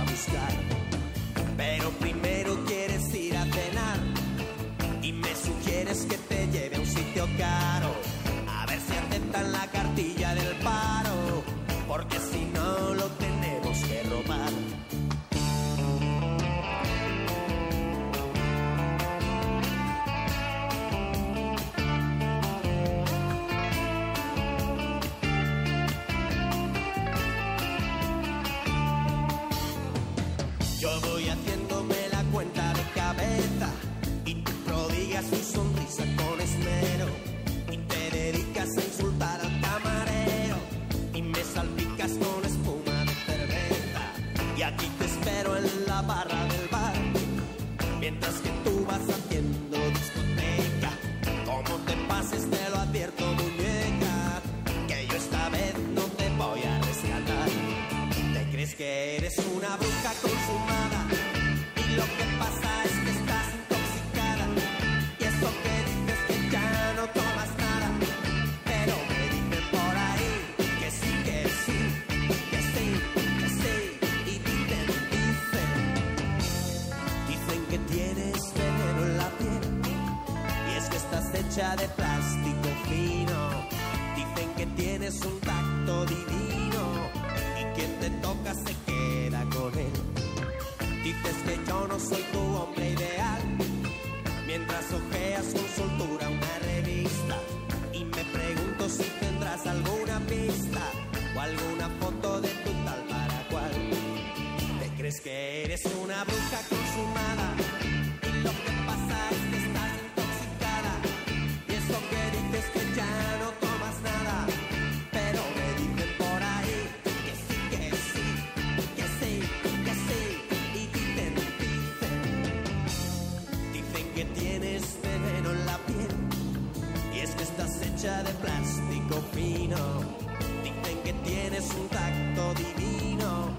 caro. A ver si aceptan la cartilla del paro, que eres una bruja consumada. Y lo que pasa es que estás intoxicada. Y eso que dices que ya no tomas nada. Pero me dicen por ahí que sí, que sí, que sí, que sí. Y dicen, dicen dicen que tienes veneno en la piel. Y es que estás hecha de plástico fino. Dicen que tienes un te toca se queda con él. Dices que yo no soy tu hombre ideal. Mientras ojeas con soltura una revista Y me pregunto si tendrás alguna pista O alguna foto de tu tal para cual. Te crees que eres una bruja consumada Dicen que tienes un tacto divino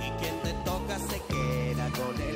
Y quien te toca se queda con él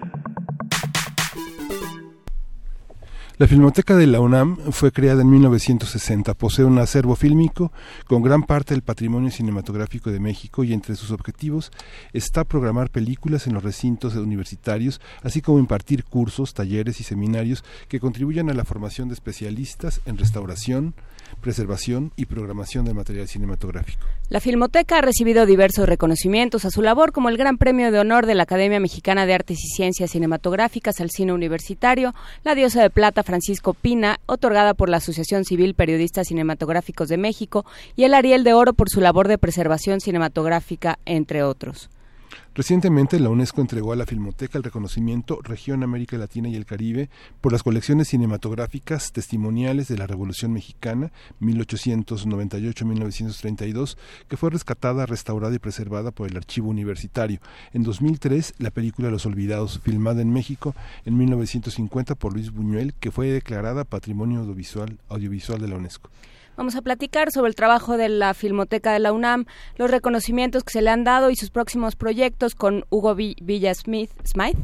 La Filmoteca de la UNAM fue creada en 1960. Posee un acervo fílmico con gran parte del patrimonio cinematográfico de México y entre sus objetivos está programar películas en los recintos universitarios, así como impartir cursos, talleres y seminarios que contribuyan a la formación de especialistas en restauración, preservación y programación del material cinematográfico. La Filmoteca ha recibido diversos reconocimientos a su labor, como el Gran Premio de Honor de la Academia Mexicana de Artes y Ciencias Cinematográficas al Cine Universitario, la Diosa de Plata Francisco Pina, otorgada por la Asociación Civil Periodistas Cinematográficos de México, y el Ariel de Oro por su labor de preservación cinematográfica, entre otros. Recientemente la UNESCO entregó a la Filmoteca el reconocimiento Región América Latina y el Caribe por las colecciones cinematográficas testimoniales de la Revolución Mexicana 1898-1932 que fue rescatada, restaurada y preservada por el Archivo Universitario. En 2003 la película Los Olvidados, filmada en México en 1950 por Luis Buñuel, que fue declarada Patrimonio Audiovisual, audiovisual de la UNESCO. Vamos a platicar sobre el trabajo de la Filmoteca de la UNAM, los reconocimientos que se le han dado y sus próximos proyectos con Hugo Villa Smith, Smith,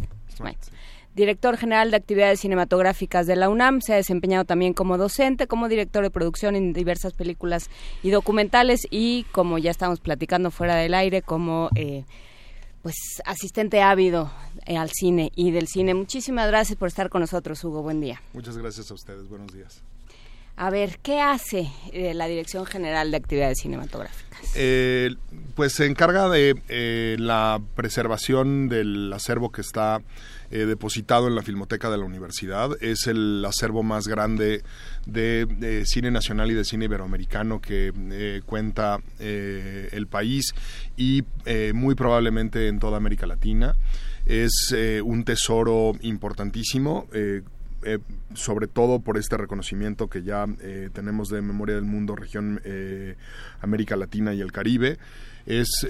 director general de actividades cinematográficas de la UNAM. Se ha desempeñado también como docente, como director de producción en diversas películas y documentales y, como ya estamos platicando fuera del aire, como... Eh, pues asistente ávido eh, al cine y del cine. Muchísimas gracias por estar con nosotros, Hugo. Buen día. Muchas gracias a ustedes. Buenos días. A ver, ¿qué hace eh, la Dirección General de Actividades Cinematográficas? Eh, pues se encarga de eh, la preservación del acervo que está depositado en la Filmoteca de la Universidad. Es el acervo más grande de, cine nacional y de cine iberoamericano que cuenta el país y muy probablemente en toda América Latina. Es un tesoro importantísimo sobre todo por este reconocimiento que ya eh, tenemos de Memoria del Mundo, región eh, América Latina y el Caribe. Es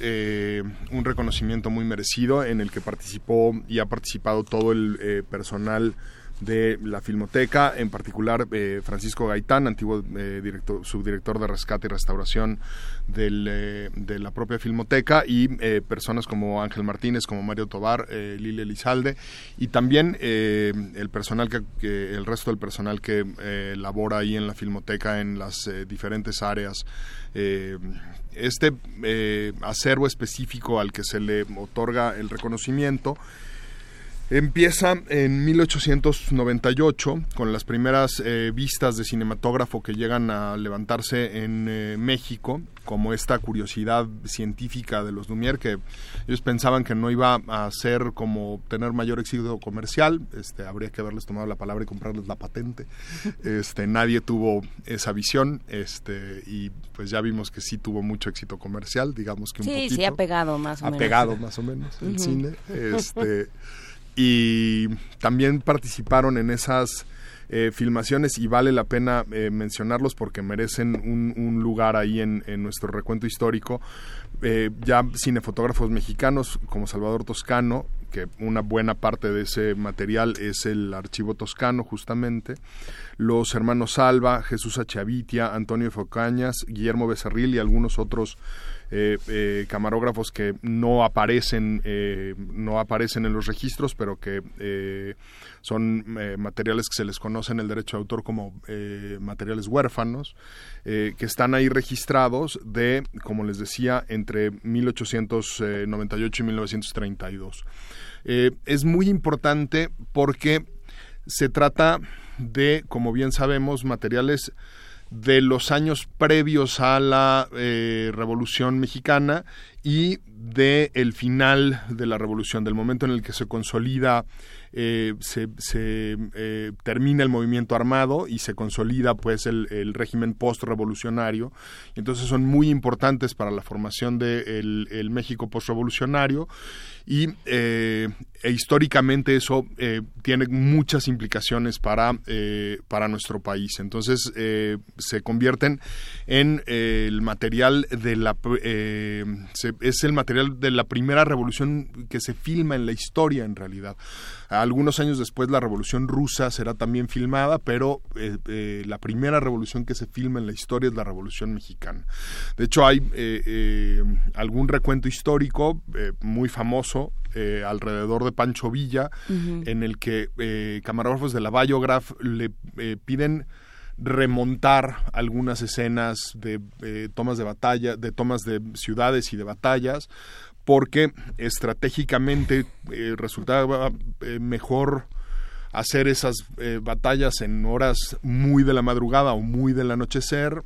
un reconocimiento muy merecido en el que participó y ha participado todo el personal de la Filmoteca, en particular eh, Francisco Gaitán, antiguo eh, director, subdirector de rescate y restauración eh, de la propia Filmoteca, y personas como Ángel Martínez, como Mario Tobar, Lili Elizalde, y también el personal que, el resto del personal que labora ahí en la Filmoteca en las diferentes áreas. este acervo específico al que se le otorga el reconocimiento Empieza en 1898 con las primeras eh, vistas de cinematógrafo que llegan a levantarse en eh, México, como esta curiosidad científica de los Lumière, que ellos pensaban que no iba a ser como tener mayor éxito comercial, este, habría que haberles tomado la palabra y comprarles la patente. <laughs> Este, nadie tuvo esa visión, este, y pues ya vimos que sí tuvo mucho éxito comercial, digamos que un sí, Sí, ha pegado más o menos. Ha pegado más o menos el cine. <laughs> Este, y también participaron en esas eh, filmaciones y vale la pena eh, mencionarlos porque merecen un, lugar ahí en, nuestro recuento histórico. Eh, ya cinefotógrafos mexicanos como Salvador Toscano, que una buena parte de ese material es el archivo toscano justamente, los hermanos Salva, Jesús Achavitia, Antonio Focañas, Guillermo Becerril y algunos otros eh, eh, camarógrafos que no aparecen eh, no aparecen en los registros pero que son materiales que se les conoce en el derecho de autor como materiales huérfanos que están ahí registrados de como les decía entre 1898 y 1932 es muy importante porque se trata de como bien sabemos materiales de los años previos a la eh, Revolución Mexicana y de el final de la Revolución, del momento en el que se consolida eh, se, eh, termina el movimiento armado y se consolida pues el, régimen post-revolucionario. Entonces son muy importantes para la formación del de el México post-revolucionario y eh, e históricamente eso tiene muchas implicaciones para, para nuestro país. Entonces se convierten en el material de la... es el material de la primera revolución que se filma en la historia en realidad. Algunos años después la Revolución Rusa será también filmada, pero eh, eh, la primera revolución que se filma en la historia es la Revolución Mexicana. De hecho, hay eh, algún recuento histórico muy famoso alrededor de Pancho Villa, en el que camarógrafos de la Biograph le piden remontar algunas escenas de tomas de batalla, de tomas de ciudades y de batallas, porque estratégicamente eh, resultaba eh, mejor hacer esas eh, batallas en horas muy de la madrugada o muy del anochecer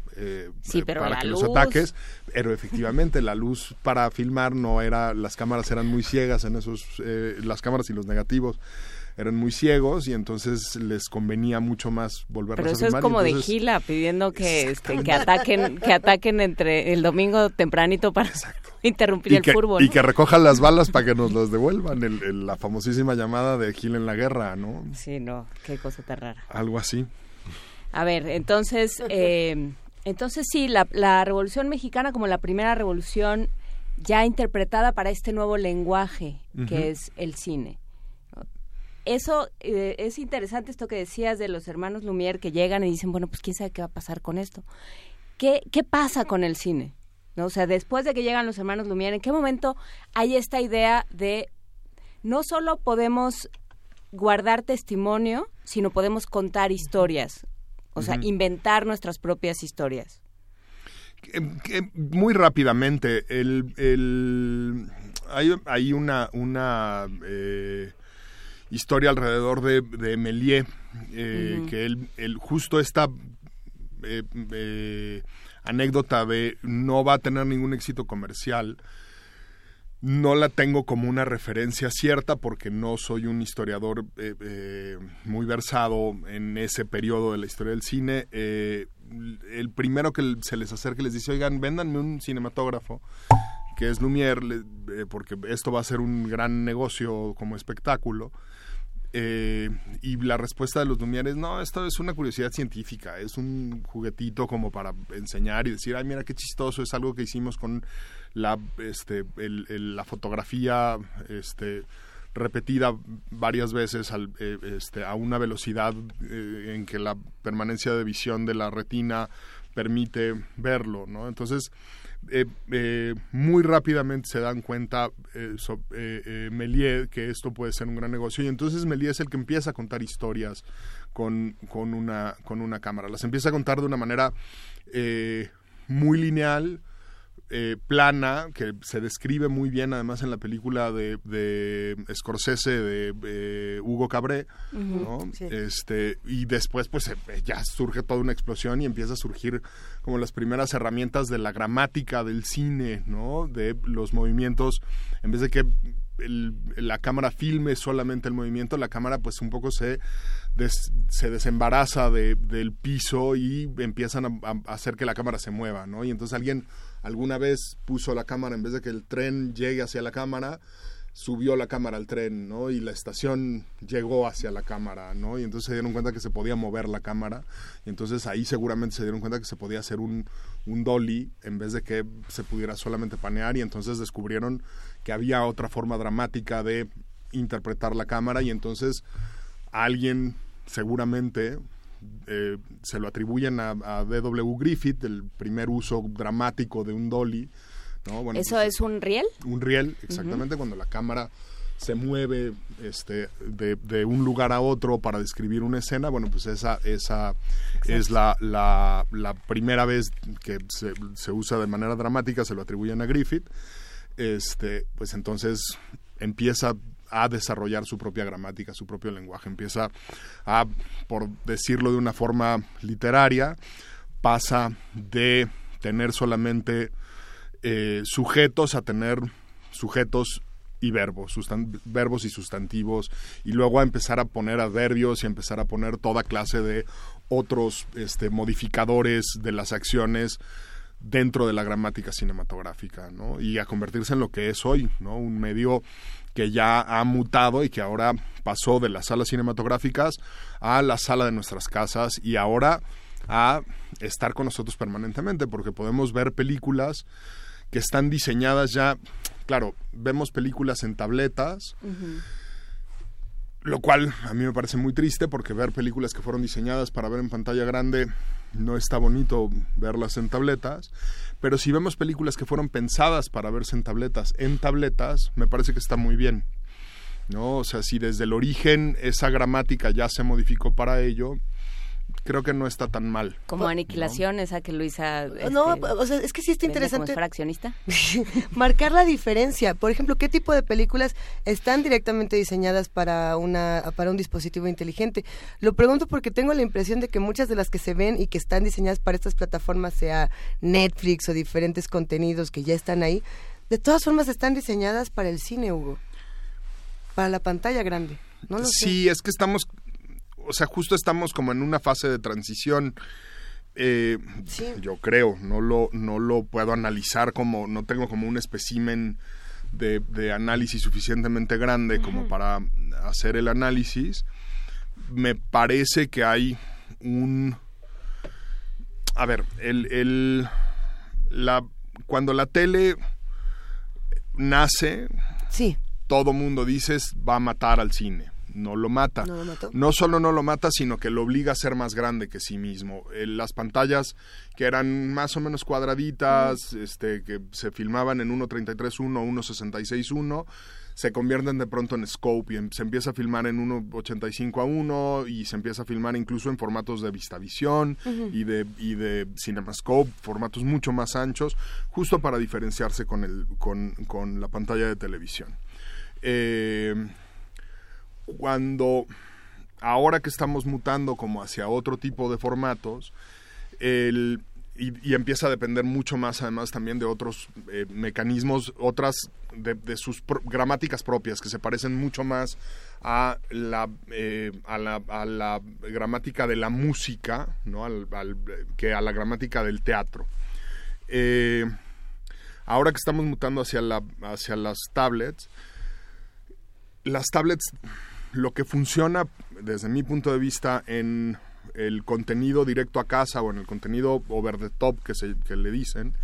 para que los ataques pero efectivamente la luz para filmar no era las cámaras eran muy ciegas en esos las cámaras y los negativos eran muy ciegos y entonces les convenía mucho más volver Pero a eso es como de Gila pidiendo que, este, que ataquen que ataquen entre el domingo tempranito para <laughs> interrumpir el que, fútbol. Y que recojan las balas para que nos las devuelvan, el, la famosísima llamada de Gil en la guerra, ¿no? Sí, no, qué cosa tan rara. Algo así. A ver, entonces, <laughs> eh, entonces sí, la, la Revolución Mexicana como la primera revolución ya interpretada para este nuevo lenguaje que es el cine eso eh, es interesante esto que decías de los hermanos Lumière que llegan y dicen, bueno, pues quién sabe qué va a pasar con esto. ¿Qué, qué pasa con el cine? ¿No? O sea, después de que llegan los hermanos Lumière, ¿en qué momento hay esta idea de no solo podemos guardar testimonio, sino podemos contar historias? O sea, inventar nuestras propias historias. muy rápidamente, el, el, hay, hay una, una eh, historia alrededor de, de Méliès, eh, que él, justo esta eh, eh, anécdota de no va a tener ningún éxito comercial, no la tengo como una referencia cierta porque no soy un historiador muy versado en ese periodo de la historia del cine. el primero que se les acerca les dice, oigan, véndanme un cinematógrafo que es Lumière, porque esto va a ser un gran negocio como espectáculo. Eh, y la respuesta de los Lumière es, no, esto es una curiosidad científica, es un juguetito como para enseñar y decir, ay, mira qué chistoso, es algo que hicimos con la, este, la fotografía este, repetida varias veces al, eh, este, a una velocidad eh, en que la permanencia de visión de la retina permite verlo, ¿no? Entonces, eh, eh, muy rápidamente se dan cuenta eh, eh que esto puede ser un gran negocio y entonces Méliès es el que empieza a contar historias con, con, una, con una cámara. Las empieza a contar de una manera muy lineal, eh, plana, que se describe muy bien además en la película de, de Scorsese de eh, Hugo Cabré, este, y después pues eh, ya surge toda una explosión y empieza a surgir como las primeras herramientas de la gramática del cine, ¿no? De los movimientos, en vez de que la cámara filme solamente el movimiento, la cámara pues un poco se, se desembaraza del piso y empiezan a, a, hacer que la cámara se mueva, ¿no? Y entonces alguien alguna vez puso la cámara, en vez de que el tren llegue hacia la cámara, subió la cámara al tren, ¿no? Y la estación llegó hacia la cámara, ¿no? Y entonces se dieron cuenta que se podía mover la cámara. Y entonces ahí seguramente se dieron cuenta que se podía hacer un, un dolly en vez de que se pudiera solamente panear. Y entonces descubrieron que había otra forma dramática de interpretar la cámara. Y entonces alguien seguramente eh, se lo atribuyen a, a D.W. Griffith, el primer uso dramático de un dolly. ¿no? ¿Eso pues, es un riel? Un riel, exactamente, cuando la cámara se mueve este, de, de, un lugar a otro para describir una escena, bueno, pues esa, esa es la, la, la, primera vez que se, se, usa de manera dramática, se lo atribuyen a Griffith, este, pues entonces empieza a desarrollar su propia gramática, su propio lenguaje. Empieza a, por decirlo de una forma literaria, pasa de tener solamente eh, sujetos a tener sujetos y verbos, verbos y sustantivos, y luego a empezar a poner adverbios y empezar a poner toda clase de otros este, modificadores de las acciones dentro de la gramática cinematográfica, ¿no? Y a convertirse en lo que es hoy, ¿no? Un medio que ya ha mutado y que ahora pasó de las salas cinematográficas a la sala de nuestras casas y ahora a estar con nosotros permanentemente, porque podemos ver películas que están diseñadas ya, claro, vemos películas en tabletas lo cual a mí me parece muy triste porque ver películas que fueron diseñadas para ver en pantalla grande no está bonito verlas en tabletas, pero si vemos películas que fueron pensadas para verse en tabletas, en tabletas, me parece que está muy bien. ¿No? O sea, si desde el origen esa gramática ya se modificó para ello, creo que no está tan mal. Como aniquilación, esa que Luisa... no, este, o sea, es que sí está como interesante fuera accionista. <laughs> marcar la diferencia. Por ejemplo, ¿qué tipo de películas están directamente diseñadas para una para un dispositivo inteligente? Lo pregunto porque tengo la impresión de que muchas de las que se ven y que están diseñadas para estas plataformas, sea Netflix o diferentes contenidos que ya están ahí, de todas formas están diseñadas para el cine, Hugo. Para la pantalla grande. No lo sé. Sí, es que estamos, o sea, justo estamos como en una fase de transición. Eh, Yo creo, no lo, no lo puedo analizar como, no tengo como un espécimen de, de análisis suficientemente grande como para hacer el análisis. Me parece que hay un... A ver, el, el, la, cuando la tele nace, sí. todo mundo dices va a matar al cine. No lo mata. No lo. No solo no lo mata, sino que lo obliga a ser más grande que sí mismo. Eh, las pantallas que eran más o menos cuadraditas, este, que se filmaban en 1.33.1, 1.66.1, se convierten de pronto en scope y em- se empieza a filmar en 1.85 a 1 y se empieza a filmar incluso en formatos de VistaVision Ujú. y de y de CinemaScope, formatos mucho más anchos, justo para diferenciarse con el con, con la pantalla de televisión. Eh, cuando ahora que estamos mutando como hacia otro tipo de formatos, el, y, empieza a depender mucho más además también de otros eh, mecanismos, otras de, sus gramáticas propias que se parecen mucho más a la, eh, a la, a la gramática de la música ¿no? Al- que a la gramática del teatro. Eh, ahora que estamos mutando hacia, la, hacia las tablets, las tablets, lo que funciona desde mi punto de vista en el contenido directo a casa o en el contenido over the top que, se, que le dicen,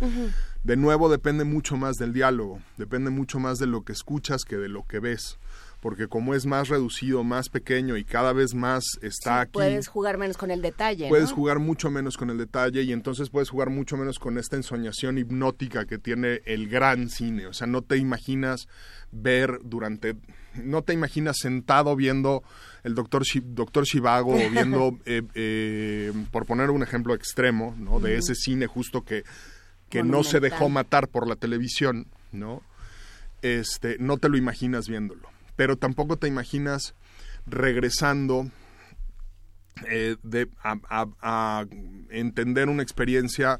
de nuevo depende mucho más del diálogo, depende mucho más de lo que escuchas que de lo que ves. Porque como es más reducido, más pequeño y cada vez más está aquí, Puedes jugar menos con el detalle, puedes ¿no? jugar mucho menos con el detalle y entonces puedes jugar mucho menos con esta ensoñación hipnótica que tiene el gran cine. O sea, no te imaginas ver durante... No te imaginas sentado viendo el Doctor, Doctor Shivago o viendo, <laughs> eh, eh, por poner un ejemplo extremo, ¿no? De ese cine justo que, que no se dejó matar por la televisión, ¿no? Este, no te lo imaginas viéndolo. Pero tampoco te imaginas regresando eh, de, a, a- a entender una experiencia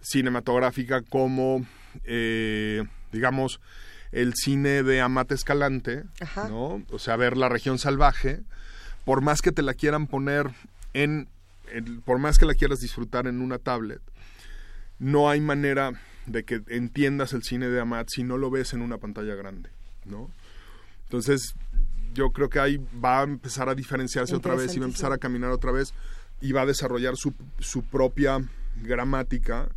cinematográfica como, eh, digamos, el cine de Amate Escalante, Ajá. ¿no? O sea, ver la región salvaje, por más que te la quieran poner en, en- por más que la quieras disfrutar en una tablet, no hay manera de que entiendas el cine de Amat si no lo ves en una pantalla grande, ¿no? Entonces, yo creo que ahí va a empezar a diferenciarse otra vez y va a empezar a caminar otra vez y va a desarrollar su, su propia gramática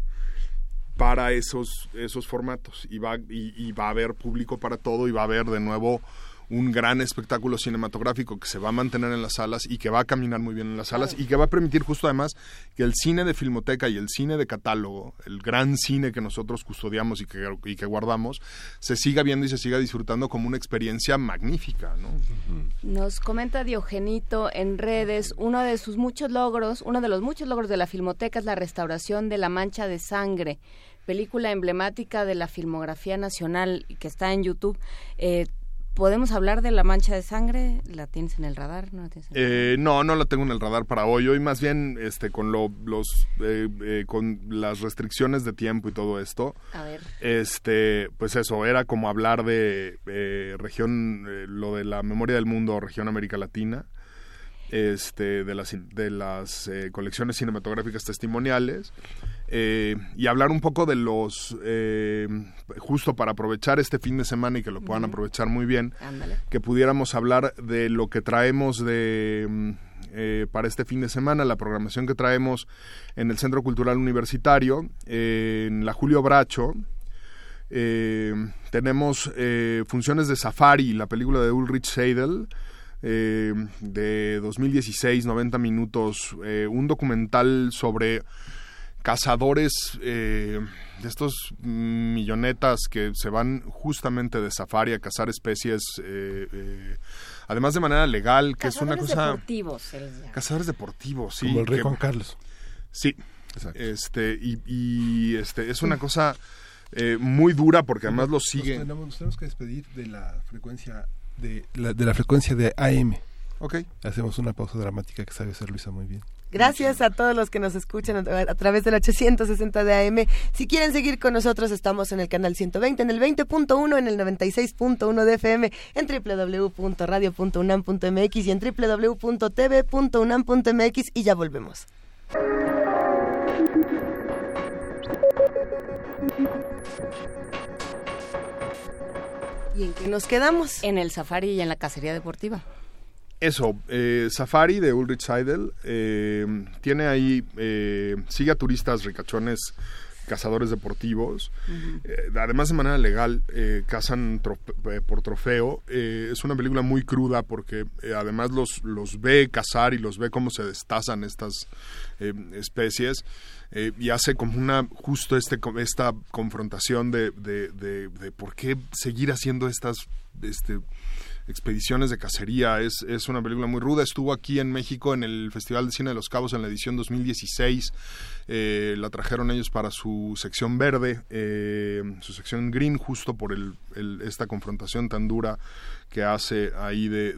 para esos, esos formatos. Y va, y, y va a haber público para todo y va a haber de nuevo un gran espectáculo cinematográfico que se va a mantener en las salas y que va a caminar muy bien en las salas y que va a permitir justo además que el cine de filmoteca y el cine de catálogo, el gran cine que nosotros custodiamos y que, y que guardamos, se siga viendo y se siga disfrutando como una experiencia magnífica, ¿no? Nos comenta Diogenito en redes, uno de sus muchos logros, uno de los muchos logros de la Filmoteca es la restauración de La Mancha de Sangre, película emblemática de la filmografía nacional que está en YouTube. Eh, ¿Podemos hablar de La Mancha de Sangre? ¿La tienes en el radar? ¿No la tienes en el Eh, no, no la tengo en el radar para hoy. Hoy más bien, este, con lo, los, eh, eh, con las restricciones de tiempo y todo esto. A ver. Este, pues eso, era como hablar de eh, región, eh, lo de la memoria del mundo, región América Latina, este, de las, de las eh, colecciones cinematográficas testimoniales, eh, y hablar un poco de los, eh, justo para aprovechar este fin de semana y que lo puedan aprovechar muy bien, Ándale. que pudiéramos hablar de lo que traemos de mm, eh, para este fin de semana, la programación que traemos en el Centro Cultural Universitario, en la Julio Bracho. Eh, tenemos eh, funciones de Safari, la película de Ulrich Seidel, eh, de 2016, 90 minutos, un documental sobre cazadores eh, de estos millonetas que se van justamente de safari a cazar especies, eh, eh, además de manera legal, que es una Cazadores cosa... deportivos, se les llama. Cazadores deportivos, sí. Como el rey que- Juan Carlos. Sí, este y, y, este es una cosa eh, muy dura porque además lo Nos sigue. tenemos, nos tenemos que despedir de la frecuencia de la, de la frecuencia de AM. Ok. Hacemos una pausa dramática que sabe hacer Luisa muy bien. Gracias a todos los que nos escuchan a, través del 860 de AM. Si quieren seguir con nosotros, estamos en el canal 120, en el 20.1, en el 96.1 de FM, en www.radio.unam.mx y en www.tv.unam.mx y ya volvemos. ¿Y en qué nos quedamos? En el safari y en la cacería deportiva. Eso, eh, Safari de Ulrich Seidel eh, tiene ahí, eh, sigue a turistas ricachones, cazadores deportivos, eh, además de manera legal, eh, cazan trofe- eh, por trofeo. Es una película muy cruda porque además los, los ve cazar y los ve cómo se destazan estas especies. eh, y hace como una justo este esta confrontación de, de, de- de por qué seguir haciendo estas este expediciones de cacería. Es, es una película muy ruda. Estuvo aquí en México en el Festival de Cine de los Cabos en la edición 2016. Eh, la trajeron ellos para su sección verde, eh, su sección green, justo por el, esta confrontación tan dura que hace ahí de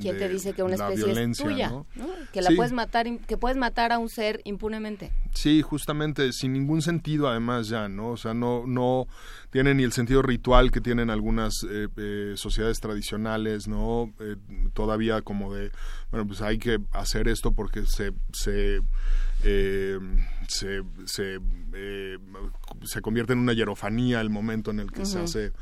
¿Quién te dice que una especie es tuya? ¿no? ¿no? Que la Sí. puedes matar, que puedes matar a un ser impunemente. Sí, justamente, sin ningún sentido además ya, ¿no? O sea, no, no tiene ni el sentido ritual que tienen algunas eh, eh, sociedades tradicionales, ¿no? Eh, todavía como de, bueno, pues hay que hacer esto porque se... se eh, se, se, eh, se convierte en una hierofanía el momento en el que se hace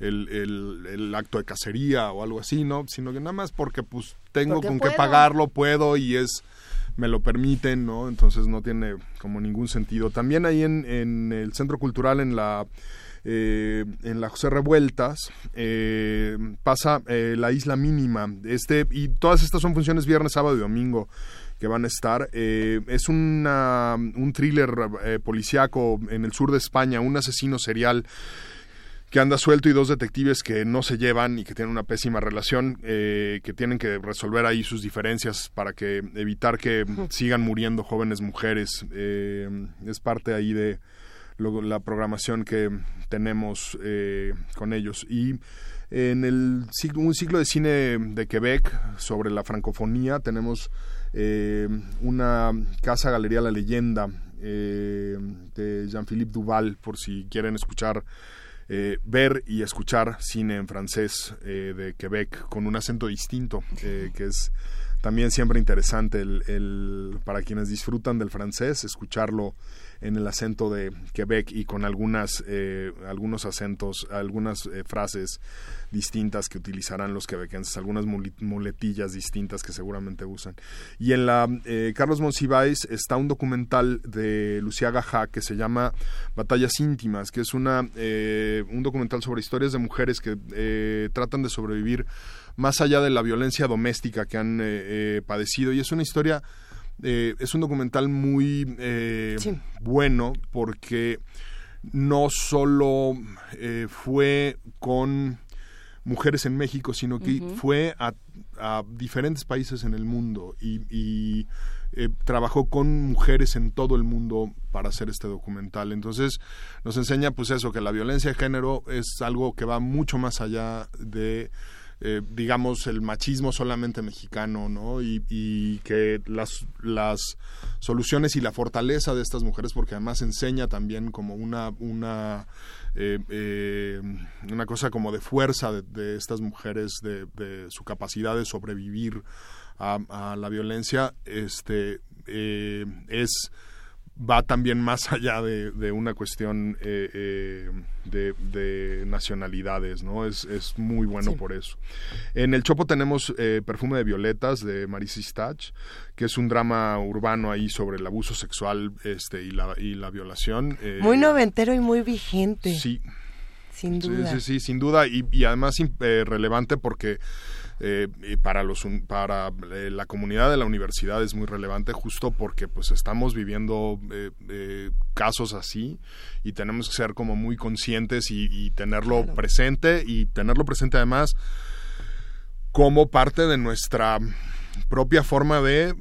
el, el, el acto de cacería o algo así, ¿no? Sino que nada más porque pues tengo Porque con puedo. qué pagarlo, puedo y es me lo permiten, ¿no? Entonces no tiene como ningún sentido. También ahí en, en el Centro Cultural, en la eh, en la José Revueltas, eh, pasa eh, la Isla Mínima. Este, y todas estas son funciones viernes, sábado y domingo que van a estar. Eh, es una, un thriller eh, policíaco en el sur de España, un asesino serial que anda suelto y dos detectives que no se llevan y que tienen una pésima relación, eh, que tienen que resolver ahí sus diferencias para que evitar que sigan muriendo jóvenes mujeres. Eh, es parte ahí de lo- la programación que tenemos eh, con ellos. Y en el ciclo- un ciclo de cine de Quebec sobre la francofonía tenemos eh, una casa galería La Leyenda eh, de Jean-Philippe Duval por si quieren escuchar eh, ver y escuchar cine en francés eh, de Quebec con un acento distinto, eh, que es también siempre interesante el, el- para quienes disfrutan del francés, escucharlo en el acento de Quebec y con algunas eh, algunos acentos, algunas eh, frases distintas que utilizarán los quebequenses, algunas muletillas distintas que seguramente usan. Y en la eh, Carlos Monsiváis está un documental de Lucía Gajá que se llama Batallas íntimas, que es una eh, un documental sobre historias de mujeres que eh, tratan de sobrevivir más allá de la violencia doméstica que han padecido y es una historia eh, es un documental muy eh, bueno porque no solo eh, fue con mujeres en México, sino que fue a, a diferentes países en el mundo y, y, eh, trabajó con mujeres en todo el mundo para hacer este documental. Entonces nos enseña pues eso, que la violencia de género es algo que va mucho más allá de eh, digamos, el machismo solamente mexicano, ¿no? Y, que las, las soluciones y la fortaleza de estas mujeres, porque además enseña también como una, una, eh, eh, una cosa como de fuerza de, estas mujeres, de, de su capacidad de sobrevivir a, a la violencia, este, eh, es va también más allá de, de una cuestión eh, eh, de, de nacionalidades, ¿no? Es, es muy bueno Sí. por eso. En el Chopo tenemos eh, Perfume de Violetas de Marisa Stach, que es un drama urbano ahí sobre el abuso sexual este, y, la, y la violación. eh, Muy noventero y muy vigente. Sí. Sin Sí, duda. sí, sí, sin duda. Y, y además eh, relevante porque eh, para los para eh, la comunidad de la universidad es muy relevante justo porque pues estamos viviendo eh, casos así y tenemos que ser como muy conscientes y, y tenerlo presente y tenerlo presente además como parte de nuestra propia forma de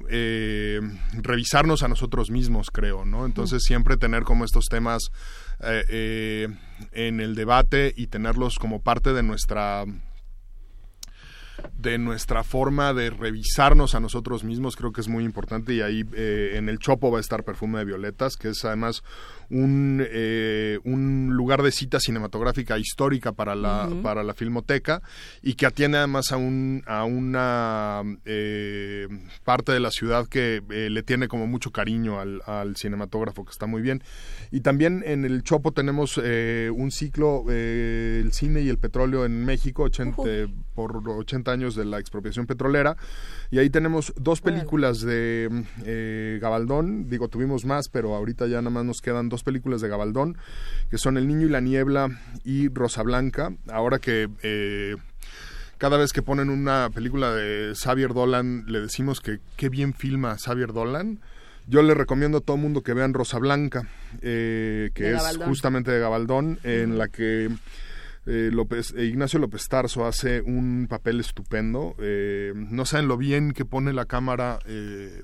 revisarnos a nosotros mismos, creo, ¿no? Entonces siempre tener como estos temas eh, eh, en el debate y tenerlos como parte de nuestra de nuestra forma de revisarnos a nosotros mismos creo que es muy importante y ahí eh, en el Chopo va a estar Perfume de Violetas que es además un, eh, un lugar de cita cinematográfica histórica para la, para la filmoteca y que atiende además a, un, a una eh, parte de la ciudad que eh, le tiene como mucho cariño al, al cinematógrafo que está muy bien. Y también en el Chopo tenemos eh, un ciclo el cine y el petróleo en México 80, eh, por 80 años de la expropiación petrolera. Y ahí tenemos dos películas de eh, Gabaldón. Digo tuvimos más pero ahorita ya nada más nos quedan dos películas de Gabaldón que son El Niño y la Niebla y Rosa Blanca. Ahora que eh, cada vez que ponen una película de Xavier Dolan le decimos que qué bien filma Xavier Dolan. Yo le recomiendo a todo mundo que vean Rosa Blanca, eh, que De es Gabaldón. justamente de Gabaldón, en la que eh, López, eh, Ignacio López Tarso hace un papel estupendo. Eh, no saben lo bien que pone la cámara, eh,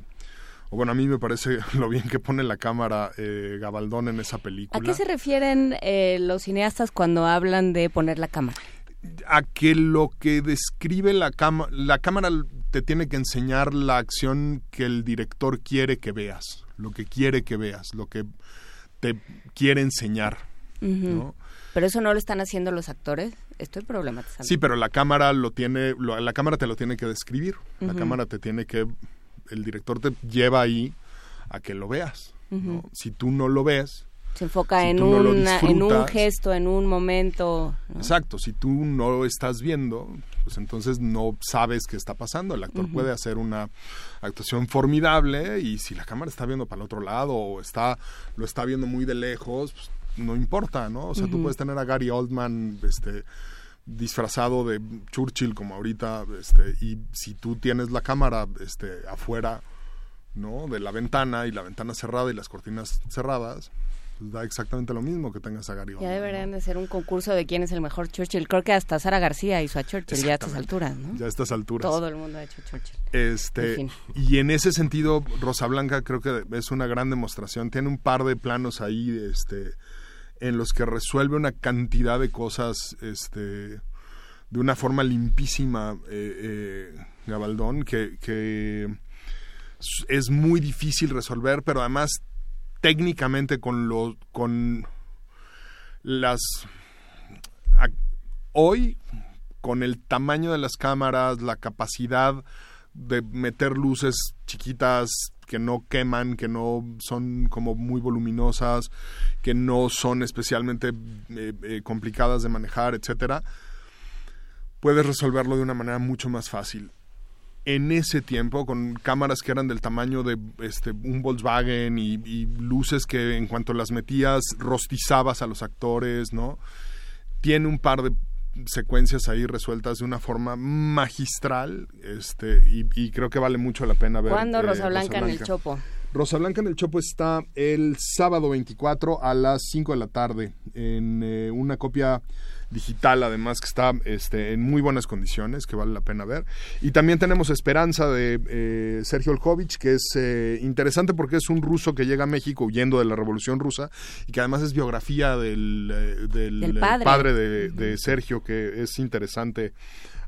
o bueno, a mí me parece <laughs> lo bien que pone la cámara eh, Gabaldón en esa ¿A película. qué se refieren eh, los cineastas cuando hablan de poner la cámara? a que lo que describe la cámara, la cámara te tiene que enseñar la acción que el director quiere que veas, lo que quiere que veas, lo que te quiere enseñar. ¿no? Pero eso no lo están haciendo los actores. Estoy problematizando. Sí, pero la cámara lo tiene, lo- la cámara te lo tiene que describir, la cámara te tiene que, el director te lleva ahí a que lo veas. ¿no? Si tú no lo ves, Se enfoca Si en, tú no una- en un gesto, en un momento. ¿no? Exacto, si tú no lo estás viendo, pues entonces no sabes qué está pasando. El actor puede hacer una actuación formidable y si la cámara está viendo para el otro lado o está lo está viendo muy de lejos, pues, no importa, ¿no? O sea, tú puedes tener a Gary Oldman este disfrazado de Churchill como ahorita este y si tú tienes la cámara este afuera, ¿no? de la ventana y la ventana cerrada y las cortinas cerradas, pues da exactamente lo mismo que tengas a Gary Ya Oldman. deberían de ser un concurso de quién es el mejor Churchill. Creo que hasta Sara García hizo a Churchill ya a estas alturas, ¿no? Ya a estas alturas. Todo el mundo ha hecho Churchill. Este, En fin. y en ese sentido, Rosa Blanca creo que es una gran demostración. Tiene un par de planos ahí, este, en los que resuelve una cantidad de cosas, este, de una forma limpísima, eh, eh, Gabaldón, que, es muy difícil resolver, pero además técnicamente con lo, con las hoy con el tamaño de las cámaras, la capacidad de meter luces chiquitas que no queman, que no son como muy voluminosas, que no son especialmente eh, eh, complicadas de manejar, etcétera, puedes resolverlo de una manera mucho más fácil. En ese tiempo, con cámaras que eran del tamaño de este, un Volkswagen y, y luces que en cuanto las metías rostizabas a los actores, ¿no? Tiene un par de secuencias ahí resueltas de una forma magistral este y, y creo que vale mucho la pena ver ¿Cuándo eh, Rosa Blanca en el. Chopo? Rosa Blanca en el Chopo está el sábado 24 a las 5 de la tarde en eh, una copia digital además que está este, en muy buenas condiciones que vale la pena ver y también tenemos Esperanza de eh, Sergio Olkovich que es eh, interesante porque es un ruso que llega a México huyendo de la Revolución Rusa y que además es biografía del, eh, del, Del eh, padre. de, de Sergio que es interesante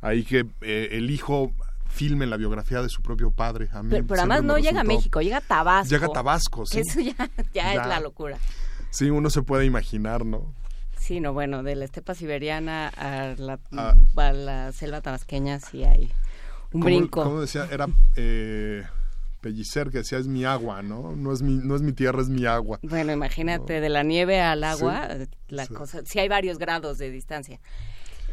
ahí que eh, el hijo filme la biografía de su propio padre a mí Pero, además no llega a México, llega a Tabasco. Llega a Tabasco, sí. Eso ya, ya Ya. es la locura. Sí, uno se puede imaginar, ¿no? Sí, no, bueno, de la estepa siberiana a la, Ah. a la selva tabasqueña sí hay un ¿Cómo- brinco. cómo decía? Era eh, Pellicer que decía es mi agua, ¿no? No es mi, no es mi tierra, es mi agua. Bueno, imagínate, de la nieve al agua, la cosa, sí hay varios grados de distancia.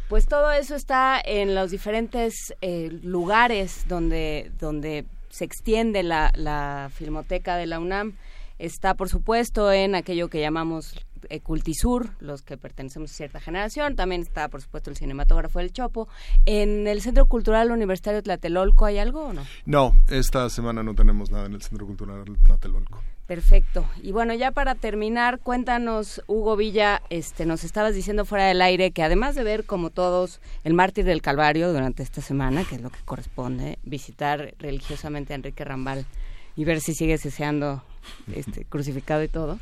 Pues todo eso está en los diferentes eh, lugares donde, donde se extiende la, la filmoteca de la UNAM. Está, por supuesto, en aquello que llamamos Cultisur, los que pertenecemos a cierta generación. También está, por supuesto, el cinematógrafo del Chopo. ¿En el Centro Cultural Universitario Tlatelolco hay algo o no? No, esta semana no tenemos nada en el Centro Cultural Tlatelolco. Perfecto. Y bueno, ya para terminar, cuéntanos, Hugo Villa, este, nos estabas diciendo fuera del aire que además de ver como todos el mártir del Calvario durante esta semana, que es lo que corresponde, visitar religiosamente a Enrique Rambal y ver si sigue deseando este, crucificado y todo.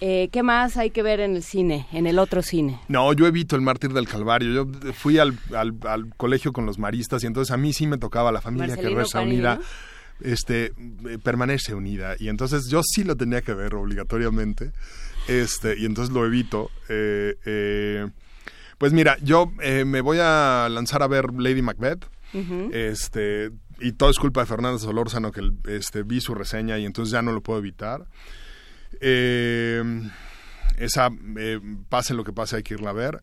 Eh, ¿Qué más hay que ver en el cine, en el otro cine? No, yo evito el mártir del Calvario. Yo fui al, al, al colegio con los maristas y entonces a mí sí me tocaba la familia que reza unida este eh, permanece unida. Y entonces yo sí lo tenía que ver obligatoriamente este y entonces lo evito. Eh, eh, pues mira yo me voy a lanzar a ver Lady Macbeth este y todo es culpa de Fernández Solórzano que este vi su reseña y entonces ya no lo puedo evitar Eh, esa eh, pase lo que pase hay que irla a ver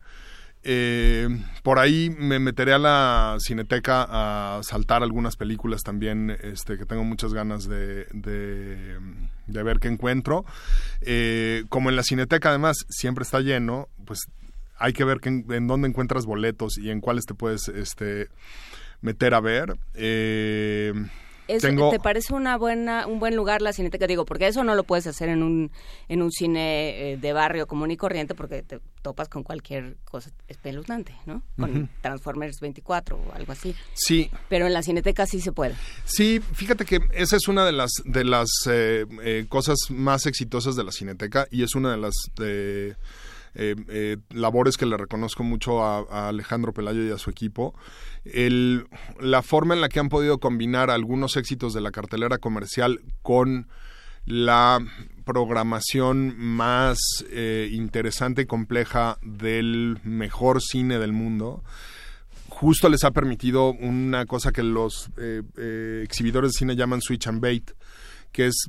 eh, por ahí me meteré a la cineteca a saltar algunas películas también este, que tengo muchas ganas de, de, ver qué encuentro. Eh, como en la cineteca además siempre está lleno, pues hay que ver que en, en dónde encuentras boletos y en cuáles te puedes este, meter a ver. Eh, Eso, tengo- ¿Te parece una buena, un buen lugar la cineteca? Digo, porque eso no lo puedes hacer en un, en un cine eh, de barrio común y corriente porque te topas con cualquier cosa espeluznante, ¿no? Con. Transformers 24 o algo así. Sí, Pero en la cineteca sí se puede. Sí, fíjate que esa es una de las de las eh, eh, cosas más exitosas de la Cineteca y es una de las eh, eh, eh, labores que le reconozco mucho a, Alejandro Pelayo y a su equipo. La forma en la que han podido combinar algunos éxitos de la cartelera comercial con la programación más eh, interesante y compleja del mejor cine del mundo justo les ha permitido una cosa que los exhibidores de cine llaman switch and bait, que es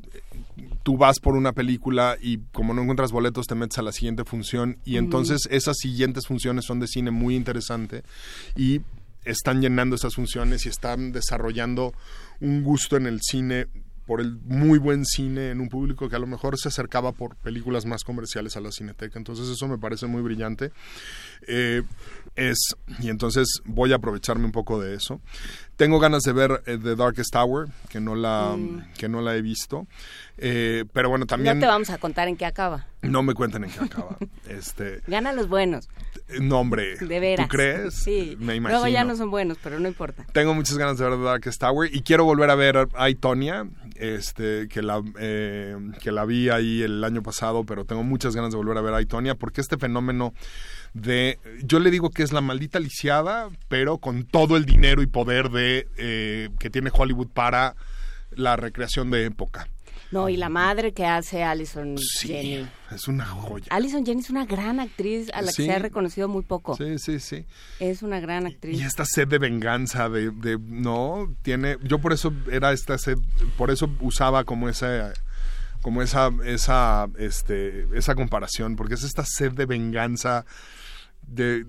tú vas por una película y como no encuentras boletos te metes a la siguiente función y entonces esas siguientes funciones son de cine muy interesante y están llenando esas funciones y están desarrollando un gusto en el cine por el muy buen cine en un público que a lo mejor se acercaba por películas más comerciales a la cineteca. Entonces eso me parece muy brillante. Eh, es, y entonces voy a aprovecharme un poco de eso. Tengo ganas de ver eh, The Darkest Tower, que no la, Mm. que no la he visto. Eh, pero bueno, también No te vamos a contar en qué acaba. no me cuenten en qué acaba. <laughs> este, Ganan los buenos, no, hombre. de veras. ¿Tú crees? Sí. Me imagino. Luego ya no son buenos, pero no importa. Tengo muchas ganas de ver The Darkest Tower y quiero volver a ver I, Tonya, este, que, la, eh, que la vi ahí el año pasado, pero tengo muchas ganas de volver a ver I, Tonya porque este fenómeno de, yo le digo que es la maldita lisiada, pero con todo el dinero y poder de eh, que tiene Hollywood para la recreación de época. No, y la madre que hace Alison Jenny. Es una joya. Alison Jenny es una gran actriz a la Sí. que se ha reconocido muy poco. Sí, sí, sí. Es una gran actriz. Y esta sed de venganza, de, de no, tiene, yo por eso era esta sed, por eso usaba como esa, como esa, esa, este, esa comparación, porque es esta sed de venganza, de,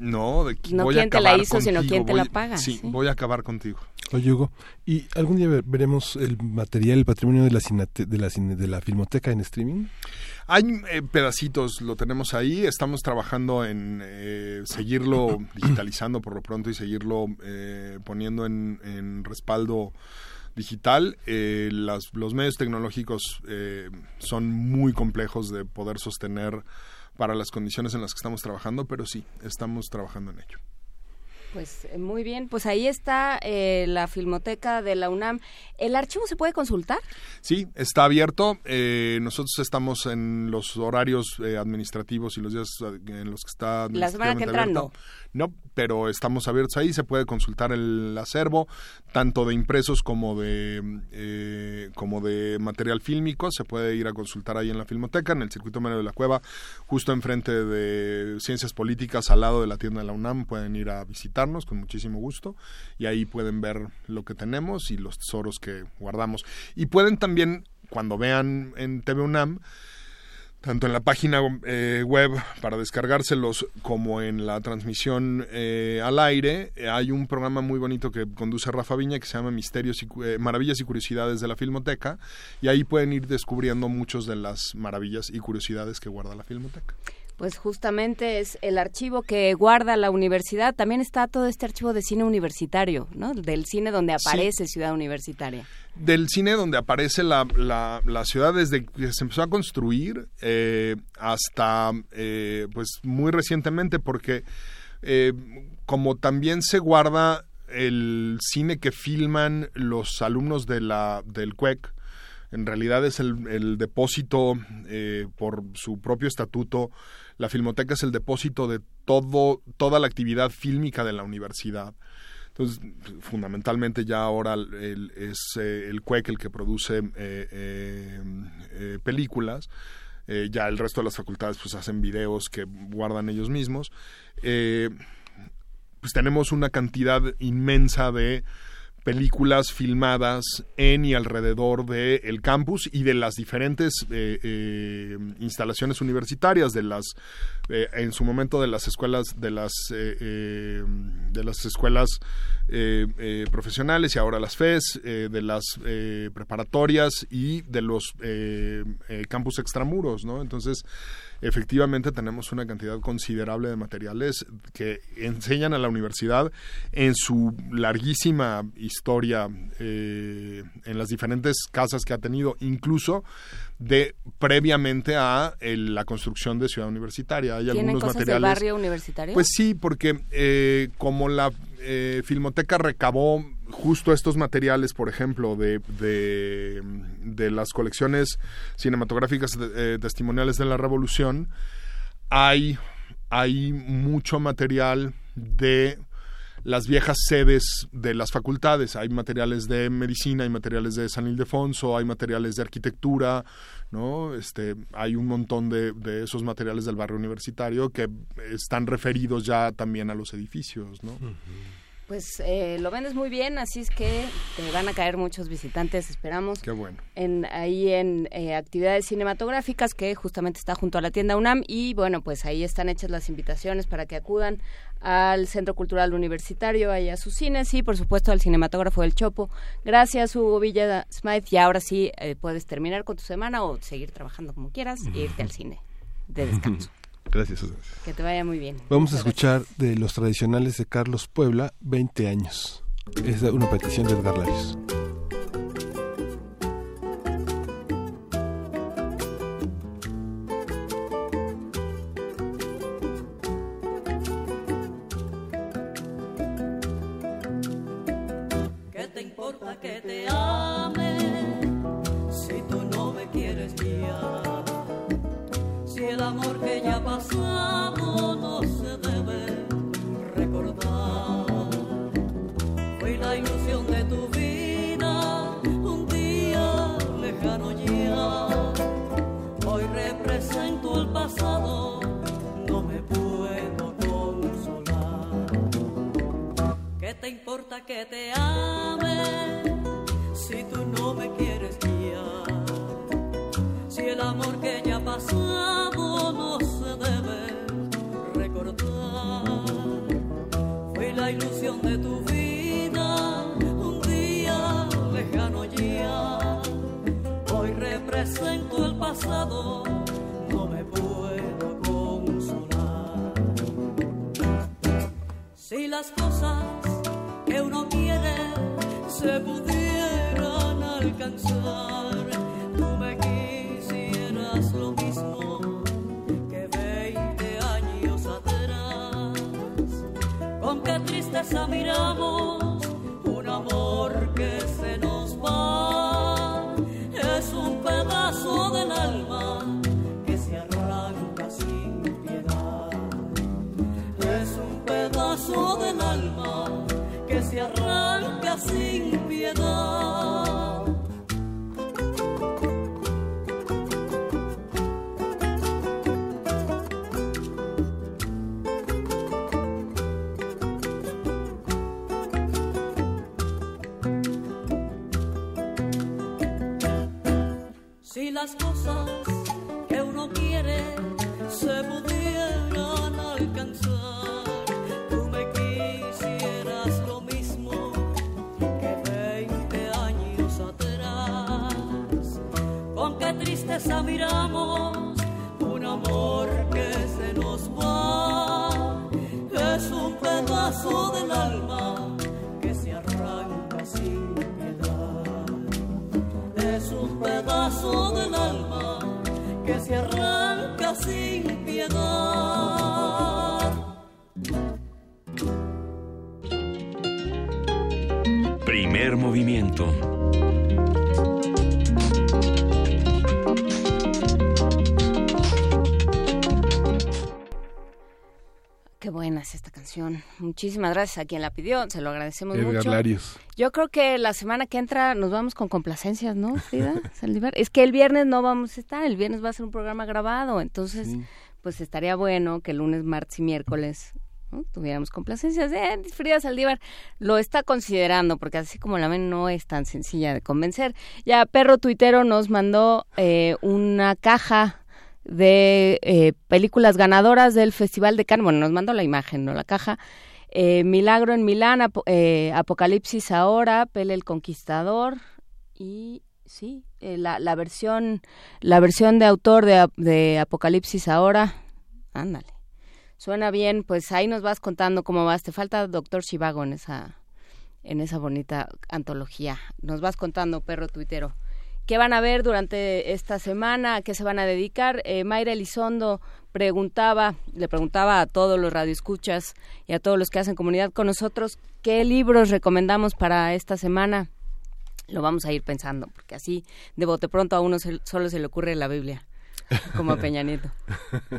no, de No voy quién a te la acabar hizo, sino contigo, quién te la paga, Sí, sí. voy a acabar contigo. Oye, Hugo, ¿y algún día ver- veremos el material, el patrimonio de la, cinate- de la, cine- de la filmoteca en streaming? Hay eh, pedacitos, lo tenemos ahí, estamos trabajando en eh, seguirlo <clears throat> digitalizando por lo pronto y seguirlo eh, poniendo en, en respaldo digital. Eh, las- los medios tecnológicos eh, son muy complejos de poder sostener para las condiciones en las que estamos trabajando, pero sí, estamos trabajando en ello. Pues eh, muy bien, pues ahí está eh, la filmoteca de la UNAM. ¿El archivo se puede consultar? Sí, está abierto. Eh, nosotros estamos en los horarios eh, administrativos y los días eh, en los que está La semana que entra, abierto. No, pero estamos abiertos ahí. Se puede consultar el acervo, tanto de impresos como de eh, como de material fílmico. Se puede ir a consultar ahí en la Filmoteca, en el Circuito Medio de la Cueva, justo enfrente de Ciencias Políticas, al lado de la tienda de la UNAM. Pueden ir a visitarnos con muchísimo gusto y ahí pueden ver lo que tenemos y los tesoros que guardamos. Y pueden también, cuando vean en TV UNAM, tanto en la página eh, web para descargárselos como en la transmisión eh, al aire. Eh, hay un programa muy bonito que conduce Rafa Viña que se llama Misterios y eh, Maravillas y Curiosidades de la Filmoteca y ahí pueden ir descubriendo muchos de las maravillas y curiosidades que guarda la Filmoteca. Pues justamente es el archivo que guarda la universidad. También está todo este archivo de cine universitario, ¿no? Del cine donde aparece Ciudad Universitaria. Del cine donde aparece la, la, la ciudad desde que se empezó a construir eh, hasta eh, pues muy recientemente porque eh, como también se guarda el cine que filman los alumnos de la, del CUEC, en realidad es el, el depósito eh, por su propio estatuto. La Filmoteca es el depósito de todo, toda la actividad fílmica de la universidad. Entonces, fundamentalmente ya ahora el- es eh, el CUEC el que produce eh, eh, eh, películas. Ya el resto de las facultades pues hacen videos que guardan ellos mismos. Pues tenemos una cantidad inmensa de películas filmadas en y alrededor del campus y de las diferentes eh, eh, instalaciones universitarias de las eh, en su momento de las escuelas de las de las escuelas profesionales y ahora las FES de las preparatorias y de los campus extramuros no entonces efectivamente tenemos una cantidad considerable de materiales que enseñan a la universidad en su larguísima historia eh, en las diferentes casas que ha tenido, incluso de previamente a el- la construcción de Ciudad Universitaria. Hay ¿Tienen algunos cosas del materiales. barrio universitario? Pues sí, porque eh, como la eh, Filmoteca recabó justo estos materiales, por ejemplo, de, de, de las colecciones cinematográficas eh, testimoniales de la Revolución, hay, hay mucho material de las viejas sedes de las facultades. Hay materiales de medicina, hay materiales de San Ildefonso, hay materiales de arquitectura, ¿no? Este, hay un montón de, de esos materiales del barrio universitario que están referidos ya también a los edificios, ¿no? Pues eh, lo vendes muy bien, así es que te van a caer muchos visitantes, esperamos. Qué bueno. En, ahí en eh, actividades cinematográficas que justamente está junto a la tienda UNAM y bueno, pues ahí están hechas las invitaciones para que acudan al Centro Cultural Universitario, ahí a sus cines y por supuesto al cinematógrafo del Chopo. Gracias Hugo Villa Smith y ahora sí eh, puedes terminar con tu semana o seguir trabajando como quieras e irte al cine de descanso. <laughs> Gracias. que te vaya muy bien. Vamos a escuchar de los tradicionales de Carlos Puebla, 20 años. Es una petición de Edgar Larios. Importa que te ame si tú no me quieres guiar? Si el amor que ya ha pasado no se debe recordar. Fui la ilusión de tu vida, un día lejano ya. Hoy represento el pasado, no me puedo consolar. Si las cosas uno quiere se pudieran alcanzar, tú me quisieras lo mismo que 20 años atrás. Con qué tristeza miramos un amor que se nos va, es un pedazo del alma que se arranca sin piedad. Es un pedazo del alma sin piedad. Si las cosas que uno quiere miramos un amor que se nos va. Es un pedazo del alma que se arranca sin piedad. Es un pedazo del alma que se arranca sin piedad. Primer movimiento. Qué buena es esta canción. Muchísimas gracias a quien la pidió. Se lo agradecemos Edgar mucho. Larios. Yo creo que la semana que entra nos vamos con complacencias, ¿no, Frida? <laughs> Saldívar? es que el viernes no vamos a estar. El viernes va a ser un programa grabado. Entonces, Sí. pues estaría bueno que el lunes, martes y miércoles ¿no? tuviéramos complacencias. Eh, Frida Saldívar lo está considerando, porque así como la ven no es tan sencilla de convencer. Ya Perro Tuitero nos mandó eh, una caja de eh, películas ganadoras del Festival de Cannes. Bueno, nos mandó la imagen, no la caja. Eh, Milagro en Milán, eh, Apocalipsis ahora, Pele el Conquistador y sí, eh, la, la versión la versión de autor de, de Apocalipsis ahora. Ándale. Suena bien, pues ahí nos vas contando cómo vas. Te falta Doctor Chivago en esa en esa bonita antología. Nos vas contando, perro tuitero. ¿Qué van a ver durante esta semana? ¿A qué se van a dedicar? Eh, Mayra Elizondo preguntaba, le preguntaba a todos los radioescuchas y a todos los que hacen comunidad con nosotros, ¿qué libros recomendamos para esta semana? Lo vamos a ir pensando, porque así de bote pronto a uno se- solo se le ocurre la Biblia, como a Peña Nieto.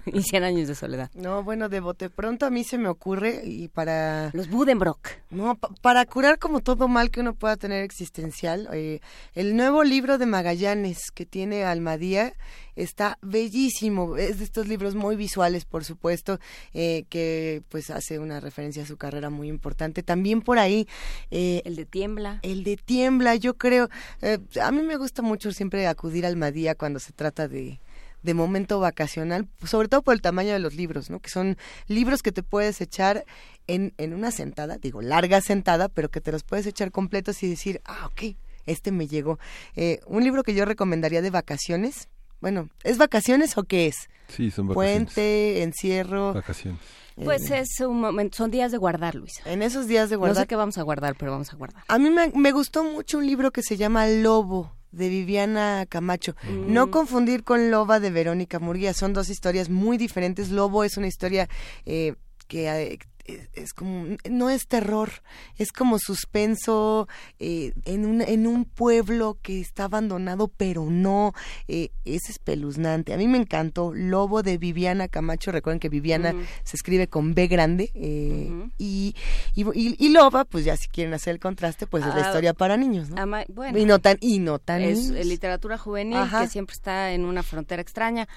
y Cien años de soledad. No, bueno, de bote pronto a mí se me ocurre y para... Los Budenbrock. No, pa- para curar como todo mal que uno pueda tener existencial, eh, el nuevo libro de Magallanes que tiene Almadía está bellísimo. Es de estos libros muy visuales, por supuesto, eh, que pues hace una referencia a su carrera muy importante. También por ahí... eh, el de Tiembla. El de Tiembla, yo creo. eh, a mí me gusta mucho siempre acudir a Almadía cuando se trata de de momento vacacional, sobre todo por el tamaño de los libros, ¿no? Que son libros que te puedes echar en, en una sentada, digo, larga sentada, pero que te los puedes echar completos y decir, ah, ok, este me llegó. Eh, un libro que yo recomendaría de vacaciones, bueno, ¿es vacaciones o qué es? Sí, son vacaciones. Puente, encierro. Vacaciones. Pues es un momento, son días de guardar, Luisa. En esos días de guardar. No sé qué vamos a guardar, pero vamos a guardar. A mí me, me gustó mucho un libro que se llama Lobo de Viviana Camacho. Mm. No confundir con Loba de Verónica Murguía. Son dos historias muy diferentes. Lobo es una historia eh, que eh, es, es como no es terror, es como suspenso eh, en un en un pueblo que está abandonado, pero no eh, es espeluznante. A mí me encantó Lobo de Viviana Camacho. Recuerden que Viviana se escribe con B grande eh, y, y, y- y Loba, pues ya si quieren hacer el contraste, pues es la Ah, historia para niños, ¿no? Ama- bueno, y no tan y no tan es niños. literatura juvenil Ajá. que siempre está en una frontera extraña.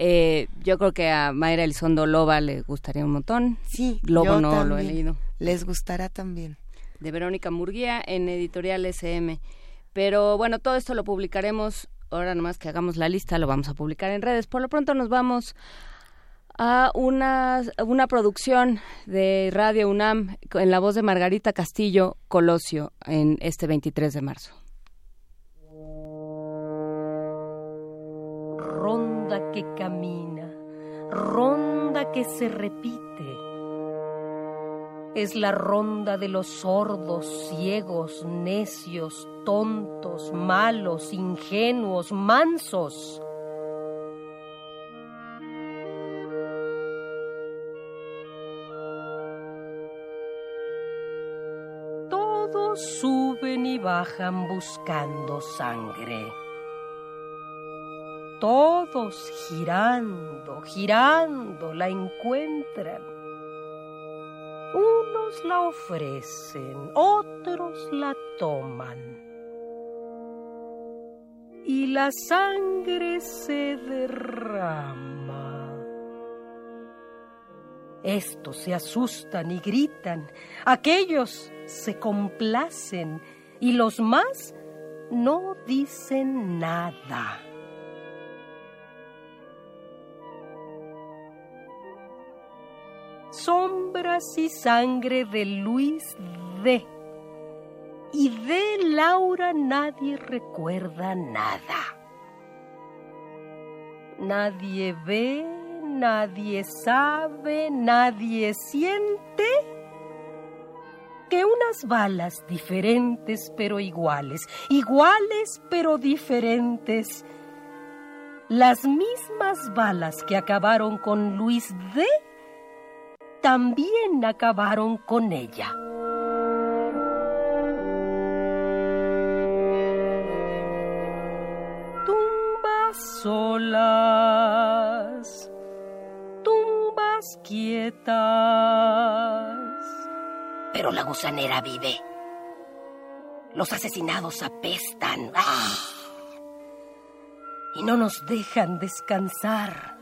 Eh, yo creo que a Mayra Elizondo Loba le gustaría un montón. Sí, Lobo yo no lo he también. leído. Les gustará también. De Verónica Murguía en Editorial SM. Pero bueno, todo esto lo publicaremos. Ahora nomás que hagamos la lista, lo vamos a publicar en redes. Por lo pronto nos vamos a una, una producción de Radio UNAM en la voz de Margarita Castillo Colosio en este 23 de marzo. Ronda que camina, ronda que se repite. Es la ronda de los sordos, ciegos, necios, tontos, malos, ingenuos, mansos. Todos suben y bajan buscando sangre todos girando, girando la encuentran. Unos la ofrecen, otros la toman. Y la sangre se derrama. Estos se asustan y gritan, aquellos se complacen y los más no dicen nada. Sombras y sangre de Luis D. Y de Laura nadie recuerda nada. Nadie ve, nadie sabe, nadie siente que unas balas diferentes pero iguales, iguales pero diferentes, las mismas balas que acabaron con Luis D, también acabaron con ella. Tumbas solas, tumbas quietas, pero la gusanera vive. Los asesinados apestan. Y no nos dejan descansar.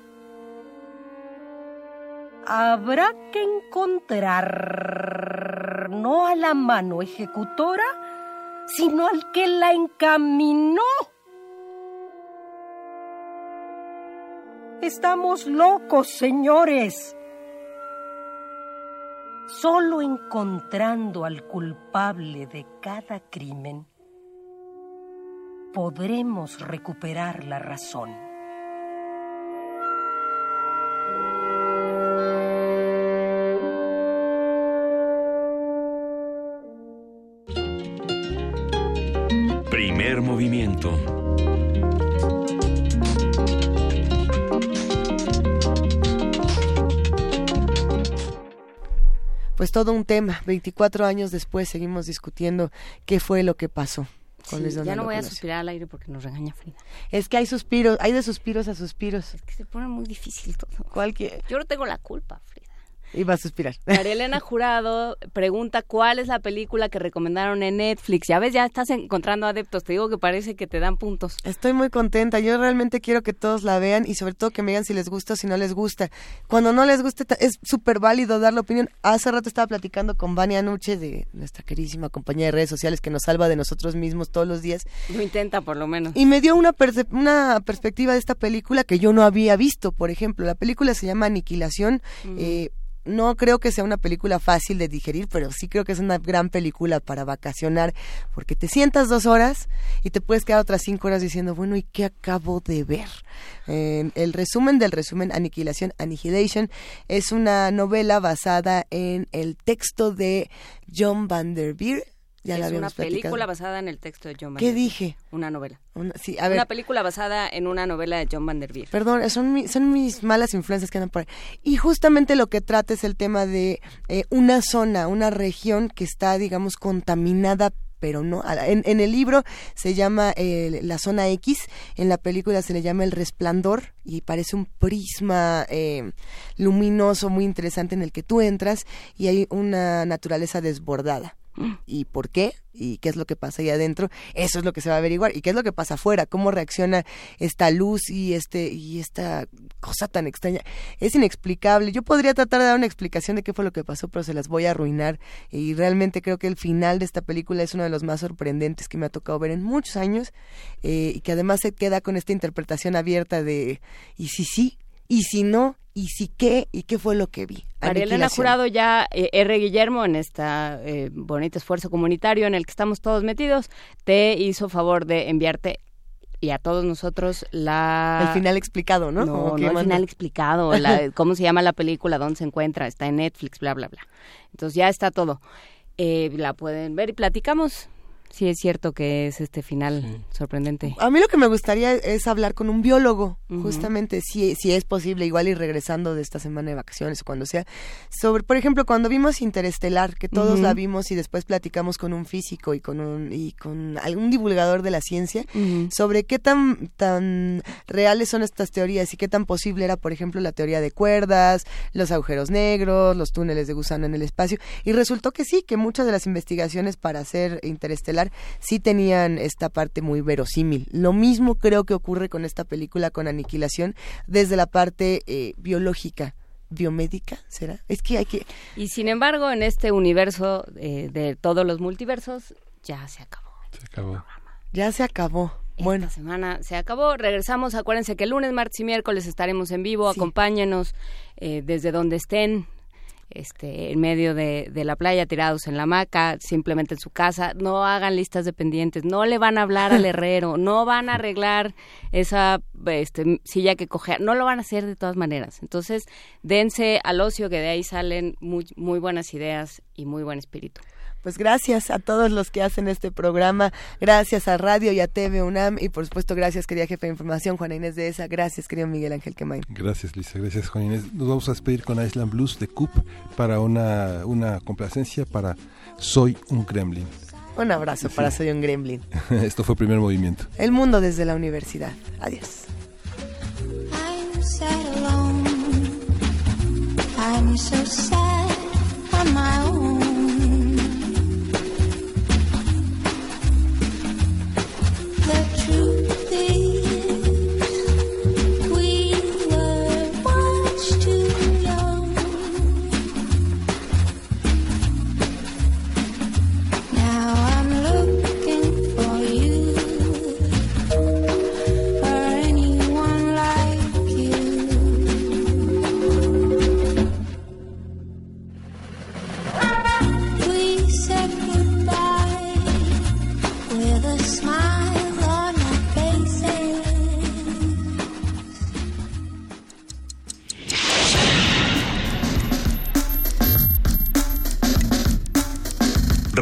Habrá que encontrar no a la mano ejecutora, sino al que la encaminó. Estamos locos, señores. Solo encontrando al culpable de cada crimen podremos recuperar la razón. Primer movimiento. Pues todo un tema. 24 años después seguimos discutiendo qué fue lo que pasó. con Sí, ya no voy a suspirar al aire porque nos regaña Frida. Es que hay suspiros, hay de suspiros a suspiros. Que se pone muy difícil todo. Cualquier... Yo no tengo la culpa, Frida. Iba a suspirar. <laughs> María Elena Jurado pregunta cuál es la película que recomendaron en Netflix. Ya ves, ya estás encontrando adeptos. Te digo que parece que te dan puntos. Estoy muy contenta. Yo realmente quiero que todos la vean y sobre todo que me digan si les gusta o si no les gusta. Cuando no les guste, ta- es súper válido dar la opinión. Hace rato estaba platicando con Vania Nuche, de nuestra queridísima compañía de redes sociales que nos salva de nosotros mismos todos los días. Lo intenta por lo menos. Y me dio una, perspectiva de esta película que yo no había visto, por ejemplo. La película se llama Aniquilación. Eh, no creo que sea una película fácil de digerir, pero sí creo que es una gran película para vacacionar, porque te sientas dos horas y te puedes quedar otras cinco horas diciendo, bueno, ¿y qué acabo de ver? El resumen del resumen Aniquilación, Annihilation, es una novela basada en el texto de John Van der Veer. Ya la es una platicado. película basada en el texto de John Van ¿Qué der dije? Una novela. Una- sí, a ver. Una película basada en una novela de John Van der Veer. Perdón, son, mi- son mis malas influencias que andan por ahí. Y justamente lo que trata es el tema de eh, una zona, una región que está, digamos, contaminada pero no. en el libro se llama eh, la zona X, en la película se le llama el resplandor y parece un prisma eh, luminoso muy interesante en el que tú entras y hay una naturaleza desbordada. ¿Y por qué? ¿Y qué es lo que pasa ahí adentro? Eso es lo que se va a averiguar. ¿Y qué es lo que pasa afuera? ¿Cómo reacciona esta luz y este y esta cosa tan extraña? Es inexplicable. Yo podría tratar de dar una explicación de qué fue lo que pasó, pero se las voy a arruinar. Y realmente creo que el final de esta película es uno de los más sorprendentes que me ha tocado ver en muchos años. eh, y que además se queda con esta interpretación abierta de ¿y si sí? ¿Y si no? ¿Y si qué? ¿Y qué fue lo que vi? María Elena. Jurado ya, eh, R. Guillermo, en este bonito esfuerzo comunitario en el que estamos todos metidos, te hizo favor de enviarte y a todos nosotros la... El final explicado, ¿no? No, ¿O no qué el manda? final explicado, la- <laughs> cómo se llama la película, dónde se encuentra, está en Netflix, bla, bla, bla. Entonces ya está todo. Eh, la pueden ver y platicamos. Sí, es cierto que es este final sorprendente. A mí lo que me gustaría es hablar con un biólogo, justamente, si, si es posible, igual y regresando de esta semana de vacaciones o cuando sea, sobre, por ejemplo, cuando vimos Interestelar, que todos la vimos y después platicamos con un físico y con un, y con algún divulgador de la ciencia, sobre qué tan, tan reales son estas teorías y qué tan posible era, por ejemplo, la teoría de cuerdas, los agujeros negros, los túneles de gusano en el espacio, y resultó que sí, que muchas de las investigaciones para hacer Interestelar sí tenían esta parte muy verosímil. Lo mismo creo que ocurre con esta película con Aniquilación desde la parte eh, biológica. biomédica, ¿será? Es que hay que... Y sin embargo, en este universo eh, de todos los multiversos, ya se acabó. Se acabó. Ya se acabó. Esta semana se acabó. Regresamos. Acuérdense que el lunes, martes y miércoles estaremos en vivo. Acompáñenos eh, desde donde estén. Este, en medio de, de, la playa, tirados en la hamaca, simplemente en su casa. No hagan listas de pendientes, no le van a hablar al <laughs> herrero, no van a arreglar esa este, silla que cogea, no lo van a hacer de todas maneras. Entonces, dense al ocio, que de ahí salen muy, muy buenas ideas y muy buen espíritu. Pues gracias a todos los que hacen este programa, gracias a Radio y a TV UNAM y por supuesto gracias querida jefe de información Juana Inés de esa, gracias querido Miguel Ángel Quemain. Gracias Lisa, gracias Juana Inés. Nos vamos a despedir con Island Blues de Coop para una, una complacencia para Soy un Kremlin. Un abrazo para Soy un Gremlin. <laughs> Esto fue Primer Movimiento. El mundo desde la universidad. Adiós. I'm so sad on my own.